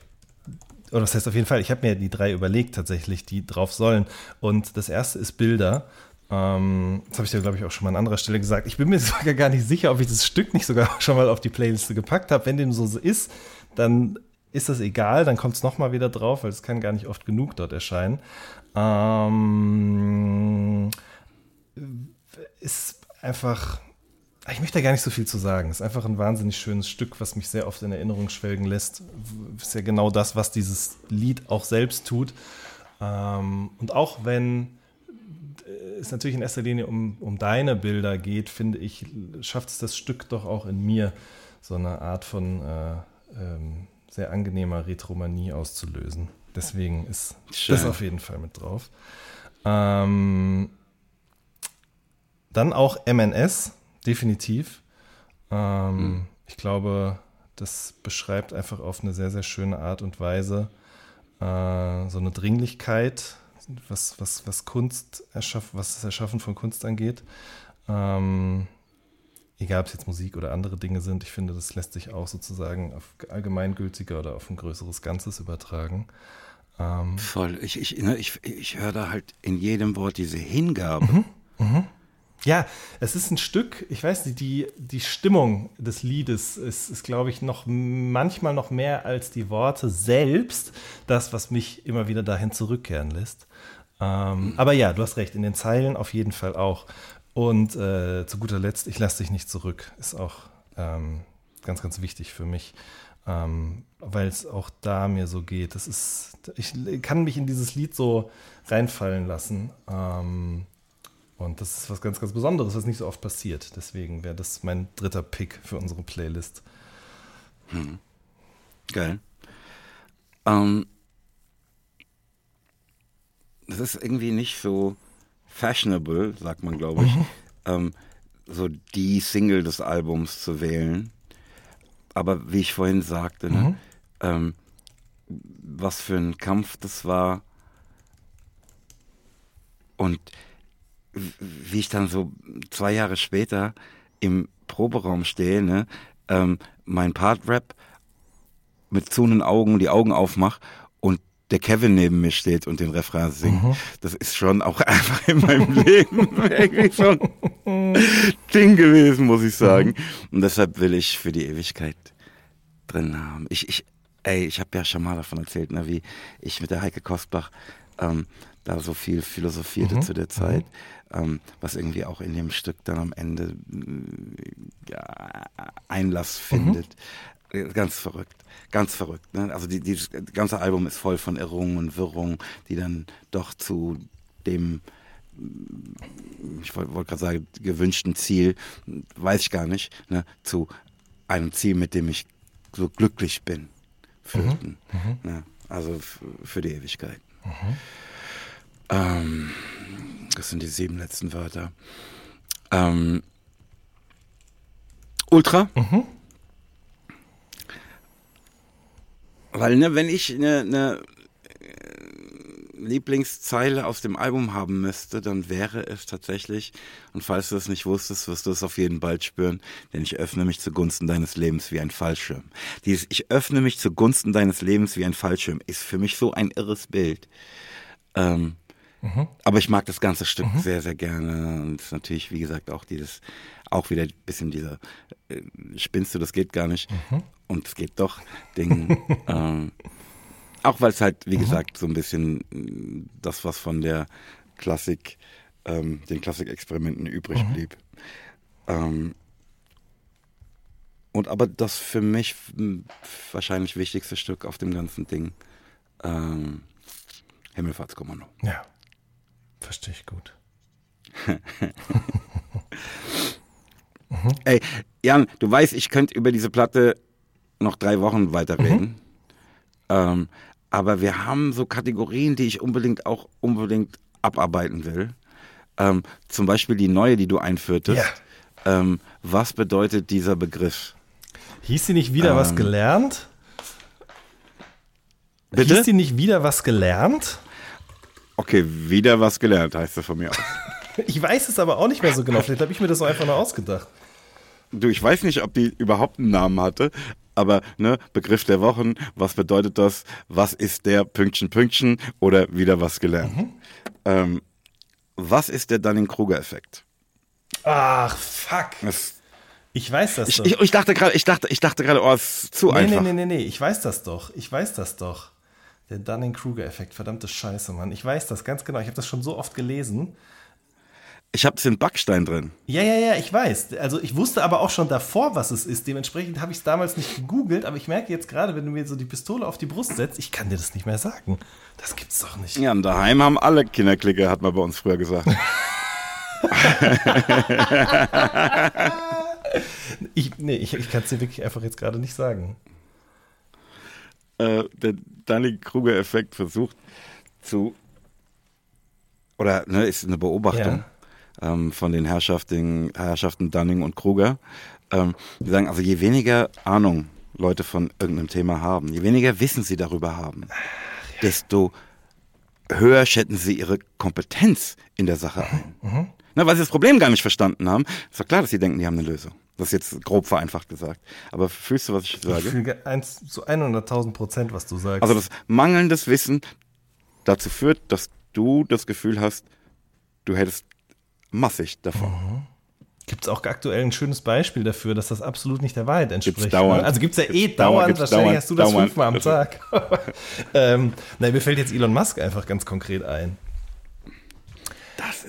[SPEAKER 3] oder das heißt auf jeden Fall, ich habe mir die drei überlegt tatsächlich, die drauf sollen. Und das erste ist Bilder. Ähm, das habe ich dir, glaube ich, auch schon mal an anderer Stelle gesagt. Ich bin mir sogar gar nicht sicher, ob ich das Stück nicht sogar schon mal auf die Playliste gepackt habe. Wenn dem so ist, dann ist das egal, dann kommt es nochmal wieder drauf, weil es kann gar nicht oft genug dort erscheinen. Ähm, ist einfach, ich möchte da gar nicht so viel zu sagen. Ist einfach ein wahnsinnig schönes Stück, was mich sehr oft in Erinnerung schwelgen lässt. Ist ja genau das, was dieses Lied auch selbst tut. Ähm, und auch wenn es natürlich in erster Linie um, um deine Bilder geht, finde ich, schafft es das Stück doch auch in mir, so eine Art von äh, ähm, sehr angenehmer Retromanie auszulösen. Deswegen ist
[SPEAKER 2] Schön.
[SPEAKER 3] das auf jeden Fall mit drauf. Ähm, dann auch MNS, definitiv. Ähm, Ich glaube, das beschreibt einfach auf eine sehr, sehr schöne Art und Weise äh, so eine Dringlichkeit, was, was, was Kunst erschaffen, was das Erschaffen von Kunst angeht. Ähm, egal ob es jetzt Musik oder andere Dinge sind, ich finde, das lässt sich auch sozusagen auf allgemeingültiger oder auf ein größeres Ganzes übertragen. Ähm,
[SPEAKER 2] Voll. Ich, ich, ne, ich, ich höre da halt in jedem Wort diese Hingabe.
[SPEAKER 3] Ja, es ist ein Stück, ich weiß nicht, die, die Stimmung des Liedes ist, ist glaube ich, noch manchmal noch mehr als die Worte selbst, das, was mich immer wieder dahin zurückkehren lässt. Ähm, aber ja, du hast recht, in den Zeilen auf jeden Fall auch. Und äh, zu guter Letzt, ich lasse dich nicht zurück, ist auch ähm, ganz, ganz wichtig für mich, ähm, weil es auch da mir so geht. Das ist, ich kann mich in dieses Lied so reinfallen lassen. Ähm, und das ist was ganz, ganz Besonderes, was nicht so oft passiert. Deswegen wäre das mein dritter Pick für unsere Playlist.
[SPEAKER 2] Geil. Ähm, das ist irgendwie nicht so fashionable, sagt man, glaube ich, ähm, so die Single des Albums zu wählen. Aber wie ich vorhin sagte, ne, ähm, was für ein Kampf das war und wie ich dann so zwei Jahre später im Proberaum stehe, ne, ähm, mein Part-Rap mit zunen Augen die Augen aufmache und der Kevin neben mir steht und den Refrain singt, mhm. das ist schon auch einfach in meinem Leben irgendwie so ein Ding gewesen, muss ich sagen. Mhm. Und deshalb will ich für die Ewigkeit drin haben. Ich, ich, ey, ich habe ja schon mal davon erzählt, ne, wie ich mit der Heike Kostbach ähm, da so viel philosophierte mhm. zu der Zeit, mhm. ähm, was irgendwie auch in dem Stück dann am Ende ja, Einlass mhm. findet. Mhm. Ganz verrückt, ganz verrückt. Ne? Also die, dieses ganze Album ist voll von Irrungen und Wirrungen, die dann doch zu dem ich wollte wollt gerade sagen, gewünschten Ziel, weiß ich gar nicht, ne, zu einem Ziel, mit dem ich so glücklich bin, führten. Mhm. Mhm. Ne, also für die Ewigkeit. Mhm. Ähm, das sind die sieben letzten Wörter. Ähm, Ultra. Mhm. Weil, ne, wenn ich eine ne, äh, Lieblingszeile aus dem Album haben müsste, dann wäre es tatsächlich, und falls du es nicht wusstest, wirst du es auf jeden bald spüren, denn ich öffne mich zugunsten deines Lebens wie ein Fallschirm. Dieses Ich öffne mich zugunsten deines Lebens wie ein Fallschirm ist für mich so ein irres Bild. Ähm, mhm. Aber ich mag das ganze Stück mhm. sehr, sehr gerne. Und natürlich, wie gesagt, auch dieses, auch wieder ein bisschen dieser, äh, spinnst du, das geht gar nicht. Mhm. Und es geht doch, Ding. ähm, auch weil es halt, wie mhm. gesagt, so ein bisschen äh, das, was von der Klassik, ähm, den Klassikexperimenten übrig mhm. blieb. Ähm, und aber das für mich wahrscheinlich wichtigste Stück auf dem ganzen Ding. Ähm, Himmelfahrtskommando.
[SPEAKER 3] Ja, verstehe ich gut.
[SPEAKER 2] mhm. Ey, Jan, du weißt, ich könnte über diese Platte noch drei Wochen weiterreden. Mhm. Ähm, aber wir haben so Kategorien, die ich unbedingt auch unbedingt abarbeiten will. Ähm, zum Beispiel die neue, die du einführtest. Ja. Ähm, was bedeutet dieser Begriff?
[SPEAKER 3] Hieß sie nicht wieder was ähm, gelernt?
[SPEAKER 2] Bitte?
[SPEAKER 3] Hieß sie nicht wieder was gelernt?
[SPEAKER 2] Okay, wieder was gelernt, heißt das von mir aus.
[SPEAKER 3] ich weiß es aber auch nicht mehr so genau. Vielleicht habe ich mir das so einfach nur ausgedacht.
[SPEAKER 2] Du, ich weiß nicht, ob die überhaupt einen Namen hatte, aber ne, Begriff der Wochen, was bedeutet das? Was ist der Pünktchen Pünktchen oder wieder was gelernt? Mhm. Ähm, was ist der Dunning-Kruger-Effekt?
[SPEAKER 3] Ach, fuck. Das, ich weiß das
[SPEAKER 2] ich, doch. Ich, ich dachte gerade, ich dachte, ich dachte gerade, oh, ist zu
[SPEAKER 3] nee,
[SPEAKER 2] einfach.
[SPEAKER 3] Nee, nee, nee, nee, ich weiß das doch. Ich weiß das doch. Der Dunning-Kruger-Effekt, verdammte Scheiße, Mann. Ich weiß das ganz genau. Ich habe das schon so oft gelesen.
[SPEAKER 2] Ich habe in Backstein drin.
[SPEAKER 3] Ja, ja, ja, ich weiß. Also ich wusste aber auch schon davor, was es ist. Dementsprechend habe ich es damals nicht gegoogelt, aber ich merke jetzt gerade, wenn du mir so die Pistole auf die Brust setzt, ich kann dir das nicht mehr sagen. Das gibt's doch nicht.
[SPEAKER 2] Ja, und daheim haben alle Kinderklicke, hat man bei uns früher gesagt.
[SPEAKER 3] ich, nee, ich, ich kann es dir wirklich einfach jetzt gerade nicht sagen.
[SPEAKER 2] Äh, der Dunning-Kruger-Effekt versucht zu, oder ne, ist eine Beobachtung. Ja ähm, von den Herrschaften, Herrschaften Dunning und Kruger. Ähm, die sagen, also je weniger Ahnung Leute von irgendeinem Thema haben, je weniger Wissen sie darüber haben, desto höher schätzen sie ihre Kompetenz in der Sache ein. Mhm. Na, weil sie das Problem gar nicht verstanden haben. Ist doch klar, dass sie denken, die haben eine Lösung. Das ist jetzt grob vereinfacht gesagt. Aber fühlst du, was ich sage? Ich
[SPEAKER 3] fühle eins zu 100.000 Prozent, was du sagst.
[SPEAKER 2] Also das mangelndes Wissen dazu führt, dass du das Gefühl hast, du hättest massig davon. Mhm.
[SPEAKER 3] Gibt es auch aktuell ein schönes Beispiel dafür, dass das absolut nicht der Wahrheit entspricht?
[SPEAKER 2] Gibt's dauernd.
[SPEAKER 3] Also gibt es ja eh dauernd, wahrscheinlich dauernd, hast du das dauernd. fünfmal am Tag. ähm, nein, mir fällt jetzt Elon Musk einfach ganz konkret ein.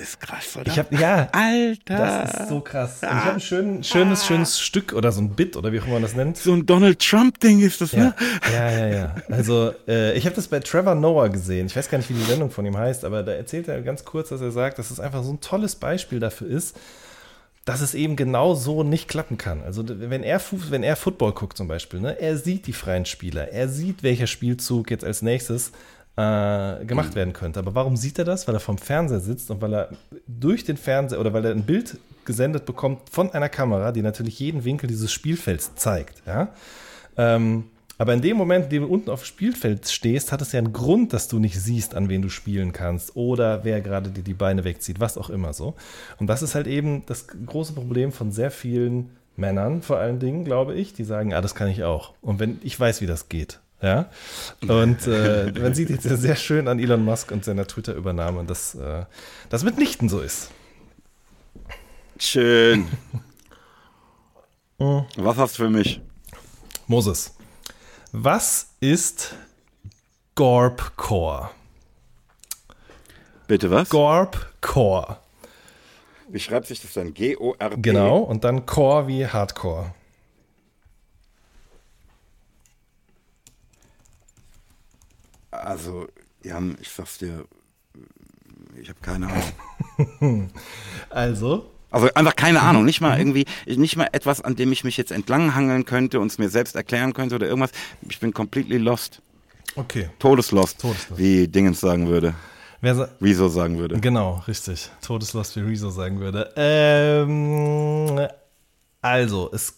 [SPEAKER 2] Das ist krass, oder?
[SPEAKER 3] Ich hab, ja,
[SPEAKER 2] Alter.
[SPEAKER 3] Das ist so krass. Und ich habe ein schön, schönes, schönes Stück oder so ein Bit oder wie auch immer man das nennt.
[SPEAKER 2] So ein Donald Trump-Ding ist das,
[SPEAKER 3] ne? Ja, ja, ja. Also, äh, ich habe das bei Trevor Noah gesehen. Ich weiß gar nicht, wie die Sendung von ihm heißt, aber da erzählt er ganz kurz, dass er sagt, dass es einfach so ein tolles Beispiel dafür ist, dass es eben genau so nicht klappen kann. Also wenn er, wenn er Football guckt zum Beispiel, ne, er sieht die freien Spieler, er sieht, welcher Spielzug jetzt als nächstes äh, gemacht mhm. werden könnte. Aber warum sieht er das? Weil er vom Fernseher sitzt und weil er durch den Fernseher oder weil er ein Bild gesendet bekommt von einer Kamera, die natürlich jeden Winkel dieses Spielfelds zeigt. Ja? Ähm, aber in dem Moment, in dem du unten auf dem Spielfeld stehst, hat es ja einen Grund, dass du nicht siehst, an wen du spielen kannst oder wer gerade dir die Beine wegzieht, was auch immer so. Und das ist halt eben das große Problem von sehr vielen Männern vor allen Dingen, glaube ich, die sagen, ah, das kann ich auch. Und wenn ich weiß, wie das geht. Ja. Und äh, man sieht jetzt sehr schön an Elon Musk und seiner Twitter-Übernahme, dass äh, das mitnichten so ist.
[SPEAKER 2] Schön. Was hast du für mich?
[SPEAKER 3] Moses, was ist Gorp-Core?
[SPEAKER 2] Bitte was?
[SPEAKER 3] Gorp-Core.
[SPEAKER 2] Wie schreibt sich das dann? G-O-R-P?
[SPEAKER 3] Genau, und dann Core wie Hardcore.
[SPEAKER 2] Also, Jan, ich sag's dir, ich habe keine Ahnung.
[SPEAKER 3] Also,
[SPEAKER 2] Also einfach keine Ahnung, nicht mal irgendwie, nicht mal etwas, an dem ich mich jetzt entlanghangeln könnte und es mir selbst erklären könnte oder irgendwas. Ich bin completely lost.
[SPEAKER 3] okay.
[SPEAKER 2] Todeslost,
[SPEAKER 3] Todeslost.
[SPEAKER 2] wie Dingens sagen würde.
[SPEAKER 3] Wer sa
[SPEAKER 2] Wieso sagen würde.
[SPEAKER 3] genau, richtig. Todeslost, wie Rezo sagen würde. Ähm, also, es,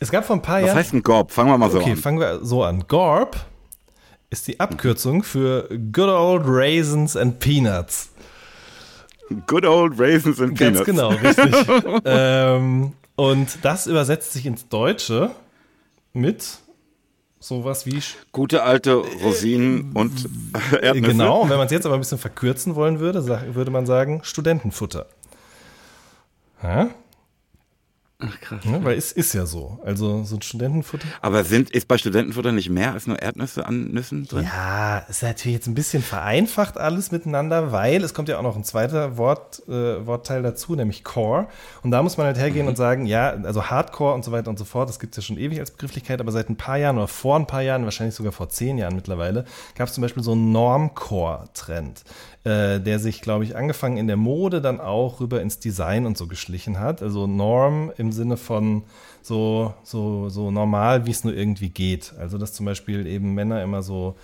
[SPEAKER 3] es gab vor ein paar
[SPEAKER 2] Was
[SPEAKER 3] Jahren.
[SPEAKER 2] heißt ein Gorb? Fangen wir mal so
[SPEAKER 3] okay,
[SPEAKER 2] an.
[SPEAKER 3] fangen wir so an. Gorp ist die Abkürzung für Good Old Raisins and Peanuts.
[SPEAKER 2] Good old raisins and
[SPEAKER 3] Ganz
[SPEAKER 2] peanuts.
[SPEAKER 3] genau, richtig. ähm, und das übersetzt sich ins Deutsche mit sowas wie
[SPEAKER 2] Gute alte Rosinen und Erdnüsse.
[SPEAKER 3] Genau, und wenn man es jetzt aber ein bisschen verkürzen wollen würde, würde man sagen Studentenfutter. Ja?
[SPEAKER 2] Ach, krass.
[SPEAKER 3] Ja, weil es ist ja so. Also so ein Studentenfutter.
[SPEAKER 2] Aber sind, ist bei Studentenfutter nicht mehr als nur Erdnüsse an Nüssen drin?
[SPEAKER 3] Ja, ist natürlich jetzt ein bisschen vereinfacht alles miteinander, weil es kommt ja auch noch ein zweiter Wort, äh, Wortteil dazu, nämlich Core. Und da muss man halt hergehen und sagen, ja, also Hardcore und so weiter und so fort, das gibt es ja schon ewig als Begrifflichkeit, aber seit ein paar Jahren oder vor ein paar Jahren, wahrscheinlich sogar vor zehn Jahren mittlerweile, gab es zum Beispiel so einen Normcore-Trend, äh, der sich, glaube ich, angefangen in der Mode dann auch rüber ins Design und so geschlichen hat. Also Norm im Sinne von so, so, so normal, wie es nur irgendwie geht. Also dass zum Beispiel eben Männer immer so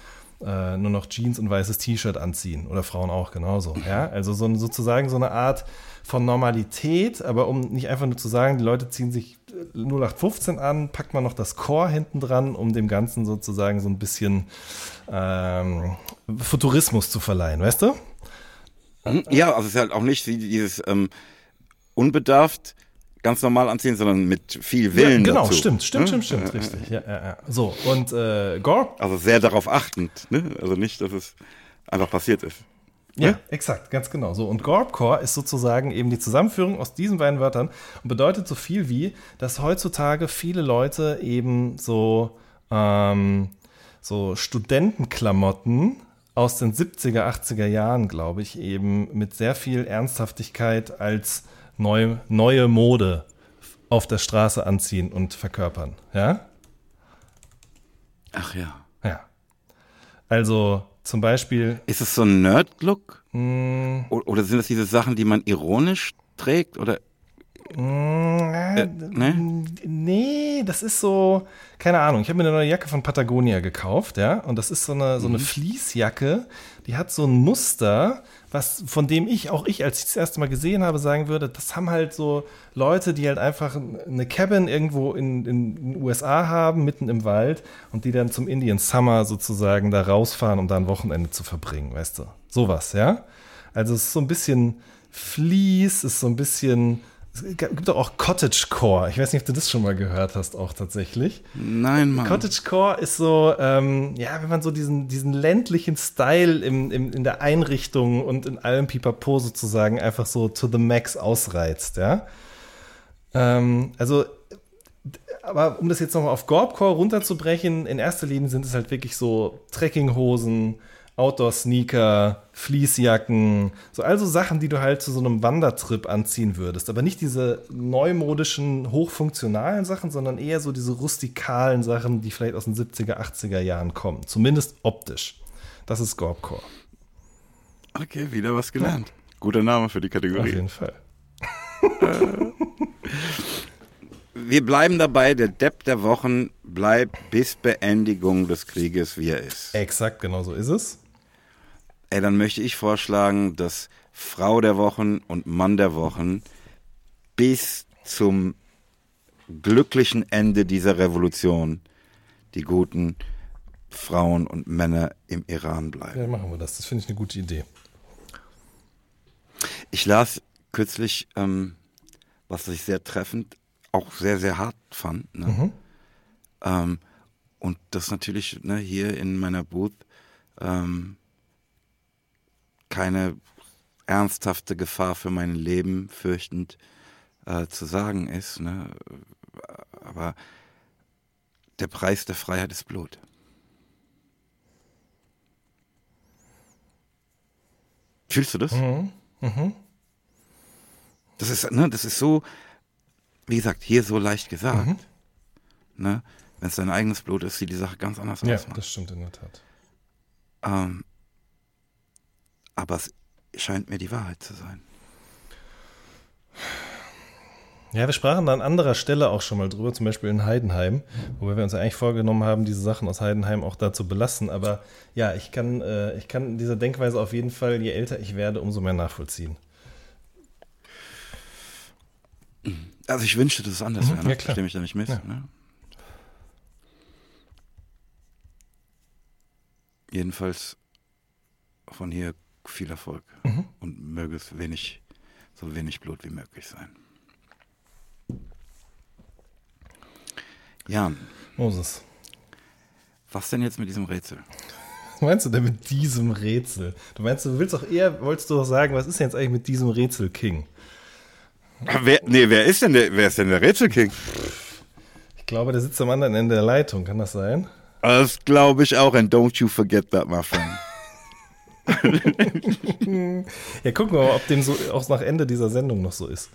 [SPEAKER 3] äh, nur noch Jeans und weißes T-Shirt anziehen oder Frauen auch genauso. Ja, also so sozusagen so eine Art von Normalität, aber um nicht einfach nur zu sagen, die Leute ziehen sich 0815 an, packt man noch das Core hinten dran, um dem Ganzen sozusagen so ein bisschen ähm, Futurismus zu verleihen, weißt du?
[SPEAKER 2] Hm? Ja, also es ist halt auch nicht dieses ähm, unbedarft ganz normal anziehen, sondern mit viel Willen
[SPEAKER 3] ja, genau,
[SPEAKER 2] dazu.
[SPEAKER 3] stimmt, stimmt,
[SPEAKER 2] Hm?
[SPEAKER 3] stimmt, stimmt, richtig. Ja, ja, ja. So, und äh, Gorp
[SPEAKER 2] Also sehr darauf achtend, ne? Also nicht, dass es einfach passiert ist.
[SPEAKER 3] Ja, exakt, ganz genau. So, und Gorpcore ist sozusagen eben die Zusammenführung aus diesen beiden Wörtern und bedeutet so viel wie, dass heutzutage viele Leute eben so, ähm, so Studentenklamotten aus den 70er, 80er Jahren, glaube ich, eben mit sehr viel Ernsthaftigkeit als neu, neue Mode auf der Straße anziehen und verkörpern. Ja?
[SPEAKER 2] Ach ja.
[SPEAKER 3] Ja. Also zum Beispiel
[SPEAKER 2] Ist es so ein Nerd-Look? O- Oder sind es diese Sachen, die man ironisch trägt? Oder
[SPEAKER 3] Äh,
[SPEAKER 2] ne?
[SPEAKER 3] Nee, das ist so, keine Ahnung. Ich habe mir eine neue Jacke von Patagonia gekauft, ja, und das ist so eine, so eine Fließjacke, die hat so ein Muster, was, von dem ich, auch ich, als ich das erste Mal gesehen habe, sagen würde, das haben halt so Leute, die halt einfach eine Cabin irgendwo in, in den USA haben, mitten im Wald, und die dann zum Indian Summer sozusagen da rausfahren, um da ein Wochenende zu verbringen, weißt du? Sowas, ja? Also es ist so ein bisschen Fleece, ist so ein bisschen. Es gibt doch auch Cottagecore. Ich weiß nicht, ob du das schon mal gehört hast, auch tatsächlich.
[SPEAKER 2] Nein, Mann.
[SPEAKER 3] Cottagecore ist so, ähm, ja, wenn man so diesen, diesen ländlichen Style im, im, in der Einrichtung und in allem Pipapo sozusagen einfach so to the max ausreizt, ja. Ähm, also, aber um das jetzt nochmal auf Gorbcore runterzubrechen, in erster Linie sind es halt wirklich so Trekkinghosen, Outdoor-Sneaker, Fließjacken, so also Sachen, die du halt zu so einem Wandertrip anziehen würdest. Aber nicht diese neumodischen, hochfunktionalen Sachen, sondern eher so diese rustikalen Sachen, die vielleicht aus den 70er, 80er Jahren kommen. Zumindest optisch. Das ist Gorbcore.
[SPEAKER 2] Okay, wieder was gelernt. Guter Name für die
[SPEAKER 3] Auf
[SPEAKER 2] Kategorie.
[SPEAKER 3] jeden Fall.
[SPEAKER 2] Wir bleiben dabei, der Depp der Wochen bleibt bis Beendigung des Krieges, wie er ist.
[SPEAKER 3] Exakt, genau so ist es.
[SPEAKER 2] Ey, dann möchte ich vorschlagen, dass Frau der Wochen und Mann der Wochen bis zum glücklichen Ende dieser Revolution die guten Frauen und Männer im Iran bleiben.
[SPEAKER 3] Ja, machen wir das. Das finde ich eine gute Idee.
[SPEAKER 2] Ich las kürzlich ähm, was ich sehr treffend, auch sehr, sehr hart fand. Ne? Ähm, und das natürlich ne, hier in meiner Booth ähm, keine ernsthafte Gefahr für mein Leben fürchtend äh, zu sagen ist. Ne? Aber der Preis der Freiheit ist Blut. Fühlst du das? Das ist, ne, das ist so, wie gesagt, hier so leicht gesagt. Ne? Wenn es dein eigenes Blut ist, sieht die Sache ganz anders
[SPEAKER 3] Ja,
[SPEAKER 2] aus. Ne?
[SPEAKER 3] das stimmt in der Tat.
[SPEAKER 2] Ähm, aber es scheint mir die Wahrheit zu sein.
[SPEAKER 3] Ja, wir sprachen da an anderer Stelle auch schon mal drüber, zum Beispiel in Heidenheim, wobei wir uns ja eigentlich vorgenommen haben, diese Sachen aus Heidenheim auch da zu belassen. Aber ja, ich kann, äh, ich kann diese Denkweise auf jeden Fall, je älter ich werde, umso mehr nachvollziehen.
[SPEAKER 2] Also ich wünschte, dass es anders wäre. Ne?
[SPEAKER 3] ja, klar.
[SPEAKER 2] Versteh mich da nicht mit.
[SPEAKER 3] Ja.
[SPEAKER 2] Ne? Jedenfalls von hier viel Erfolg
[SPEAKER 3] Mhm.
[SPEAKER 2] und möge es wenig, so wenig Blut wie möglich sein. Jan,
[SPEAKER 3] Moses,
[SPEAKER 2] was denn jetzt mit diesem Rätsel?
[SPEAKER 3] was meinst du denn mit diesem Rätsel? Du meinst, du willst doch eher, wolltest du doch sagen, was ist denn jetzt eigentlich mit diesem Rätsel King?
[SPEAKER 2] Wer, nee, wer ist denn der, wer ist denn der Rätselking?
[SPEAKER 3] Ich glaube, der sitzt am anderen Ende der Leitung, kann das sein?
[SPEAKER 2] Das glaube ich auch. And don't you forget that, my friend.
[SPEAKER 3] Ja, gucken wir mal, ob dem so auch nach Ende dieser Sendung noch so ist.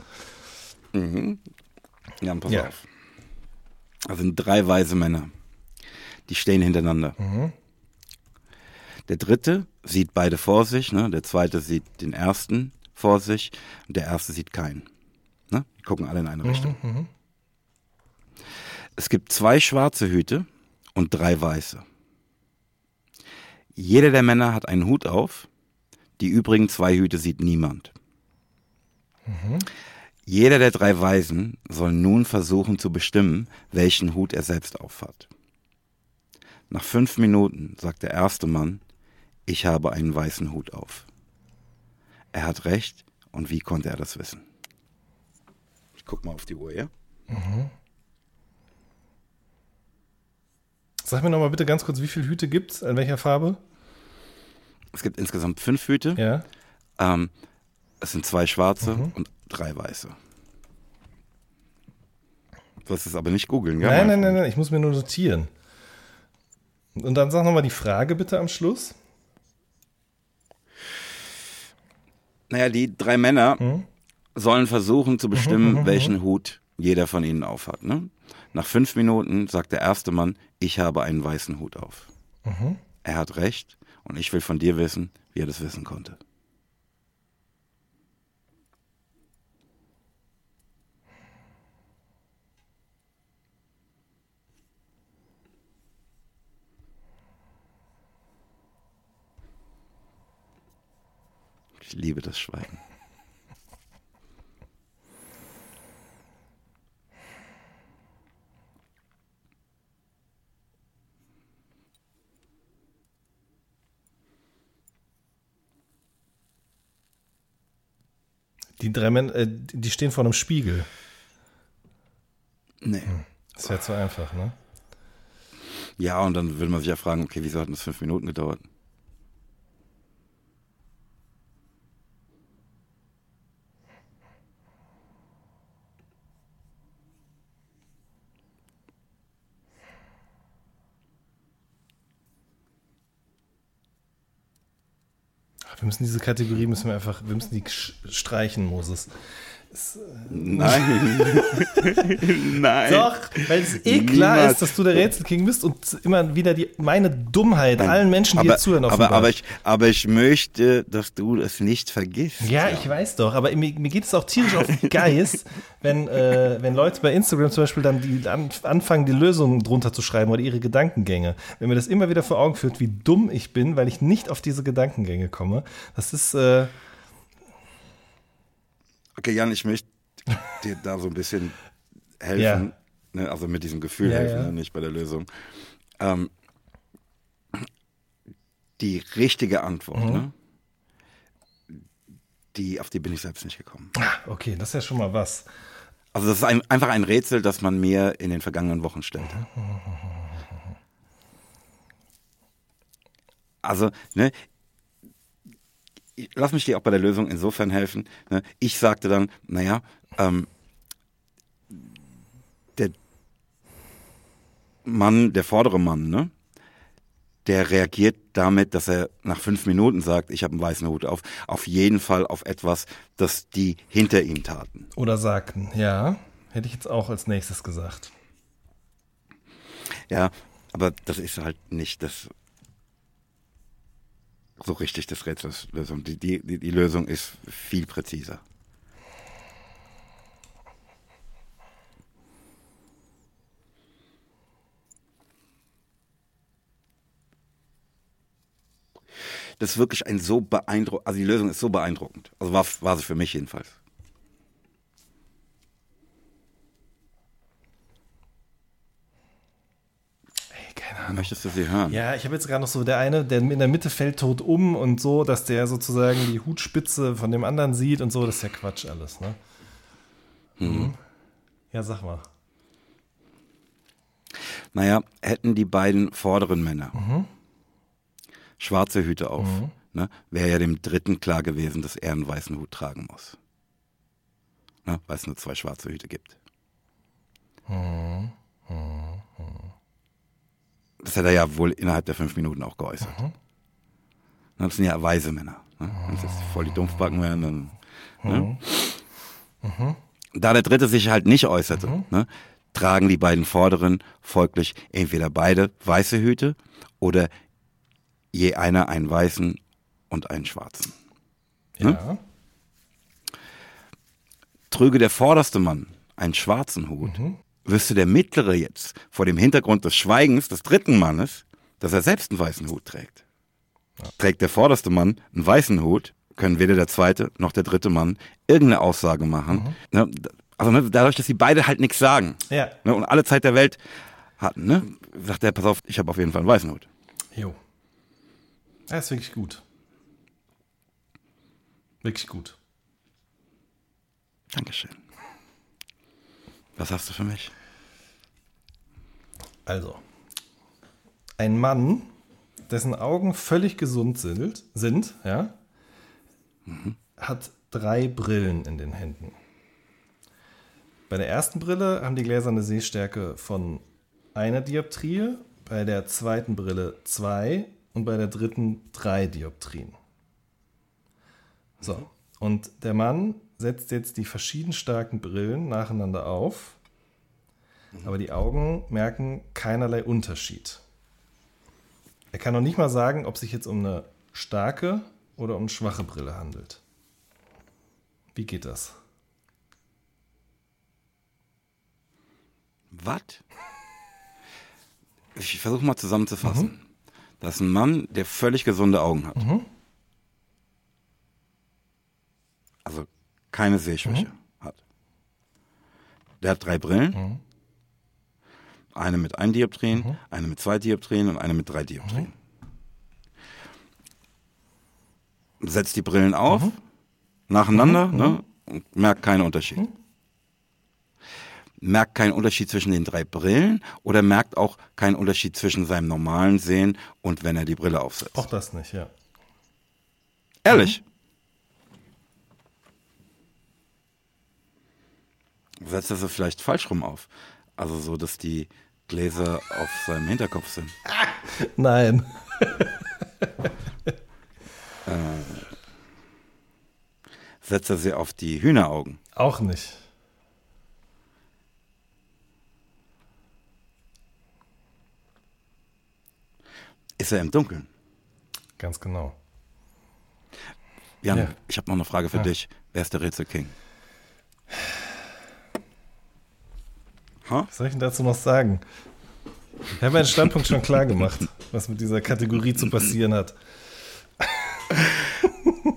[SPEAKER 2] Jan, pass
[SPEAKER 3] Ja.
[SPEAKER 2] auf. Das sind drei weise Männer. Die stehen hintereinander. Der dritte sieht beide vor sich, ne? der zweite sieht den ersten vor sich und der erste sieht keinen. Ne? Die gucken alle in eine Richtung. Es gibt zwei schwarze Hüte und drei weiße. Jeder der Männer hat einen Hut auf, die übrigen zwei Hüte sieht niemand. Jeder der drei Weisen soll nun versuchen zu bestimmen, welchen Hut er selbst aufhat. Nach fünf Minuten sagt der erste Mann, ich habe einen weißen Hut auf. Er hat recht, und wie konnte er das wissen? Ich guck mal auf die Uhr, ja?
[SPEAKER 3] Sag mir noch mal bitte ganz kurz, wie viele Hüte gibt's? In welcher Farbe?
[SPEAKER 2] Es gibt insgesamt fünf Hüte.
[SPEAKER 3] Ja.
[SPEAKER 2] Ähm, es sind zwei schwarze und drei weiße. Du sollst es aber nicht googeln, ja?
[SPEAKER 3] nein, nein, nein, nein, ich muss mir nur notieren. Und dann sag noch mal die Frage bitte am Schluss.
[SPEAKER 2] Naja, die drei Männer sollen versuchen zu bestimmen, welchen Hut jeder von ihnen aufhat. Ne? Nach fünf Minuten sagt der erste Mann, ich habe einen weißen Hut auf. Er hat recht und ich will von dir wissen, wie er das wissen konnte. Ich liebe das Schweigen.
[SPEAKER 3] Die drei Männer, äh, die stehen vor einem Spiegel.
[SPEAKER 2] Nee.
[SPEAKER 3] Das wäre zu einfach, ne?
[SPEAKER 2] Ja, und dann will man sich ja fragen, okay, wieso hat das fünf Minuten gedauert?
[SPEAKER 3] Wir müssen diese Kategorie müssen wir einfach, wir müssen die streichen, Moses.
[SPEAKER 2] Nein. Nein.
[SPEAKER 3] Doch, weil es eh klar
[SPEAKER 2] Niemals.
[SPEAKER 3] ist, dass du der Rätselking bist und immer wieder die, meine Dummheit allen Menschen, die
[SPEAKER 2] aber,
[SPEAKER 3] hier zuhören,
[SPEAKER 2] aber,
[SPEAKER 3] offenbart.
[SPEAKER 2] aber, ich, aber ich möchte, dass du es nicht vergisst.
[SPEAKER 3] Ja, ich weiß doch, aber mir, mir geht es auch tierisch auf den Geist, wenn, äh, wenn Leute bei Instagram zum Beispiel dann die an, anfangen, die Lösungen drunter zu schreiben oder ihre Gedankengänge. Wenn mir das immer wieder vor Augen führt, wie dumm ich bin, weil ich nicht auf diese Gedankengänge komme. Das ist, äh,
[SPEAKER 2] Okay, Jan, ich möchte dir da so ein bisschen helfen.
[SPEAKER 3] Ja.
[SPEAKER 2] Ne, also mit diesem Gefühl
[SPEAKER 3] Ja,
[SPEAKER 2] helfen,
[SPEAKER 3] ja.
[SPEAKER 2] Ne, nicht bei der Lösung. Ähm, die richtige Antwort,
[SPEAKER 3] Mhm.
[SPEAKER 2] ne? Die, auf die bin ich selbst nicht gekommen.
[SPEAKER 3] okay, das ist ja schon mal was.
[SPEAKER 2] Also das ist ein, einfach ein Rätsel, das man mir in den vergangenen Wochen stellt. Also, ne, lass mich dir auch bei der Lösung insofern helfen. Ne? Ich sagte dann, naja, ähm, der Mann, der vordere Mann, ne? der reagiert damit, dass er nach fünf Minuten sagt, ich habe einen weißen Hut auf, auf jeden Fall auf etwas, das die hinter ihm taten.
[SPEAKER 3] Oder sagten, ja, hätte ich jetzt auch als nächstes gesagt.
[SPEAKER 2] Ja, aber das ist halt nicht das so richtig das Rätsels Lösung. Die, die, die Lösung ist viel präziser. Das ist wirklich ein so beeindruckend, also die Lösung ist so beeindruckend. Also war, war sie für mich jedenfalls. Möchtest du sie hören?
[SPEAKER 3] Ja, ich habe jetzt gerade noch so der eine, der in der Mitte fällt tot um und so, dass der sozusagen die Hutspitze von dem anderen sieht und so. Das ist ja Quatsch alles, ne? Mhm. Ja, sag mal.
[SPEAKER 2] Naja, hätten die beiden vorderen Männer schwarze Hüte auf, ne, wäre ja dem dritten klar gewesen, dass er einen weißen Hut tragen muss. Ne, weil es nur zwei schwarze Hüte gibt. Das hat er ja wohl innerhalb der fünf Minuten auch geäußert. Ne, Das sind ja weise Männer. Ne? Wenn es jetzt voll die Dumpfbacken wären, dann. Ne? Da der dritte sich halt nicht äußerte, ne, tragen die beiden Vorderen folglich entweder beide weiße Hüte oder je einer einen weißen und einen schwarzen.
[SPEAKER 3] Ja.
[SPEAKER 2] Trüge der vorderste Mann einen schwarzen Hut, wüsste der mittlere jetzt vor dem Hintergrund des Schweigens des dritten Mannes, dass er selbst einen weißen Hut trägt. Trägt der vorderste Mann einen weißen Hut, können weder der zweite noch der dritte Mann irgendeine Aussage machen. Ne, Also ne, dadurch, dass sie beide halt nichts sagen
[SPEAKER 3] Ja.
[SPEAKER 2] ne, und alle Zeit der Welt hatten, ne, sagt er, pass auf, ich habe auf jeden Fall einen weißen Hut.
[SPEAKER 3] Jo. Das ist wirklich gut. Wirklich gut.
[SPEAKER 2] Dankeschön. Was hast du für mich?
[SPEAKER 3] Also, ein Mann, dessen Augen völlig gesund sind, sind ja, hat drei Brillen in den Händen. Bei der ersten Brille haben die Gläser eine Sehstärke von einer Dioptrie, bei der zweiten Brille zwei und bei der dritten drei Dioptrien. So, und der Mann setzt jetzt die verschieden starken Brillen nacheinander auf, aber die Augen merken keinerlei Unterschied. Er kann noch nicht mal sagen, ob sich jetzt um eine starke oder um eine schwache Brille handelt. Wie geht das?
[SPEAKER 2] Was? Ich versuche mal zusammenzufassen. Das ist ein Mann, der völlig gesunde Augen hat. Also keine Sehschwäche hat. Der hat drei Brillen. Eine mit ein Dioptrien, eine mit zwei Dioptrien und eine mit drei Dioptrien. Setzt die Brillen auf, nacheinander, ne, und merkt keinen Unterschied. Merkt keinen Unterschied zwischen den drei Brillen oder merkt auch keinen Unterschied zwischen seinem normalen Sehen und wenn er die Brille aufsetzt.
[SPEAKER 3] Auch das nicht, ja.
[SPEAKER 2] Ehrlich. Setzt er sie vielleicht falsch rum auf? Also so, dass die Gläser auf seinem Hinterkopf sind.
[SPEAKER 3] Nein.
[SPEAKER 2] Setzt er sie auf die Hühneraugen?
[SPEAKER 3] Auch nicht.
[SPEAKER 2] Ist er im Dunkeln?
[SPEAKER 3] Ganz genau.
[SPEAKER 2] Jan,
[SPEAKER 3] Ja.
[SPEAKER 2] ich habe noch eine Frage für
[SPEAKER 3] Ja.
[SPEAKER 2] dich. Wer ist der Rätselking?
[SPEAKER 3] Was soll ich denn dazu noch sagen? Ich habe meinen Standpunkt schon klar gemacht, was mit dieser Kategorie zu passieren hat.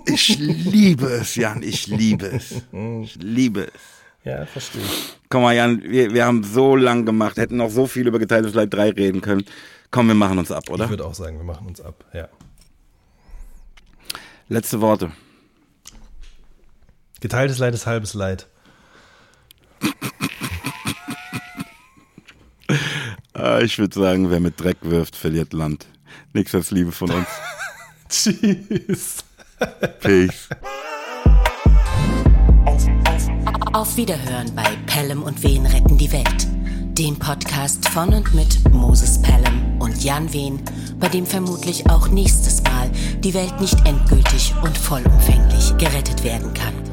[SPEAKER 2] Ich liebe es, Jan, ich liebe es. Ich liebe es.
[SPEAKER 3] Ja, verstehe.
[SPEAKER 2] Komm mal, Jan, wir, wir haben so lang gemacht, hätten noch so viel über geteiltes Leid 3 reden können. Komm, wir machen uns ab, oder?
[SPEAKER 3] Ich würde auch sagen, wir machen uns ab. Ja.
[SPEAKER 2] Letzte Worte.
[SPEAKER 3] Geteiltes Leid ist halbes Leid.
[SPEAKER 2] Ich würde sagen, wer mit Dreck wirft, verliert Land. Nichts als Liebe von uns.
[SPEAKER 3] Tschüss.
[SPEAKER 2] Peace.
[SPEAKER 1] Auf Wiederhören bei Pelham und Wen retten die Welt. Dem Podcast von und mit Moses Pelham und Jan Wehn, bei dem vermutlich auch nächstes Mal die Welt nicht endgültig und vollumfänglich gerettet werden kann.